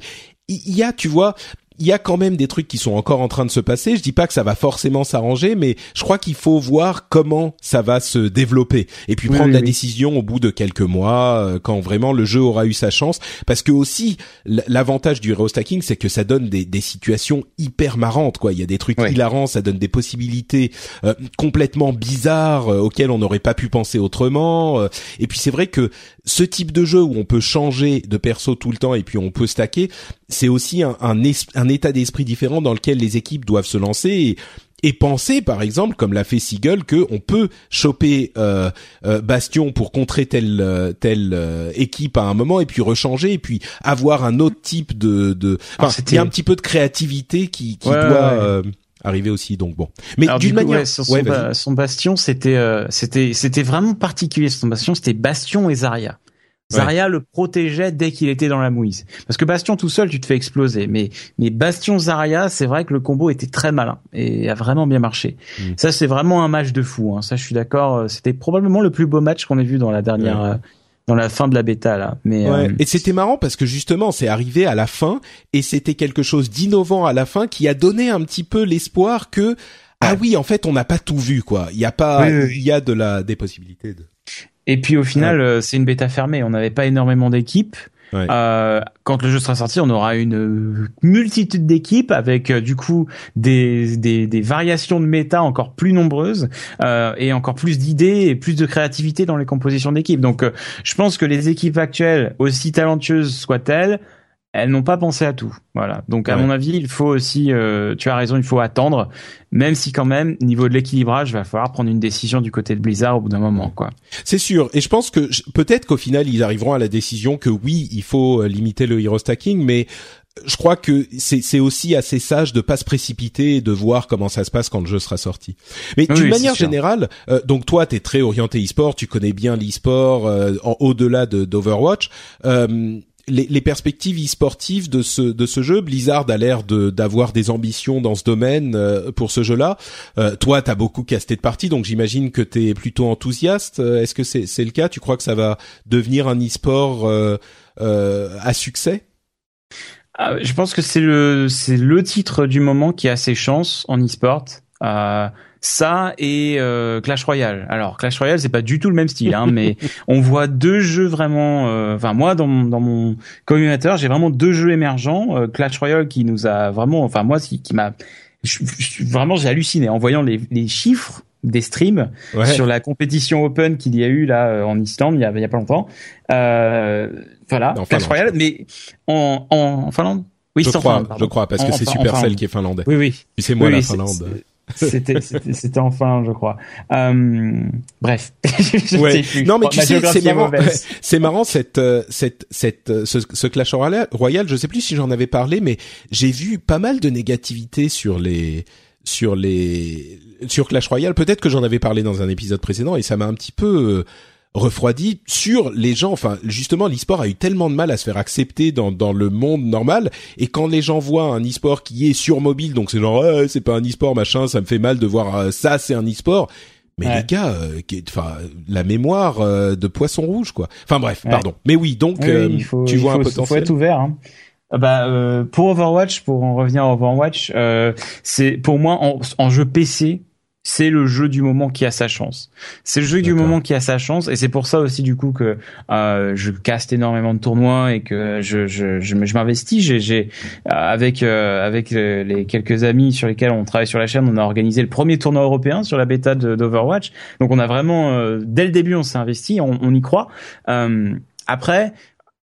il y a, tu vois, il y a quand même des trucs qui sont encore en train de se passer. Je dis pas que ça va forcément s'arranger, mais je crois qu'il faut voir comment ça va se développer et puis prendre la décision au bout de quelques mois euh, quand vraiment le jeu aura eu sa chance. Parce que aussi l'avantage du hero stacking, c'est que ça donne des, des, situations hyper marrantes. Quoi, il y a des trucs hilarants, ça donne des possibilités euh, complètement bizarres euh, auxquelles on n'aurait pas pu penser autrement. et puis c'est vrai que ce type de jeu où on peut changer de perso tout le temps et puis on peut stacker, c'est aussi un, un, un état d'esprit différent dans lequel les équipes doivent se lancer et, et penser par exemple comme l'a fait Seagull que on peut choper euh, euh, Bastion pour contrer telle euh, telle équipe à un moment et puis rechanger et puis avoir un autre type de de enfin, il y a un petit peu de créativité qui, qui doit arriver aussi donc bon. Mais d'une manière son, son, bastion c'était c'était c'était vraiment particulier son bastion c'était bastion et Zarya Zarya le protégeait dès qu'il était dans la mouise. Parce que Bastion tout seul, tu te fais exploser. Mais, mais Bastion Zarya, c'est vrai que le combo était très malin et a vraiment bien marché. Mm. Ça, c'est vraiment un match de fou. Hein. Ça, je suis d'accord. C'était probablement le plus beau match qu'on ait vu dans la dernière, euh, dans la fin de la bêta là. Mais euh, et c'était marrant parce que justement, c'est arrivé à la fin et c'était quelque chose d'innovant à la fin qui a donné un petit peu l'espoir que ah oui, en fait, on n'a pas tout vu quoi. Il y a pas, il y a de la des possibilités de. Et puis au final, euh, c'est une bêta fermée. On n'avait pas énormément d'équipes. Euh, quand le jeu sera sorti, on aura une multitude d'équipes avec euh, du coup des, des, des, variations de méta encore plus nombreuses euh, et encore plus d'idées et plus de créativité dans les compositions d'équipes. Donc, euh, je pense que les équipes actuelles, aussi talentueuses soient-elles, elles n'ont pas pensé à tout. Voilà. Donc à mon avis, il faut aussi, euh, tu as raison, il faut attendre, même si quand même niveau de l'équilibrage, va falloir prendre une décision du côté de Blizzard au bout d'un moment, quoi. C'est sûr. Et je pense que peut-être qu'au final, ils arriveront à la décision que oui, il faut euh, limiter le hero stacking, mais je crois que c'est aussi assez sage de pas se précipiter et de voir comment ça se passe quand le jeu sera sorti. Mais d'une manière générale, euh, donc toi, tu es très orienté e-sport, tu connais bien l'e-sport euh, au-delà d'Overwatch. Euh, les, les, perspectives e-sportives de ce de ce jeu, Blizzard a l'air de d'avoir des ambitions dans ce domaine euh, pour ce jeu-là. Euh, toi, t'as beaucoup casté de parties, donc j'imagine que t'es plutôt enthousiaste. Euh, est-ce que c'est c'est le cas? Tu crois que ça va devenir un e-sport euh, à succès? Ah, Je pense que c'est le c'est le titre du moment qui a ses chances en e-sport ça et euh, Clash Royale. Alors Clash Royale c'est pas du tout le même style, hein, mais [LAUGHS] on voit deux jeux vraiment. Euh, enfin moi dans mon, dans mon communautaire j'ai vraiment deux jeux émergents. Euh, Clash Royale qui nous a vraiment, enfin moi qui, qui m'a vraiment j'ai halluciné en voyant les, les chiffres des streams sur la compétition open qu'il y a eu là en Islande il y a, il y a pas longtemps. voilà Clash Royale, mais en, en, Finlande? Oui, je crois, je crois, parce que c'est Supercell qui est finlandais. Oui, oui. c'est moi la Finlande. C'était c'était enfin, je crois. Euh, bref. [LAUGHS] ouais. Non, mais tu sais, c'est marrant. [LAUGHS] C'est marrant cette euh, cette cette euh, ce, ce Clash Royale. Je sais plus si j'en avais parlé, mais j'ai vu pas mal de négativité sur les sur les sur Clash Royale. Peut-être que j'en avais parlé dans un épisode précédent et ça m'a un petit peu refroidi sur les gens. Enfin, justement, l'e-sport a eu tellement de mal à se faire accepter dans, dans le monde normal. Et quand les gens voient un e-sport qui est sur mobile, donc c'est genre, c'est pas un e-sport, machin, ça me fait mal de voir euh, ça, c'est un e-sport. Mais les gars, euh, enfin, la mémoire euh, de poisson rouge, quoi. Enfin bref, pardon. Mais oui, donc tu vois un potentiel. Il faut être ouvert. Hein. Bah, pour Overwatch, pour en revenir à Overwatch, c'est pour moi en, en jeu PC, c'est le jeu du moment qui a sa chance. C'est le jeu du moment qui a sa chance et c'est pour ça aussi du coup que euh, je caste énormément de tournois et que je je je, m'investis. J'ai j'ai avec euh, avec les quelques amis sur lesquels on travaille sur la chaîne, on a organisé le premier tournoi européen sur la bêta d'Overwatch. Donc on a vraiment euh, dès le début on s'est investi, on, on, y croit. Euh, après,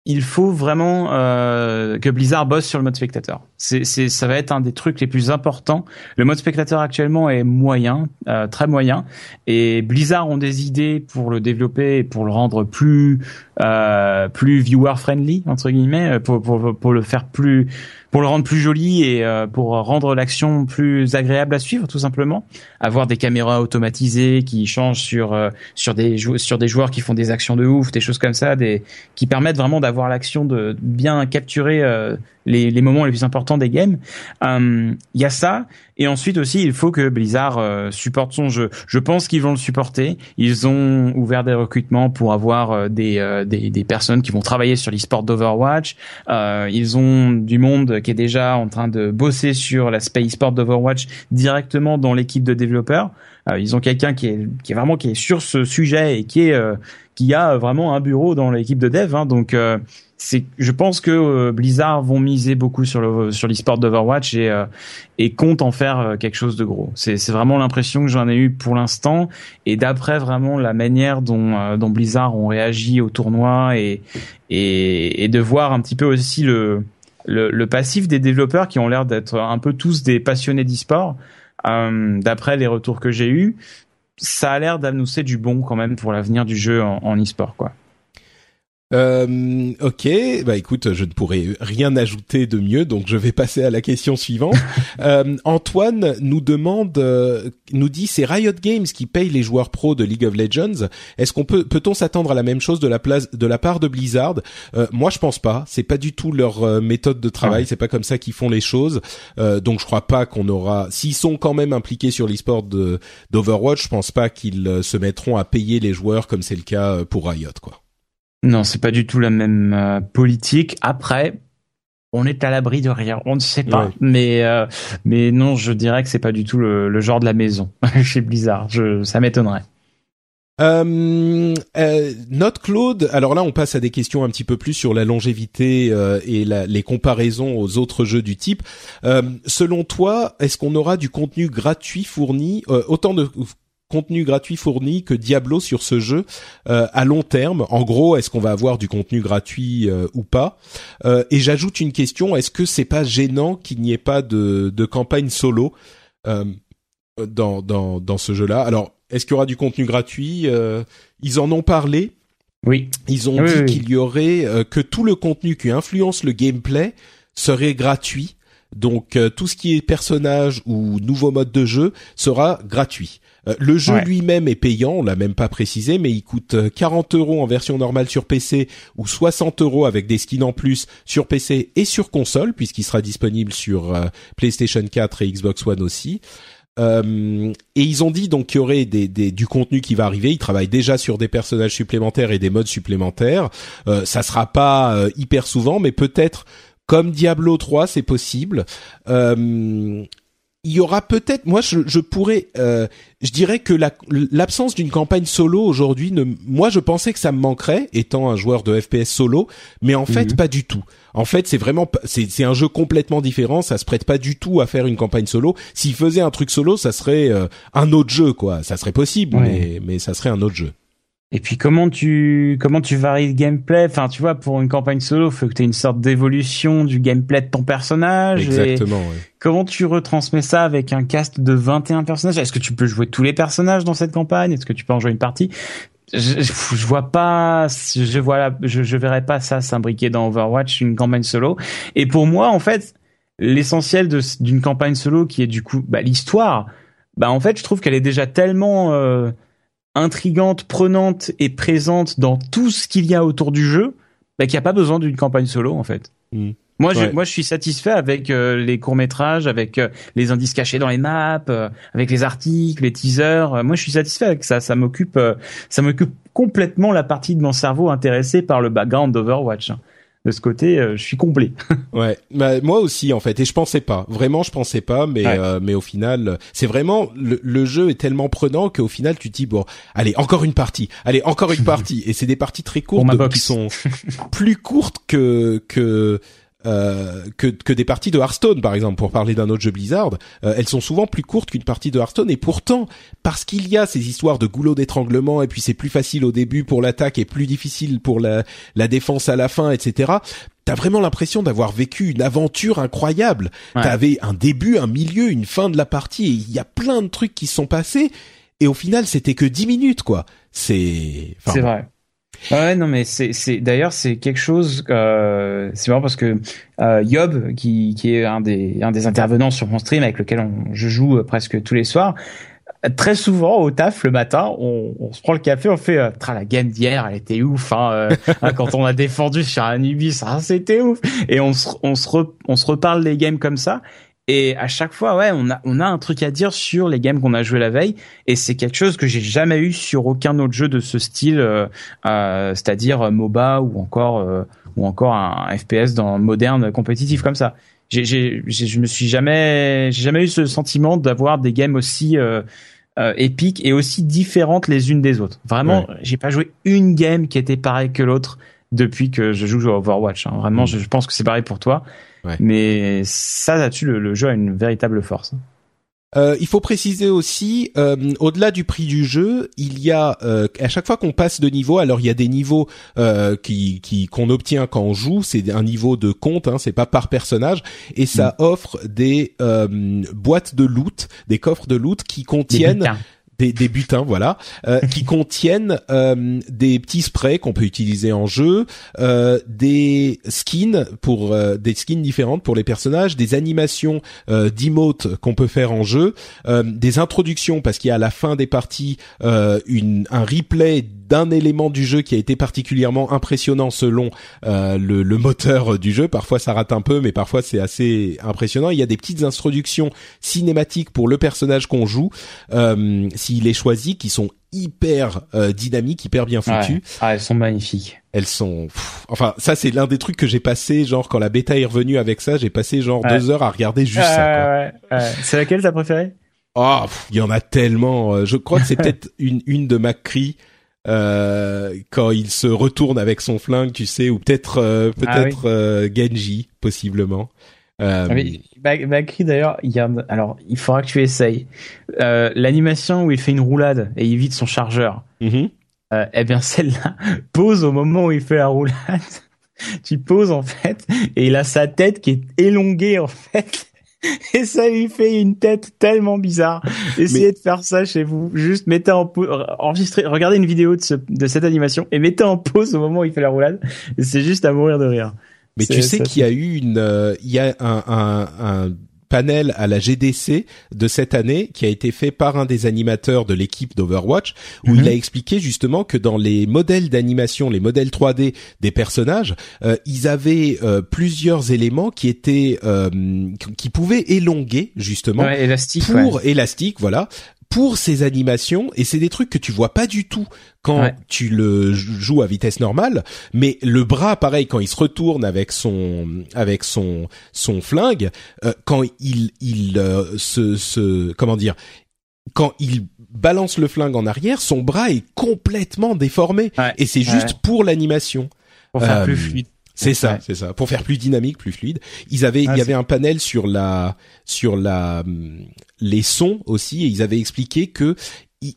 il faut vraiment euh, que Blizzard bosse sur le mode spectateur. C'est, c'est, ça va être un des trucs les plus importants. Le mode spectateur actuellement est moyen, euh, très moyen, et Blizzard ont des idées pour le développer et pour le rendre plus, euh, plus viewer friendly entre guillemets, pour, pour, pour le faire plus pour le rendre plus joli et euh, pour rendre l'action plus agréable à suivre tout simplement. Avoir des caméras automatisées qui changent sur euh, sur des sur des joueurs qui font des actions de ouf des choses comme ça des qui permettent vraiment d'avoir l'action de bien capturer euh, les, les, moments les plus importants des games. Il euh, y a ça, et ensuite aussi, il faut que Blizzard euh, supporte son jeu. Je pense qu'ils vont le supporter. Ils ont ouvert des recrutements pour avoir euh, des, des, des, personnes qui vont travailler sur l'e-sport d'Overwatch. ils ont du monde qui est déjà en train de bosser sur l'aspect e-sport d'Overwatch directement dans l'équipe de développeurs. ils ont quelqu'un qui est, qui est vraiment qui est sur ce sujet et qui est qui a vraiment un bureau dans l'équipe de dev. Hein, donc je pense que euh, Blizzard vont miser beaucoup sur le sur l'e-sport d'Overwatch et euh, comptent en faire euh, quelque chose de gros. C'est vraiment l'impression que j'en ai eu pour l'instant et d'après vraiment la manière dont dont Blizzard ont réagi au tournoi et de voir un petit peu aussi le passif des développeurs qui ont l'air d'être un peu tous des passionnés d'e-sport. d'après les retours que j'ai eus, ça a l'air d'annoncer du bon quand même pour l'avenir du jeu en, en e-sport quoi. Euh, ok, bah écoute, je ne pourrais rien ajouter de mieux, donc je vais passer à la question suivante. [LAUGHS] euh, Antoine nous demande, euh, nous dit, c'est Riot Games qui paye les joueurs pros de League of Legends. Est-ce qu'on peut, peut-on s'attendre à la même chose de la place, de la part de Blizzard? Euh, Moi, je pense pas. C'est pas du tout leur euh, méthode de travail. Ah c'est pas comme ça qu'ils font les choses. donc, je crois pas qu'on aura. S'ils sont quand même impliqués sur l'e-sport d'Overwatch, je pense pas qu'ils se mettront à payer les joueurs comme c'est le cas pour Riot, quoi. Non, c'est pas du tout la même euh, politique. Après, on est à l'abri de rien, on ne sait pas. Mais euh, mais non, je dirais que c'est pas du tout le, genre de la maison [LAUGHS] chez Blizzard. Je, ça m'étonnerait. Euh, euh, Note Claude, alors là on passe à des questions un petit peu plus sur la longévité euh, et la, les comparaisons aux autres jeux du type. selon toi, est-ce qu'on aura du contenu gratuit fourni, autant de contenu gratuit fourni que Diablo sur ce jeu euh, à long terme. En gros, est-ce qu'on va avoir du contenu gratuit euh, ou pas? Euh, Et j'ajoute une question est-ce que c'est pas gênant qu'il n'y ait pas de, de campagne solo dans, dans dans ce jeu-là? Alors, est-ce qu'il y aura du contenu gratuit? Ils en ont parlé. Oui. Ils ont dit qu'il y aurait que tout le contenu qui influence le gameplay serait gratuit. Donc tout ce qui est personnage ou nouveau mode de jeu sera gratuit. Euh, le jeu lui-même est payant, on l'a même pas précisé, mais il coûte 40 euh, euros en version normale sur PC ou 60 euros avec des skins en plus sur PC et sur console, puisqu'il sera disponible sur euh, PlayStation 4 et Xbox One aussi. et ils ont dit donc qu'il y aurait des, du contenu qui va arriver. Ils travaillent déjà sur des personnages supplémentaires et des modes supplémentaires. Euh, ça sera pas hyper souvent, mais peut-être comme Diablo 3, c'est possible. Euh, il y aura peut-être, moi je, je pourrais, euh, je dirais que l'absence d'une campagne solo aujourd'hui, ne, moi je pensais que ça me manquerait étant un joueur de FPS solo, mais en fait mhm. pas du tout. En fait c'est vraiment, c'est un jeu complètement différent, ça se prête pas du tout à faire une campagne solo. S'il faisait un truc solo, ça serait euh, un autre jeu quoi, ça serait possible, mais mais ça serait un autre jeu. Et puis comment tu comment tu varies le gameplay? Enfin, tu vois, pour une campagne solo, faut que tu aies une sorte d'évolution du gameplay de ton personnage. Exactement. Comment tu retransmets ça avec un cast de 21 personnages? Est-ce que tu peux jouer tous les personnages dans cette campagne? Est-ce que tu peux en jouer une partie? Je, je, vois pas, je vois, je, je verrais pas ça s'imbriquer dans Overwatch une campagne solo. Et pour moi, en fait, l'essentiel d'une campagne solo, qui est du coup bah, l'histoire, bah en fait, je trouve qu'elle est déjà tellement euh, intrigante, prenante et présente dans tout ce qu'il y a autour du jeu, bah, qu'il n'y a pas besoin d'une campagne solo en fait. Hmm. Moi, je, moi, je suis satisfait avec euh, les courts métrages, avec euh, les indices cachés dans les maps, euh, avec les articles, les teasers. moi, je suis satisfait avec ça. Ça m'occupe, ça m'occupe complètement la partie de mon cerveau intéressée par le background d'Overwatch. De ce côté, euh, je suis complet. [LAUGHS] ouais, bah, moi aussi en fait, et je pensais pas. Vraiment, je pensais pas, mais euh, mais au final, c'est vraiment le, jeu est tellement prenant qu'au final, tu te dis bon, allez encore une partie, allez encore une [LAUGHS] partie, et c'est des parties très courtes qui sont plus courtes que que euh, que, que des parties de Hearthstone, par exemple, pour parler d'un autre jeu Blizzard, euh, elles sont souvent plus courtes qu'une partie de Hearthstone. Et pourtant, parce qu'il y a ces histoires de goulot d'étranglement, et puis c'est plus facile au début pour l'attaque et plus difficile pour la, la défense à la fin, etc. T'as vraiment l'impression d'avoir vécu une aventure incroyable. T'avais un début, un milieu, une fin de la partie, et il y a plein de trucs qui se sont passés. Et au final, c'était que 10 minutes, quoi. C'est. c'est vrai. Ouais, non, mais c'est, c'est d'ailleurs c'est quelque chose. Euh, c'est marrant parce que euh, Yob, qui, qui est un des un des intervenants sur mon stream avec lequel on, je joue euh, presque tous les soirs, très souvent au taf le matin, on, on se prend le café, on fait euh, la game d'hier, elle était ouf. Hein, euh, hein, quand on a défendu sur Anubis, ah, c'était ouf. Et on se on se on se reparle les games comme ça. Et à chaque fois, ouais, on a on a un truc à dire sur les games qu'on a joué la veille, et c'est quelque chose que j'ai jamais eu sur aucun autre jeu de ce style, euh, euh c'est-à-dire MOBA ou encore euh, ou encore un FPS dans moderne compétitif comme ça. J'ai, j'ai, je me suis jamais, j'ai jamais eu ce sentiment d'avoir des games aussi euh, épiques et aussi différentes les unes des autres. Vraiment, j'ai pas joué une game qui était pareille que l'autre depuis que je joue à Overwatch. Hein. Vraiment, mm. je, je pense que c'est pareil pour toi. Mais ça, là-dessus, le, jeu a une véritable force. Euh, il faut préciser aussi, euh, au-delà du prix du jeu, il y a euh, à chaque fois qu'on passe de niveau, alors il y a des niveaux euh, qui qu'on obtient quand on joue, c'est un niveau de compte, hein, c'est pas par personnage, et ça mm. offre des euh, boîtes de loot, des coffres de loot qui contiennent des, des butins, voilà, euh, qui [LAUGHS] contiennent euh, des petits sprays qu'on peut utiliser en jeu, euh, des skins pour des skins différentes pour les personnages, des animations d'emotes qu'on peut faire en jeu, des introductions parce qu'il y a à la fin des parties une un replay d'un élément du jeu qui a été particulièrement impressionnant selon euh, le, le, moteur du jeu. Parfois ça rate un peu, mais parfois c'est assez impressionnant. Il y a des petites introductions cinématiques pour le personnage qu'on joue, euh, s'il est choisi, qui sont hyper euh, dynamiques, hyper bien foutues. Ah, elles sont magnifiques. Elles sont, enfin, ça c'est l'un des trucs que j'ai passé, genre quand la bêta est revenue avec ça, j'ai passé genre deux heures à regarder juste ça. C'est laquelle t'as préféré Oh, il y en a tellement. Euh, je crois que c'est [LAUGHS] peut-être une une de McCree euh, quand il se retourne avec son flingue, tu sais, ou peut-être euh, ah peut-être euh, Genji possiblement. Euh, ah d'ailleurs, il y a alors il faudra que tu essayes l'animation où il fait une roulade et il vide son chargeur. Mm eh bien [LAUGHS] celle-là pose au moment où il fait la roulade. [LAUGHS] tu poses en fait et il a sa tête qui est élonguée en fait [LAUGHS] et ça lui fait une tête tellement bizarre. Essayez de faire ça chez vous. Juste mettez en pause, enregistrez, regardez une vidéo de, de cette animation et mettez en pause au moment où il fait la roulade. C'est juste à mourir de rire. Mais tu sais qu'il y a eu une, euh, il y a un, un, un panel à la GDC de cette année qui a été fait par un des animateurs de l'équipe d'Overwatch où il mhm. a expliqué justement que dans les modèles d'animation, les modèles 3D des personnages, euh, ils avaient euh, plusieurs éléments qui étaient euh, qui pouvaient élonguer justement élastique, pour élastique, voilà, pour ces animations et c'est des trucs que tu vois pas du tout quand tu le joues à vitesse normale mais le bras pareil quand il se retourne avec son avec son son flingue euh, quand il il euh, se, se comment dire quand il balance le flingue en arrière son bras est complètement déformé. Et c'est juste pour l'animation. Pour faire plus euh, fluide c'est ça, c'est ça. Pour faire plus dynamique, plus fluide. Ils avaient, il y avait un panel sur la, sur la, les sons aussi, et ils avaient expliqué que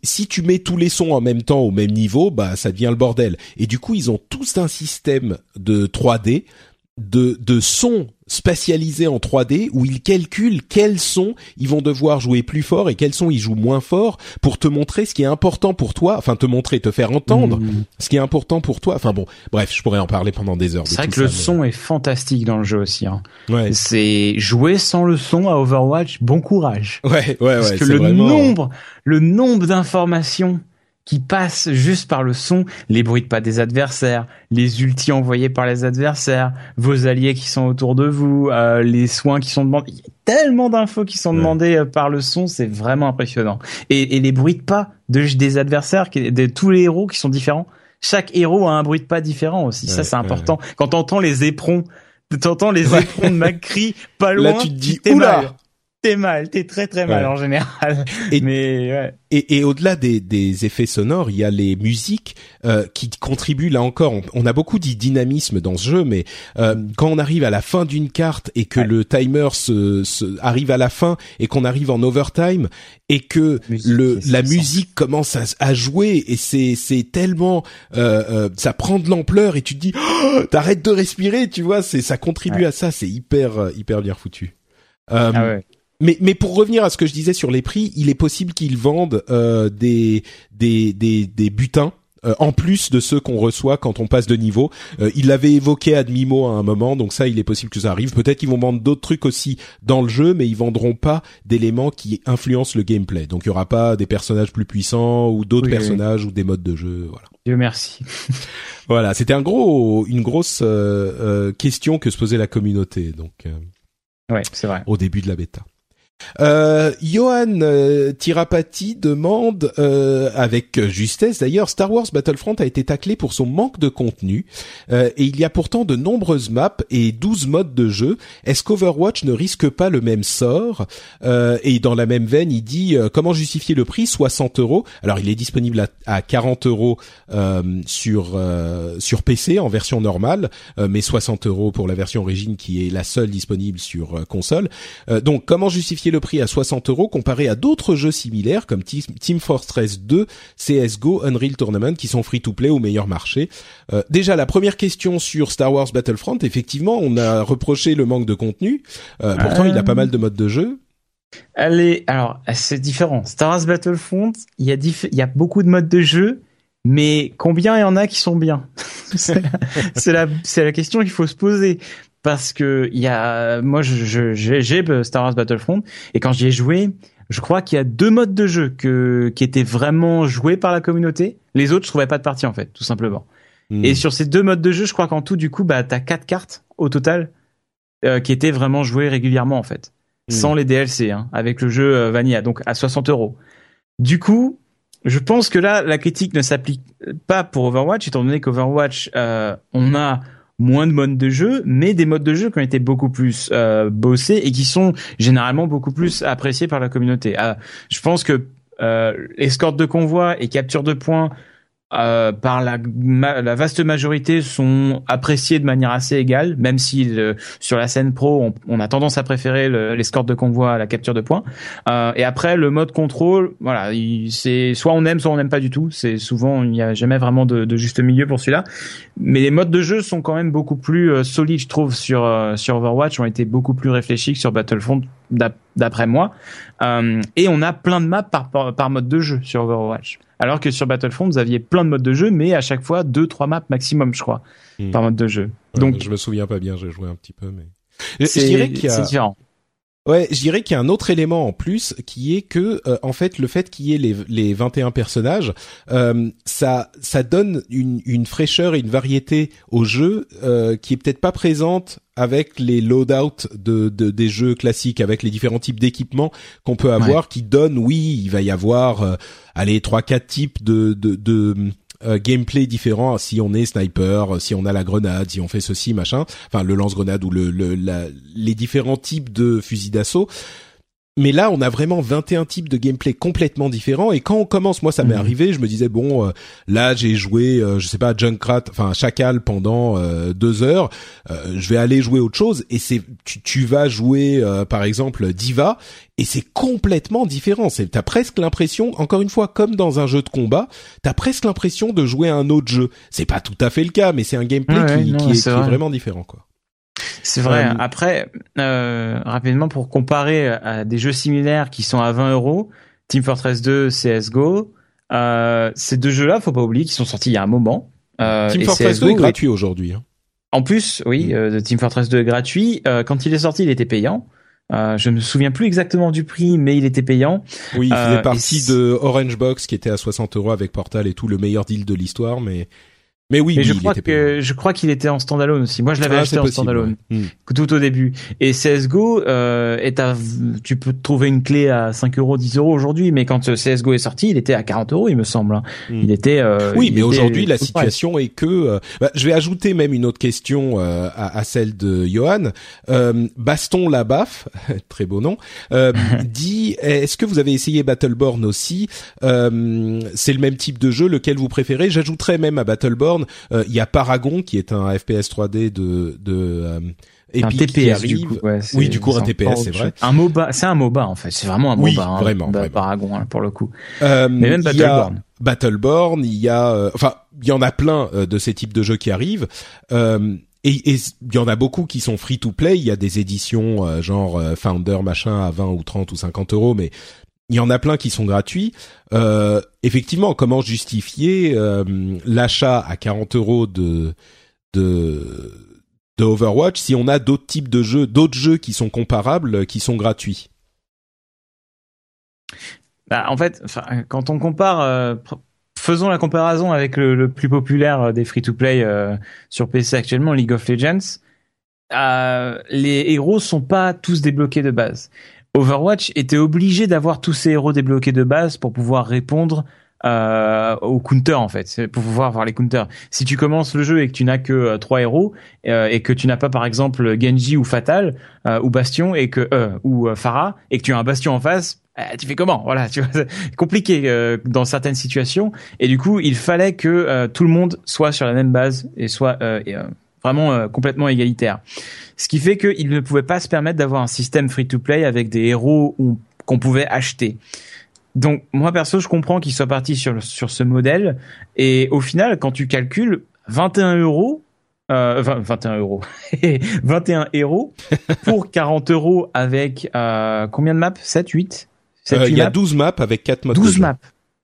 si tu mets tous les sons en même temps au même niveau, bah ça devient le bordel. Et du coup, ils ont tous un système de 3D de, de sons spatialisés en 3D où ils calculent quels sons ils vont devoir jouer plus fort et quels sons ils jouent moins fort pour te montrer ce qui est important pour toi, enfin te montrer, te faire entendre mmh. ce qui est important pour toi. Enfin bon, bref, je pourrais en parler pendant des heures. C'est vrai que le son est fantastique dans le jeu aussi. Hein. Ouais. C'est jouer sans le son à Overwatch, bon courage. Ouais, ouais, Parce que le nombre, le nombre d'informations qui passe juste par le son, les bruits de pas des adversaires, les ultis envoyés par les adversaires, vos alliés qui sont autour de vous, euh, les soins qui sont demandés. Il y a tellement d'infos qui sont demandées euh, par le son, c'est vraiment impressionnant. Et, et, les bruits de pas de, des adversaires, de tous les héros qui sont différents. chaque héros a un bruit de pas différent aussi. ça, c'est important. Quand t'entends les éperons, t'entends les éperons de McCree pas loin. Là, tu te dis, oula! T'es mal, t'es très très mal en général. Et, Mais ouais. Et, et au-delà des, des, effets sonores, il y a les musiques euh, qui contribuent là encore. On, a beaucoup dit dynamisme dans ce jeu, mais euh, quand on arrive à la fin d'une carte et que le timer se, se, arrive à la fin et qu'on arrive en overtime et que le la musique commence à, à, jouer et c'est c'est tellement euh, euh, ça prend de l'ampleur et tu te dis oh, t'arrêtes de respirer, tu vois, c'est ça contribue à ça, c'est hyper euh, hyper bien foutu. Euh, ah ouais. Mais, mais pour revenir à ce que je disais sur les prix, il est possible qu'ils vendent euh, des, des, des, des butins euh, en plus de ceux qu'on reçoit quand on passe de niveau. Euh, il l'avait évoqué à demi-mot à un moment, donc ça, il est possible que ça arrive. Peut-être qu'ils vont vendre d'autres trucs aussi dans le jeu, mais ils vendront pas d'éléments qui influencent le gameplay. Donc il y aura pas des personnages plus puissants ou d'autres personnages ou des modes de jeu. Voilà. Dieu merci. [LAUGHS] voilà, c'était un gros, une grosse euh, question que se posait la communauté. Donc. ouais, c'est vrai. Au début de la bêta. Euh, Johan euh, Tirapati demande, euh, avec justesse d'ailleurs, Star Wars Battlefront a été taclé pour son manque de contenu, euh, et il y a pourtant de nombreuses maps et 12 modes de jeu. Est-ce qu'Overwatch ne risque pas le même sort? Et dans la même veine, il dit, comment justifier le prix? 60 euros. Alors il est disponible à, à 40 euros sur sur PC en version normale, mais 60 euros pour la version origine qui est la seule disponible sur console. donc comment justifier le prix à 60 euros comparé à d'autres jeux similaires comme Team Fortress 2, CS:GO, Unreal Tournament qui sont free-to-play au meilleur marché. Euh, déjà la première question sur Star Wars Battlefront, effectivement, on a reproché le manque de contenu. Euh, pourtant, il a pas mal de modes de jeu. Allez, alors c'est différent. Star Wars Battlefront, il y a il y a beaucoup de modes de jeu, mais combien il y en a qui sont bien? [LAUGHS] C'est la, c'est la question qu'il faut se poser parce que il y a moi je j'ai Star Wars Battlefront et quand j'y ai joué, je crois qu'il y a deux modes de jeu que qui étaient vraiment joués par la communauté. Les autres, je trouvais pas de partie en fait, tout simplement. Hmm. Et sur ces deux modes de jeu, je crois qu'en tout du coup, bah t'as quatre cartes au total euh, qui étaient vraiment jouées régulièrement en fait, hmm. sans les DLC, hein, avec le jeu euh, Vanilla, donc à 60 euros. Du coup, je pense que là, la critique ne s'applique pas pour Overwatch, étant donné qu'Overwatch, euh, on a moins de modes de jeu, mais des modes de jeu qui ont été beaucoup plus euh, bossés et qui sont généralement beaucoup plus appréciés par la communauté. Ah, je pense que euh, escorte de convoi et capture de points euh, par la, la, vaste majorité sont appréciés de manière assez égale, même si sur la scène pro on, on, a tendance à préférer l'escorte de convoi à la capture de points. Euh, et après le mode contrôle, voilà, c'est soit on aime, soit on n'aime pas du tout. C'est souvent il n'y a jamais vraiment de, de juste milieu pour celui-là. Mais les modes de jeu sont quand même beaucoup plus euh, solides, je trouve, sur euh, sur Overwatch, ont été beaucoup plus réfléchis que sur Battlefront d'après moi. Euh, et on a plein de maps par, par, mode de jeu sur Overwatch. Alors que sur Battlefront, vous aviez plein de modes de jeu, mais à chaque fois deux, trois maps maximum, je crois, hmm. par mode de jeu. Donc, je me souviens pas bien, j'ai joué un petit peu, mais a... différent. Ouais, je dirais qu'il y a un autre élément en plus qui est que euh, en fait le fait qu'il y ait les, les 21 personnages, euh, ça ça donne une, une fraîcheur et une variété au jeu euh, qui est peut-être pas présente avec les loadouts de, de, des jeux classiques, avec les différents types d'équipements qu'on peut avoir, qui donnent oui, il va y avoir euh, allez trois quatre types de, de, de euh, gameplay différent si on est sniper, si on a la grenade, si on fait ceci machin, enfin le lance-grenade ou le, le les différents types de fusils d'assaut. Mais là, on a vraiment 21 types de gameplay complètement différents. Et quand on commence, moi, ça m'est mhm. arrivé, je me disais bon, euh, là, j'ai joué, euh, je sais pas, Junkrat, enfin Chacal pendant deux heures. je vais aller jouer autre chose. Et c'est, tu, tu vas jouer, par exemple, Diva, et c'est complètement différent. C'est t'as presque l'impression, encore une fois, comme dans un jeu de combat, t'as presque l'impression de jouer à un autre jeu. C'est pas tout à fait le cas, mais c'est un gameplay qui, est, vraiment différent, quoi. C'est vrai. Euh, Après, euh, rapidement pour comparer à des jeux similaires qui sont à 20 euros, Team Fortress 2, CS:GO, euh, ces deux jeux-là, faut pas oublier qu'ils sont sortis il y a un moment. Euh, Team Fortress 2 est gratuit aujourd'hui. Hein. En plus, oui, mm. euh, Team Fortress 2 est gratuit. quand il est sorti, il était payant. Euh, je me souviens plus exactement du prix, mais il était payant. Oui, il faisait euh, partie de Orange Box qui était à 60 euros avec Portal et tout, le meilleur deal de l'histoire, mais Mais oui, mais oui, je crois que je crois qu'il était en standalone aussi. Moi, je l'avais Ah, acheté en standalone ouais. Hmm. tout au début. Et CS:GO euh, est à, tu peux trouver une clé à 5 euros, 10 euros aujourd'hui, mais quand euh, CS:GO est sorti, il était à 40 euros, il me semble. hein. Hmm. Il était. euh, Oui, il mais aujourd'hui, la situation est que. euh, bah, je vais ajouter même une autre question euh, à, à celle de Johan. Euh, Baston Labaf, [LAUGHS] très beau nom, euh, [LAUGHS] dit est-ce que vous avez essayé Battleborn aussi? Euh, C'est le même type de jeu, lequel vous préférez? J'ajouterais même à Battleborn, euh, il y a Paragon qui est un FPS 3D de de euh, Un Epic qui TPS du coup. ouais, oui, du coup un TPS, c'est vrai. Un MOBA, c'est un MOBA en fait. C'est vraiment un Oui, MOBA. hein, vraiment, Ba- vraiment. Paragon hein, pour le coup. Euh, Mais même il y a Battleborn. Battleborn, il y a, euh, enfin, il y en a plein euh, de ces types de jeux qui arrivent. Et il y en a beaucoup qui sont free to play. Il y a des éditions genre Founder machin à 20 ou 30 ou 50 euros, mais il y en a plein qui sont gratuits. Euh, effectivement, comment justifier euh, l'achat à 40 euros de de Overwatch si on a d'autres types de jeux, d'autres jeux qui sont comparables, qui sont gratuits? Bah, en fait, quand on compare, euh, faisons la comparaison avec le, plus populaire des free-to-play sur PC actuellement, League of Legends. Les héros sont pas tous débloqués de base. Overwatch était obligé d'avoir tous ces héros débloqués de base pour pouvoir répondre euh, aux counters en fait, pour pouvoir voir les counters. Si tu commences le jeu et que tu n'as que euh, trois héros euh, et que tu n'as pas par exemple Genji ou Fatal euh, ou Bastion et que euh, ou Pharah et que tu as un Bastion en face, euh, tu fais comment? Voilà, [LAUGHS] tu vois, compliqué dans certaines situations. Et du coup il fallait que tout le monde soit sur la même base et soit vraiment euh, complètement égalitaire. Ce qui fait qu'il ne pouvait pas se permettre d'avoir un système free-to-play avec des héros qu'on pouvait acheter. Donc moi perso, je comprends qu'il soit parti sur, sur ce modèle. Et au final, quand tu calcules 21 euros, euh, 20 21 euros, [LAUGHS] 21 euros pour [LAUGHS] 40 euros avec euh, combien de maps? 7, 8 7, Euh, Il y a maps? 12 maps avec 4 modes. de 12 jeu. maps.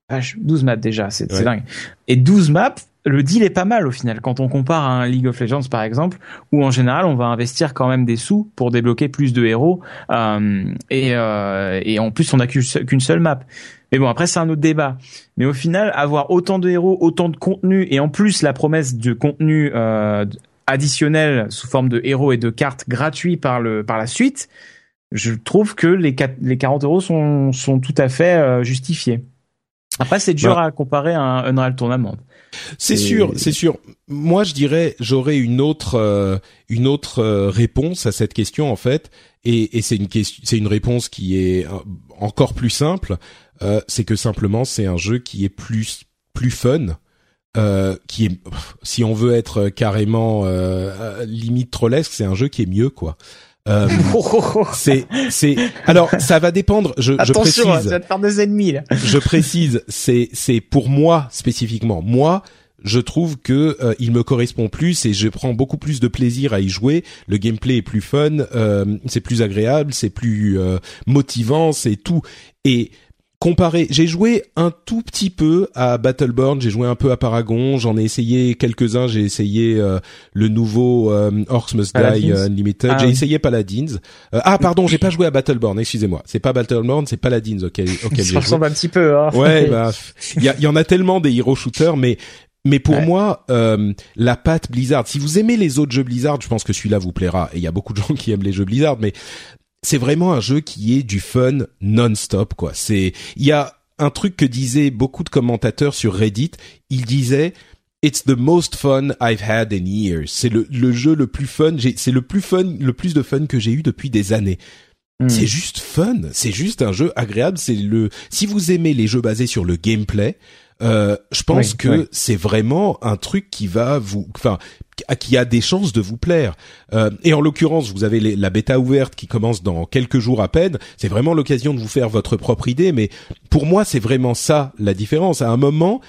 Vache, 12 maps déjà, c'est c'est Ouais. dingue. Et 12 maps, le deal est pas mal au final quand on compare à un League of Legends par exemple, où en général on va investir quand même des sous pour débloquer plus de héros euh, et, euh, et en plus on n'a qu'une seule- map. Mais bon après c'est un autre débat. Mais au final avoir autant de héros, autant de contenu et en plus la promesse de contenu euh, additionnel sous forme de héros et de cartes gratuits par le par la suite, je trouve que les, les 40 euros sont, sont tout à fait euh, justifiés. Après, c'est dur Bah. à comparer à un Unreal Tournament. C'est sûr, c'est sûr. Moi, je dirais, j'aurais une autre, euh, une autre euh, réponse à cette question en fait, et, et c'est une question, c'est une réponse qui est euh, encore plus simple. Euh, c'est que simplement, c'est un jeu qui est plus, plus fun, euh, qui est, si on veut être carrément euh, limite trollesque, c'est un jeu qui est mieux quoi. Euh, [LAUGHS] c'est, c'est. Alors, ça va dépendre. Je, je précise Attention, hein, te faire des ennemis là. je précise, c'est c'est pour moi spécifiquement. Moi, je trouve que euh, il me correspond plus et je prends beaucoup plus de plaisir à y jouer. Le gameplay est plus fun, euh, c'est plus agréable, c'est plus euh, motivant, c'est tout. Et comparé, j'ai joué un tout petit peu à Battleborn, j'ai joué un peu à Paragon, j'en ai essayé quelques-uns, j'ai essayé euh, le nouveau euh, Orcs Must Die Paladins. euh, Unlimited, Ah j'ai oui. essayé Paladins. Euh, ah pardon, j'ai pas joué à Battleborn, excusez-moi. C'est pas Battleborn, c'est Paladins auquel, [LAUGHS] auquel j'ai Ça joué. ressemble un petit peu. Hein. Ouais, [LAUGHS] bah, il y, en a tellement des hero shooters, mais mais pour Ouais. moi, euh, la patte Blizzard. Si vous aimez les autres jeux Blizzard, je pense que celui-là vous plaira. Et il y a beaucoup de gens [LAUGHS] qui aiment les jeux Blizzard, mais c'est vraiment un jeu qui est du fun non-stop, quoi. C'est, il y a un truc que disaient beaucoup de commentateurs sur Reddit. Ils disaient It's the most fun I've had in years. C'est le, le jeu le plus fun. j'ai- C'est le plus fun, le plus de fun que j'ai eu depuis des années. Hmm. C'est juste fun, c'est juste un jeu agréable. C'est le si vous aimez les jeux basés sur le gameplay, euh, je pense Oui, que oui. c'est vraiment un truc qui va vous, enfin, qui a des chances de vous plaire. Euh, et en l'occurrence, vous avez les- la bêta ouverte qui commence dans quelques jours à peine. C'est vraiment l'occasion de vous faire votre propre idée. Mais pour moi, c'est vraiment ça la différence. À un moment,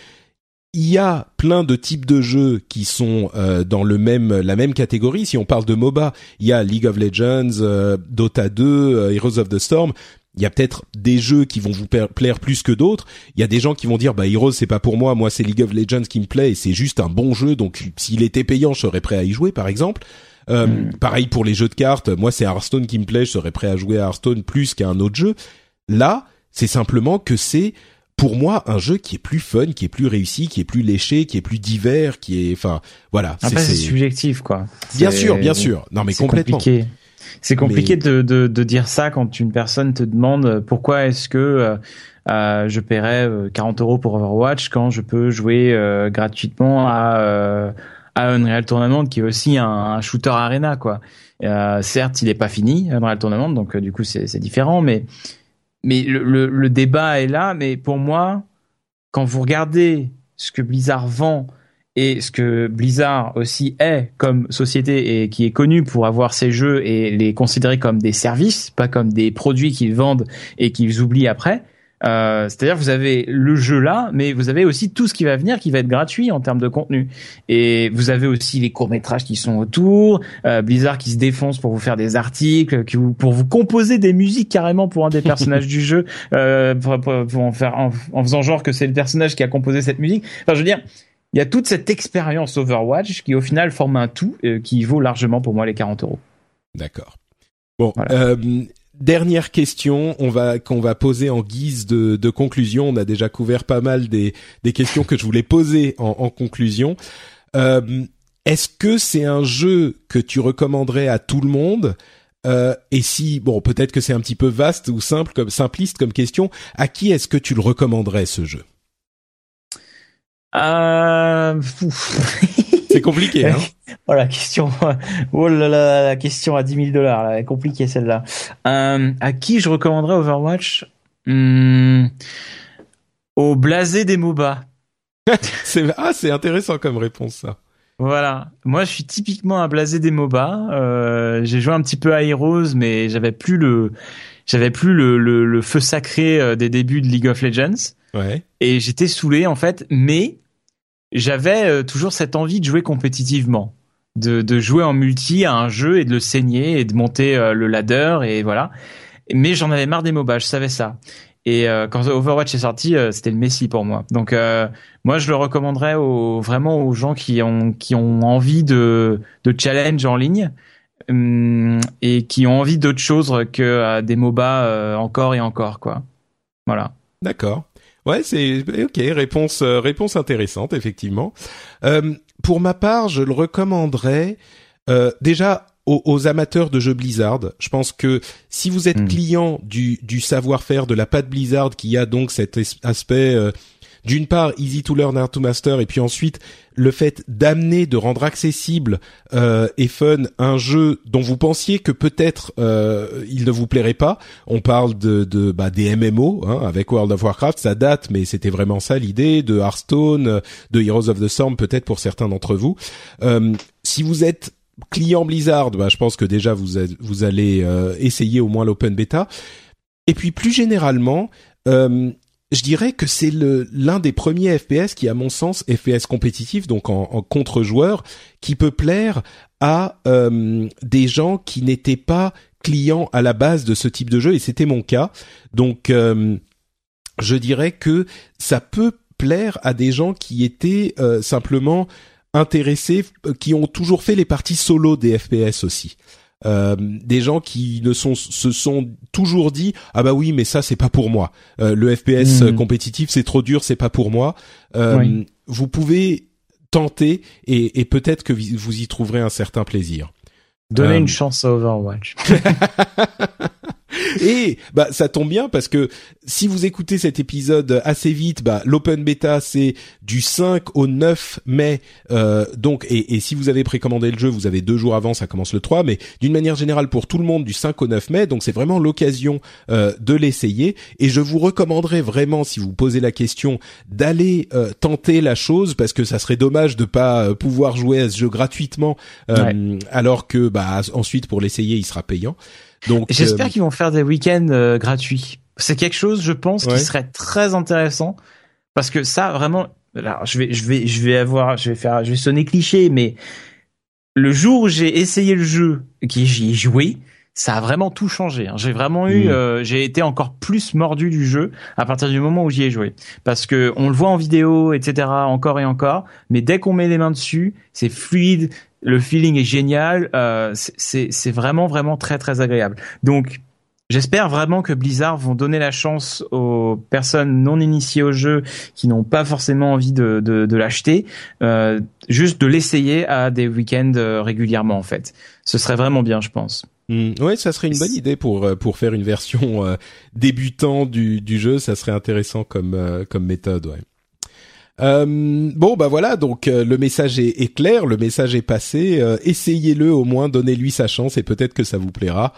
il y a plein de types de jeux qui sont euh, dans le même la même catégorie. Si on parle de MOBA, il y a League of Legends, euh, Dota 2, euh, Heroes of the Storm. Il y a peut-être des jeux qui vont vous plaire plus que d'autres. Il y a des gens qui vont dire bah Heroes c'est pas pour moi, moi c'est League of Legends qui me plaît et c'est juste un bon jeu donc s'il était payant, je serais prêt à y jouer par exemple. Euh, Pareil pour les jeux de cartes, moi c'est Hearthstone qui me plaît, je serais prêt à jouer à Hearthstone plus qu'à un autre jeu. Là, c'est simplement que c'est pour moi un jeu qui est plus fun, qui est plus réussi, qui est plus léché, qui est plus divers, qui est, enfin, voilà. C'est subjectif, quoi. Bien sûr, bien sûr. Non, mais complètement. Compliqué. C'est compliqué de, de, de, dire ça quand une personne te demande pourquoi est-ce que euh, euh je paierais 40 euh, euros pour Overwatch quand je peux jouer euh, gratuitement à, à Unreal Tournament qui est aussi un, un shooter arena quoi. certes, il est pas fini Unreal Tournament donc du coup c'est différent mais mais le, le, le, débat est là. Mais pour moi, quand vous regardez ce que Blizzard vend et ce que Blizzard aussi est comme société et qui est connu pour avoir ses jeux et les considérer comme des services, pas comme des produits qu'ils vendent et qu'ils oublient après, euh, c'est-à-dire vous avez le jeu là, mais vous avez aussi tout ce qui va venir qui va être gratuit en termes de contenu. Et vous avez aussi les courts métrages qui sont autour, euh, Blizzard qui se défonce pour vous faire des articles, qui vous, pour vous composer des musiques carrément pour un des personnages [LAUGHS] du jeu, euh, pour, pour, en faire en, faisant genre que c'est le personnage qui a composé cette musique. Enfin, je veux dire. Il y a toute cette expérience Overwatch qui au final forme un tout euh, qui vaut largement pour moi les 40 euros. D'accord. Bon, euh, dernière question, on va qu'on va poser en guise de, de, conclusion. On a déjà couvert pas mal des, des questions que je voulais poser en, en conclusion. Euh, Est-ce que c'est un jeu que tu recommanderais à tout le monde? Euh, Et si bon, peut-être que c'est un petit peu vaste ou simple comme simpliste comme question, à qui est-ce que tu le recommanderais ce jeu? Euh... [LAUGHS] C'est compliqué, hein [LAUGHS] Voilà, question. [LAUGHS] Oh là là, la question à 10 000 dollars, là, compliquée celle-là. Euh, à qui je recommanderais Overwatch? Hmm, Au blasé des MOBA. c'est ah, c'est intéressant comme réponse ça. Voilà, moi je suis typiquement un blasé des MOBA. Euh, j'ai joué un petit peu à Heroes, mais j'avais plus le, j'avais plus le, le, le, feu sacré des débuts de League of Legends. Ouais. Et j'étais saoulé en fait, mais j'avais euh, toujours cette envie de jouer compétitivement, de, de, jouer en multi à un jeu et de le saigner et de monter euh, le ladder et voilà. Mais j'en avais marre des MOBA, je savais ça. Et euh, quand Overwatch est sorti, c'était le Messi pour moi. Donc moi, je le recommanderais aux, vraiment aux gens qui ont qui ont envie de de challenge en ligne hum, et qui ont envie d'autre chose que des MOBA encore et encore quoi. Voilà. D'accord. Ouais, c'est ok. Réponse euh, réponse intéressante effectivement. Euh, pour ma part, je le recommanderais euh, déjà aux, amateurs de jeux Blizzard. Je pense que si vous êtes hmm. client du, du savoir-faire de la patte Blizzard, qui a donc cet aspect euh, d'une part easy to learn, hard to master, et puis ensuite le fait d'amener, de rendre accessible euh, et fun un jeu dont vous pensiez que peut-être euh, il ne vous plairait pas. On parle de, de bah, des MMO hein, avec World of Warcraft, ça date, mais c'était vraiment ça l'idée de Hearthstone, de Heroes of the Storm peut-être pour certains d'entre vous. Euh, si vous êtes client Blizzard, bah, je pense que déjà vous, vous allez euh, essayer au moins l'open beta. Et puis plus généralement, euh, je dirais que c'est l'un des premiers FPS qui, à mon sens, FPS compétitif, donc en, contre-joueur, qui peut plaire à euh, des gens qui n'étaient pas clients à la base de ce type de jeu, et c'était mon cas. Donc, euh, je dirais que ça peut plaire à des gens qui étaient euh, simplement intéressés, qui ont toujours fait les parties solo des FPS aussi. Euh, des gens qui ne sont se sont toujours dit ah bah oui mais ça c'est pas pour moi euh, le FPS hmm. compétitif c'est trop dur c'est pas pour moi euh, vous pouvez tenter et, et peut-être que vous y trouverez un certain plaisir Donnez une chance à Overwatch. [LAUGHS] [LAUGHS] [LAUGHS] Et bah ça tombe bien parce que si vous écoutez cet épisode assez vite, bah l'open beta c'est du 5 au 9 mai. Euh, donc et, et, si vous avez précommandé le jeu, vous avez deux jours avant, ça commence le 3. Mais d'une manière générale pour tout le monde du 5 au 9 mai, donc c'est vraiment l'occasion euh, de l'essayer. Et je vous recommanderais vraiment, si vous posez la question, d'aller euh, tenter la chose parce que ça serait dommage de pas euh, pouvoir jouer à ce jeu gratuitement euh, alors que bah ensuite pour l'essayer il sera payant. Donc j'espère euh, qu'ils vont faire des week-ends euh, gratuits. C'est quelque chose, je pense, qui serait très intéressant parce que ça vraiment. Alors, je vais, je vais, je vais avoir, je vais faire, je vais sonner cliché, mais le jour où j'ai essayé le jeu, qui j'y ai joué, ça a vraiment tout changé. Hein. J'ai vraiment eu, mm. euh, j'ai été encore plus mordu du jeu à partir du moment où j'y ai joué, parce que on le voit en vidéo, etc. Encore et encore, mais dès qu'on met les mains dessus, c'est fluide, le feeling est génial, euh, c'est vraiment vraiment très très agréable. Donc J'espère vraiment que Blizzard vont donner la chance aux personnes non initiées au jeu qui n'ont pas forcément envie de, de, de l'acheter, euh, juste de l'essayer à des week-ends euh, régulièrement en fait. Ce serait vraiment bien, je pense. Mm. ouais, ça serait une bonne idée pour euh, pour faire une version euh, débutant du, du jeu. Ça serait intéressant comme euh, comme méthode, ouais. Bon bah voilà donc le message est, est, clair, le message est passé. Essayez-le au moins, donnez-lui sa chance et peut-être que ça vous plaira.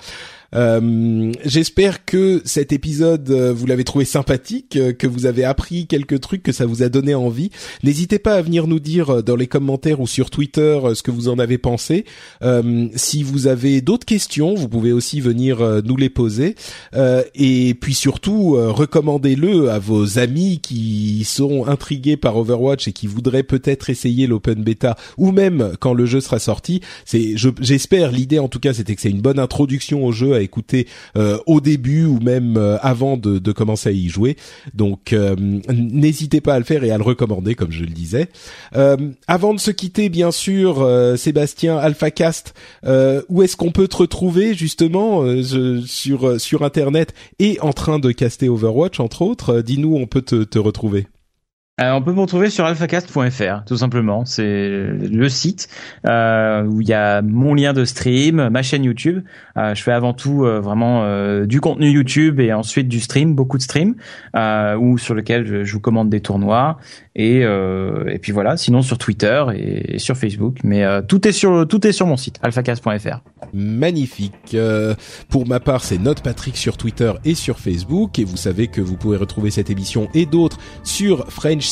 Euh, J'espère que cet épisode, euh, vous l'avez trouvé sympathique, euh, que vous avez appris quelques trucs, que ça vous a donné envie. N'hésitez pas à venir nous dire dans les commentaires ou sur Twitter ce que vous en avez pensé. si vous avez d'autres questions, vous pouvez aussi venir nous les poser. et puis surtout, recommandez-le à vos amis qui sont intrigués par Overwatch et qui voudraient peut-être essayer l'open beta ou même quand le jeu sera sorti. J'espère, l'idée en tout cas, c'était que c'est une bonne introduction au jeu écouter euh, au début ou même euh, avant de, commencer à y jouer. Donc euh, n'hésitez pas à le faire et à le recommander comme je le disais. avant de se quitter, bien sûr, Sébastien AlphaCast, où est-ce qu'on peut te retrouver justement sur sur internet et en train de caster Overwatch entre autres? Dis-nous, on peut te, te retrouver. Euh, on peut me retrouver sur alphacast.fr, tout simplement. C'est le site euh, où il y a mon lien de stream, ma chaîne YouTube. Euh, je fais avant tout vraiment du contenu YouTube et ensuite du stream, beaucoup de stream, ou sur lequel je, vous commande des tournois. Et, et puis voilà. Sinon sur Twitter et, sur Facebook. Mais tout est sur tout est sur mon site alphacast.fr. Magnifique. pour ma part, c'est Note Patrick sur Twitter et sur Facebook. Et vous savez que vous pouvez retrouver cette émission et d'autres sur French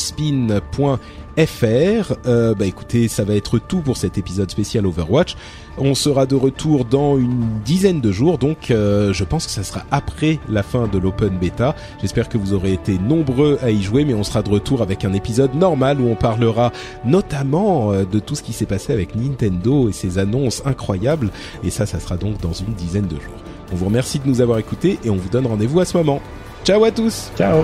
spin.fr. Euh, bah écoutez, ça va être tout pour cet épisode spécial Overwatch. On sera de retour dans une dizaine de jours, donc euh, je pense que ça sera après la fin de l'open beta. J'espère que vous aurez été nombreux à y jouer, mais on sera de retour avec un épisode normal où on parlera notamment euh, de tout ce qui s'est passé avec Nintendo et ses annonces incroyables. Et ça, ça sera donc dans une dizaine de jours. On vous remercie de nous avoir écoutés et on vous donne rendez-vous à ce moment. Ciao à tous Ciao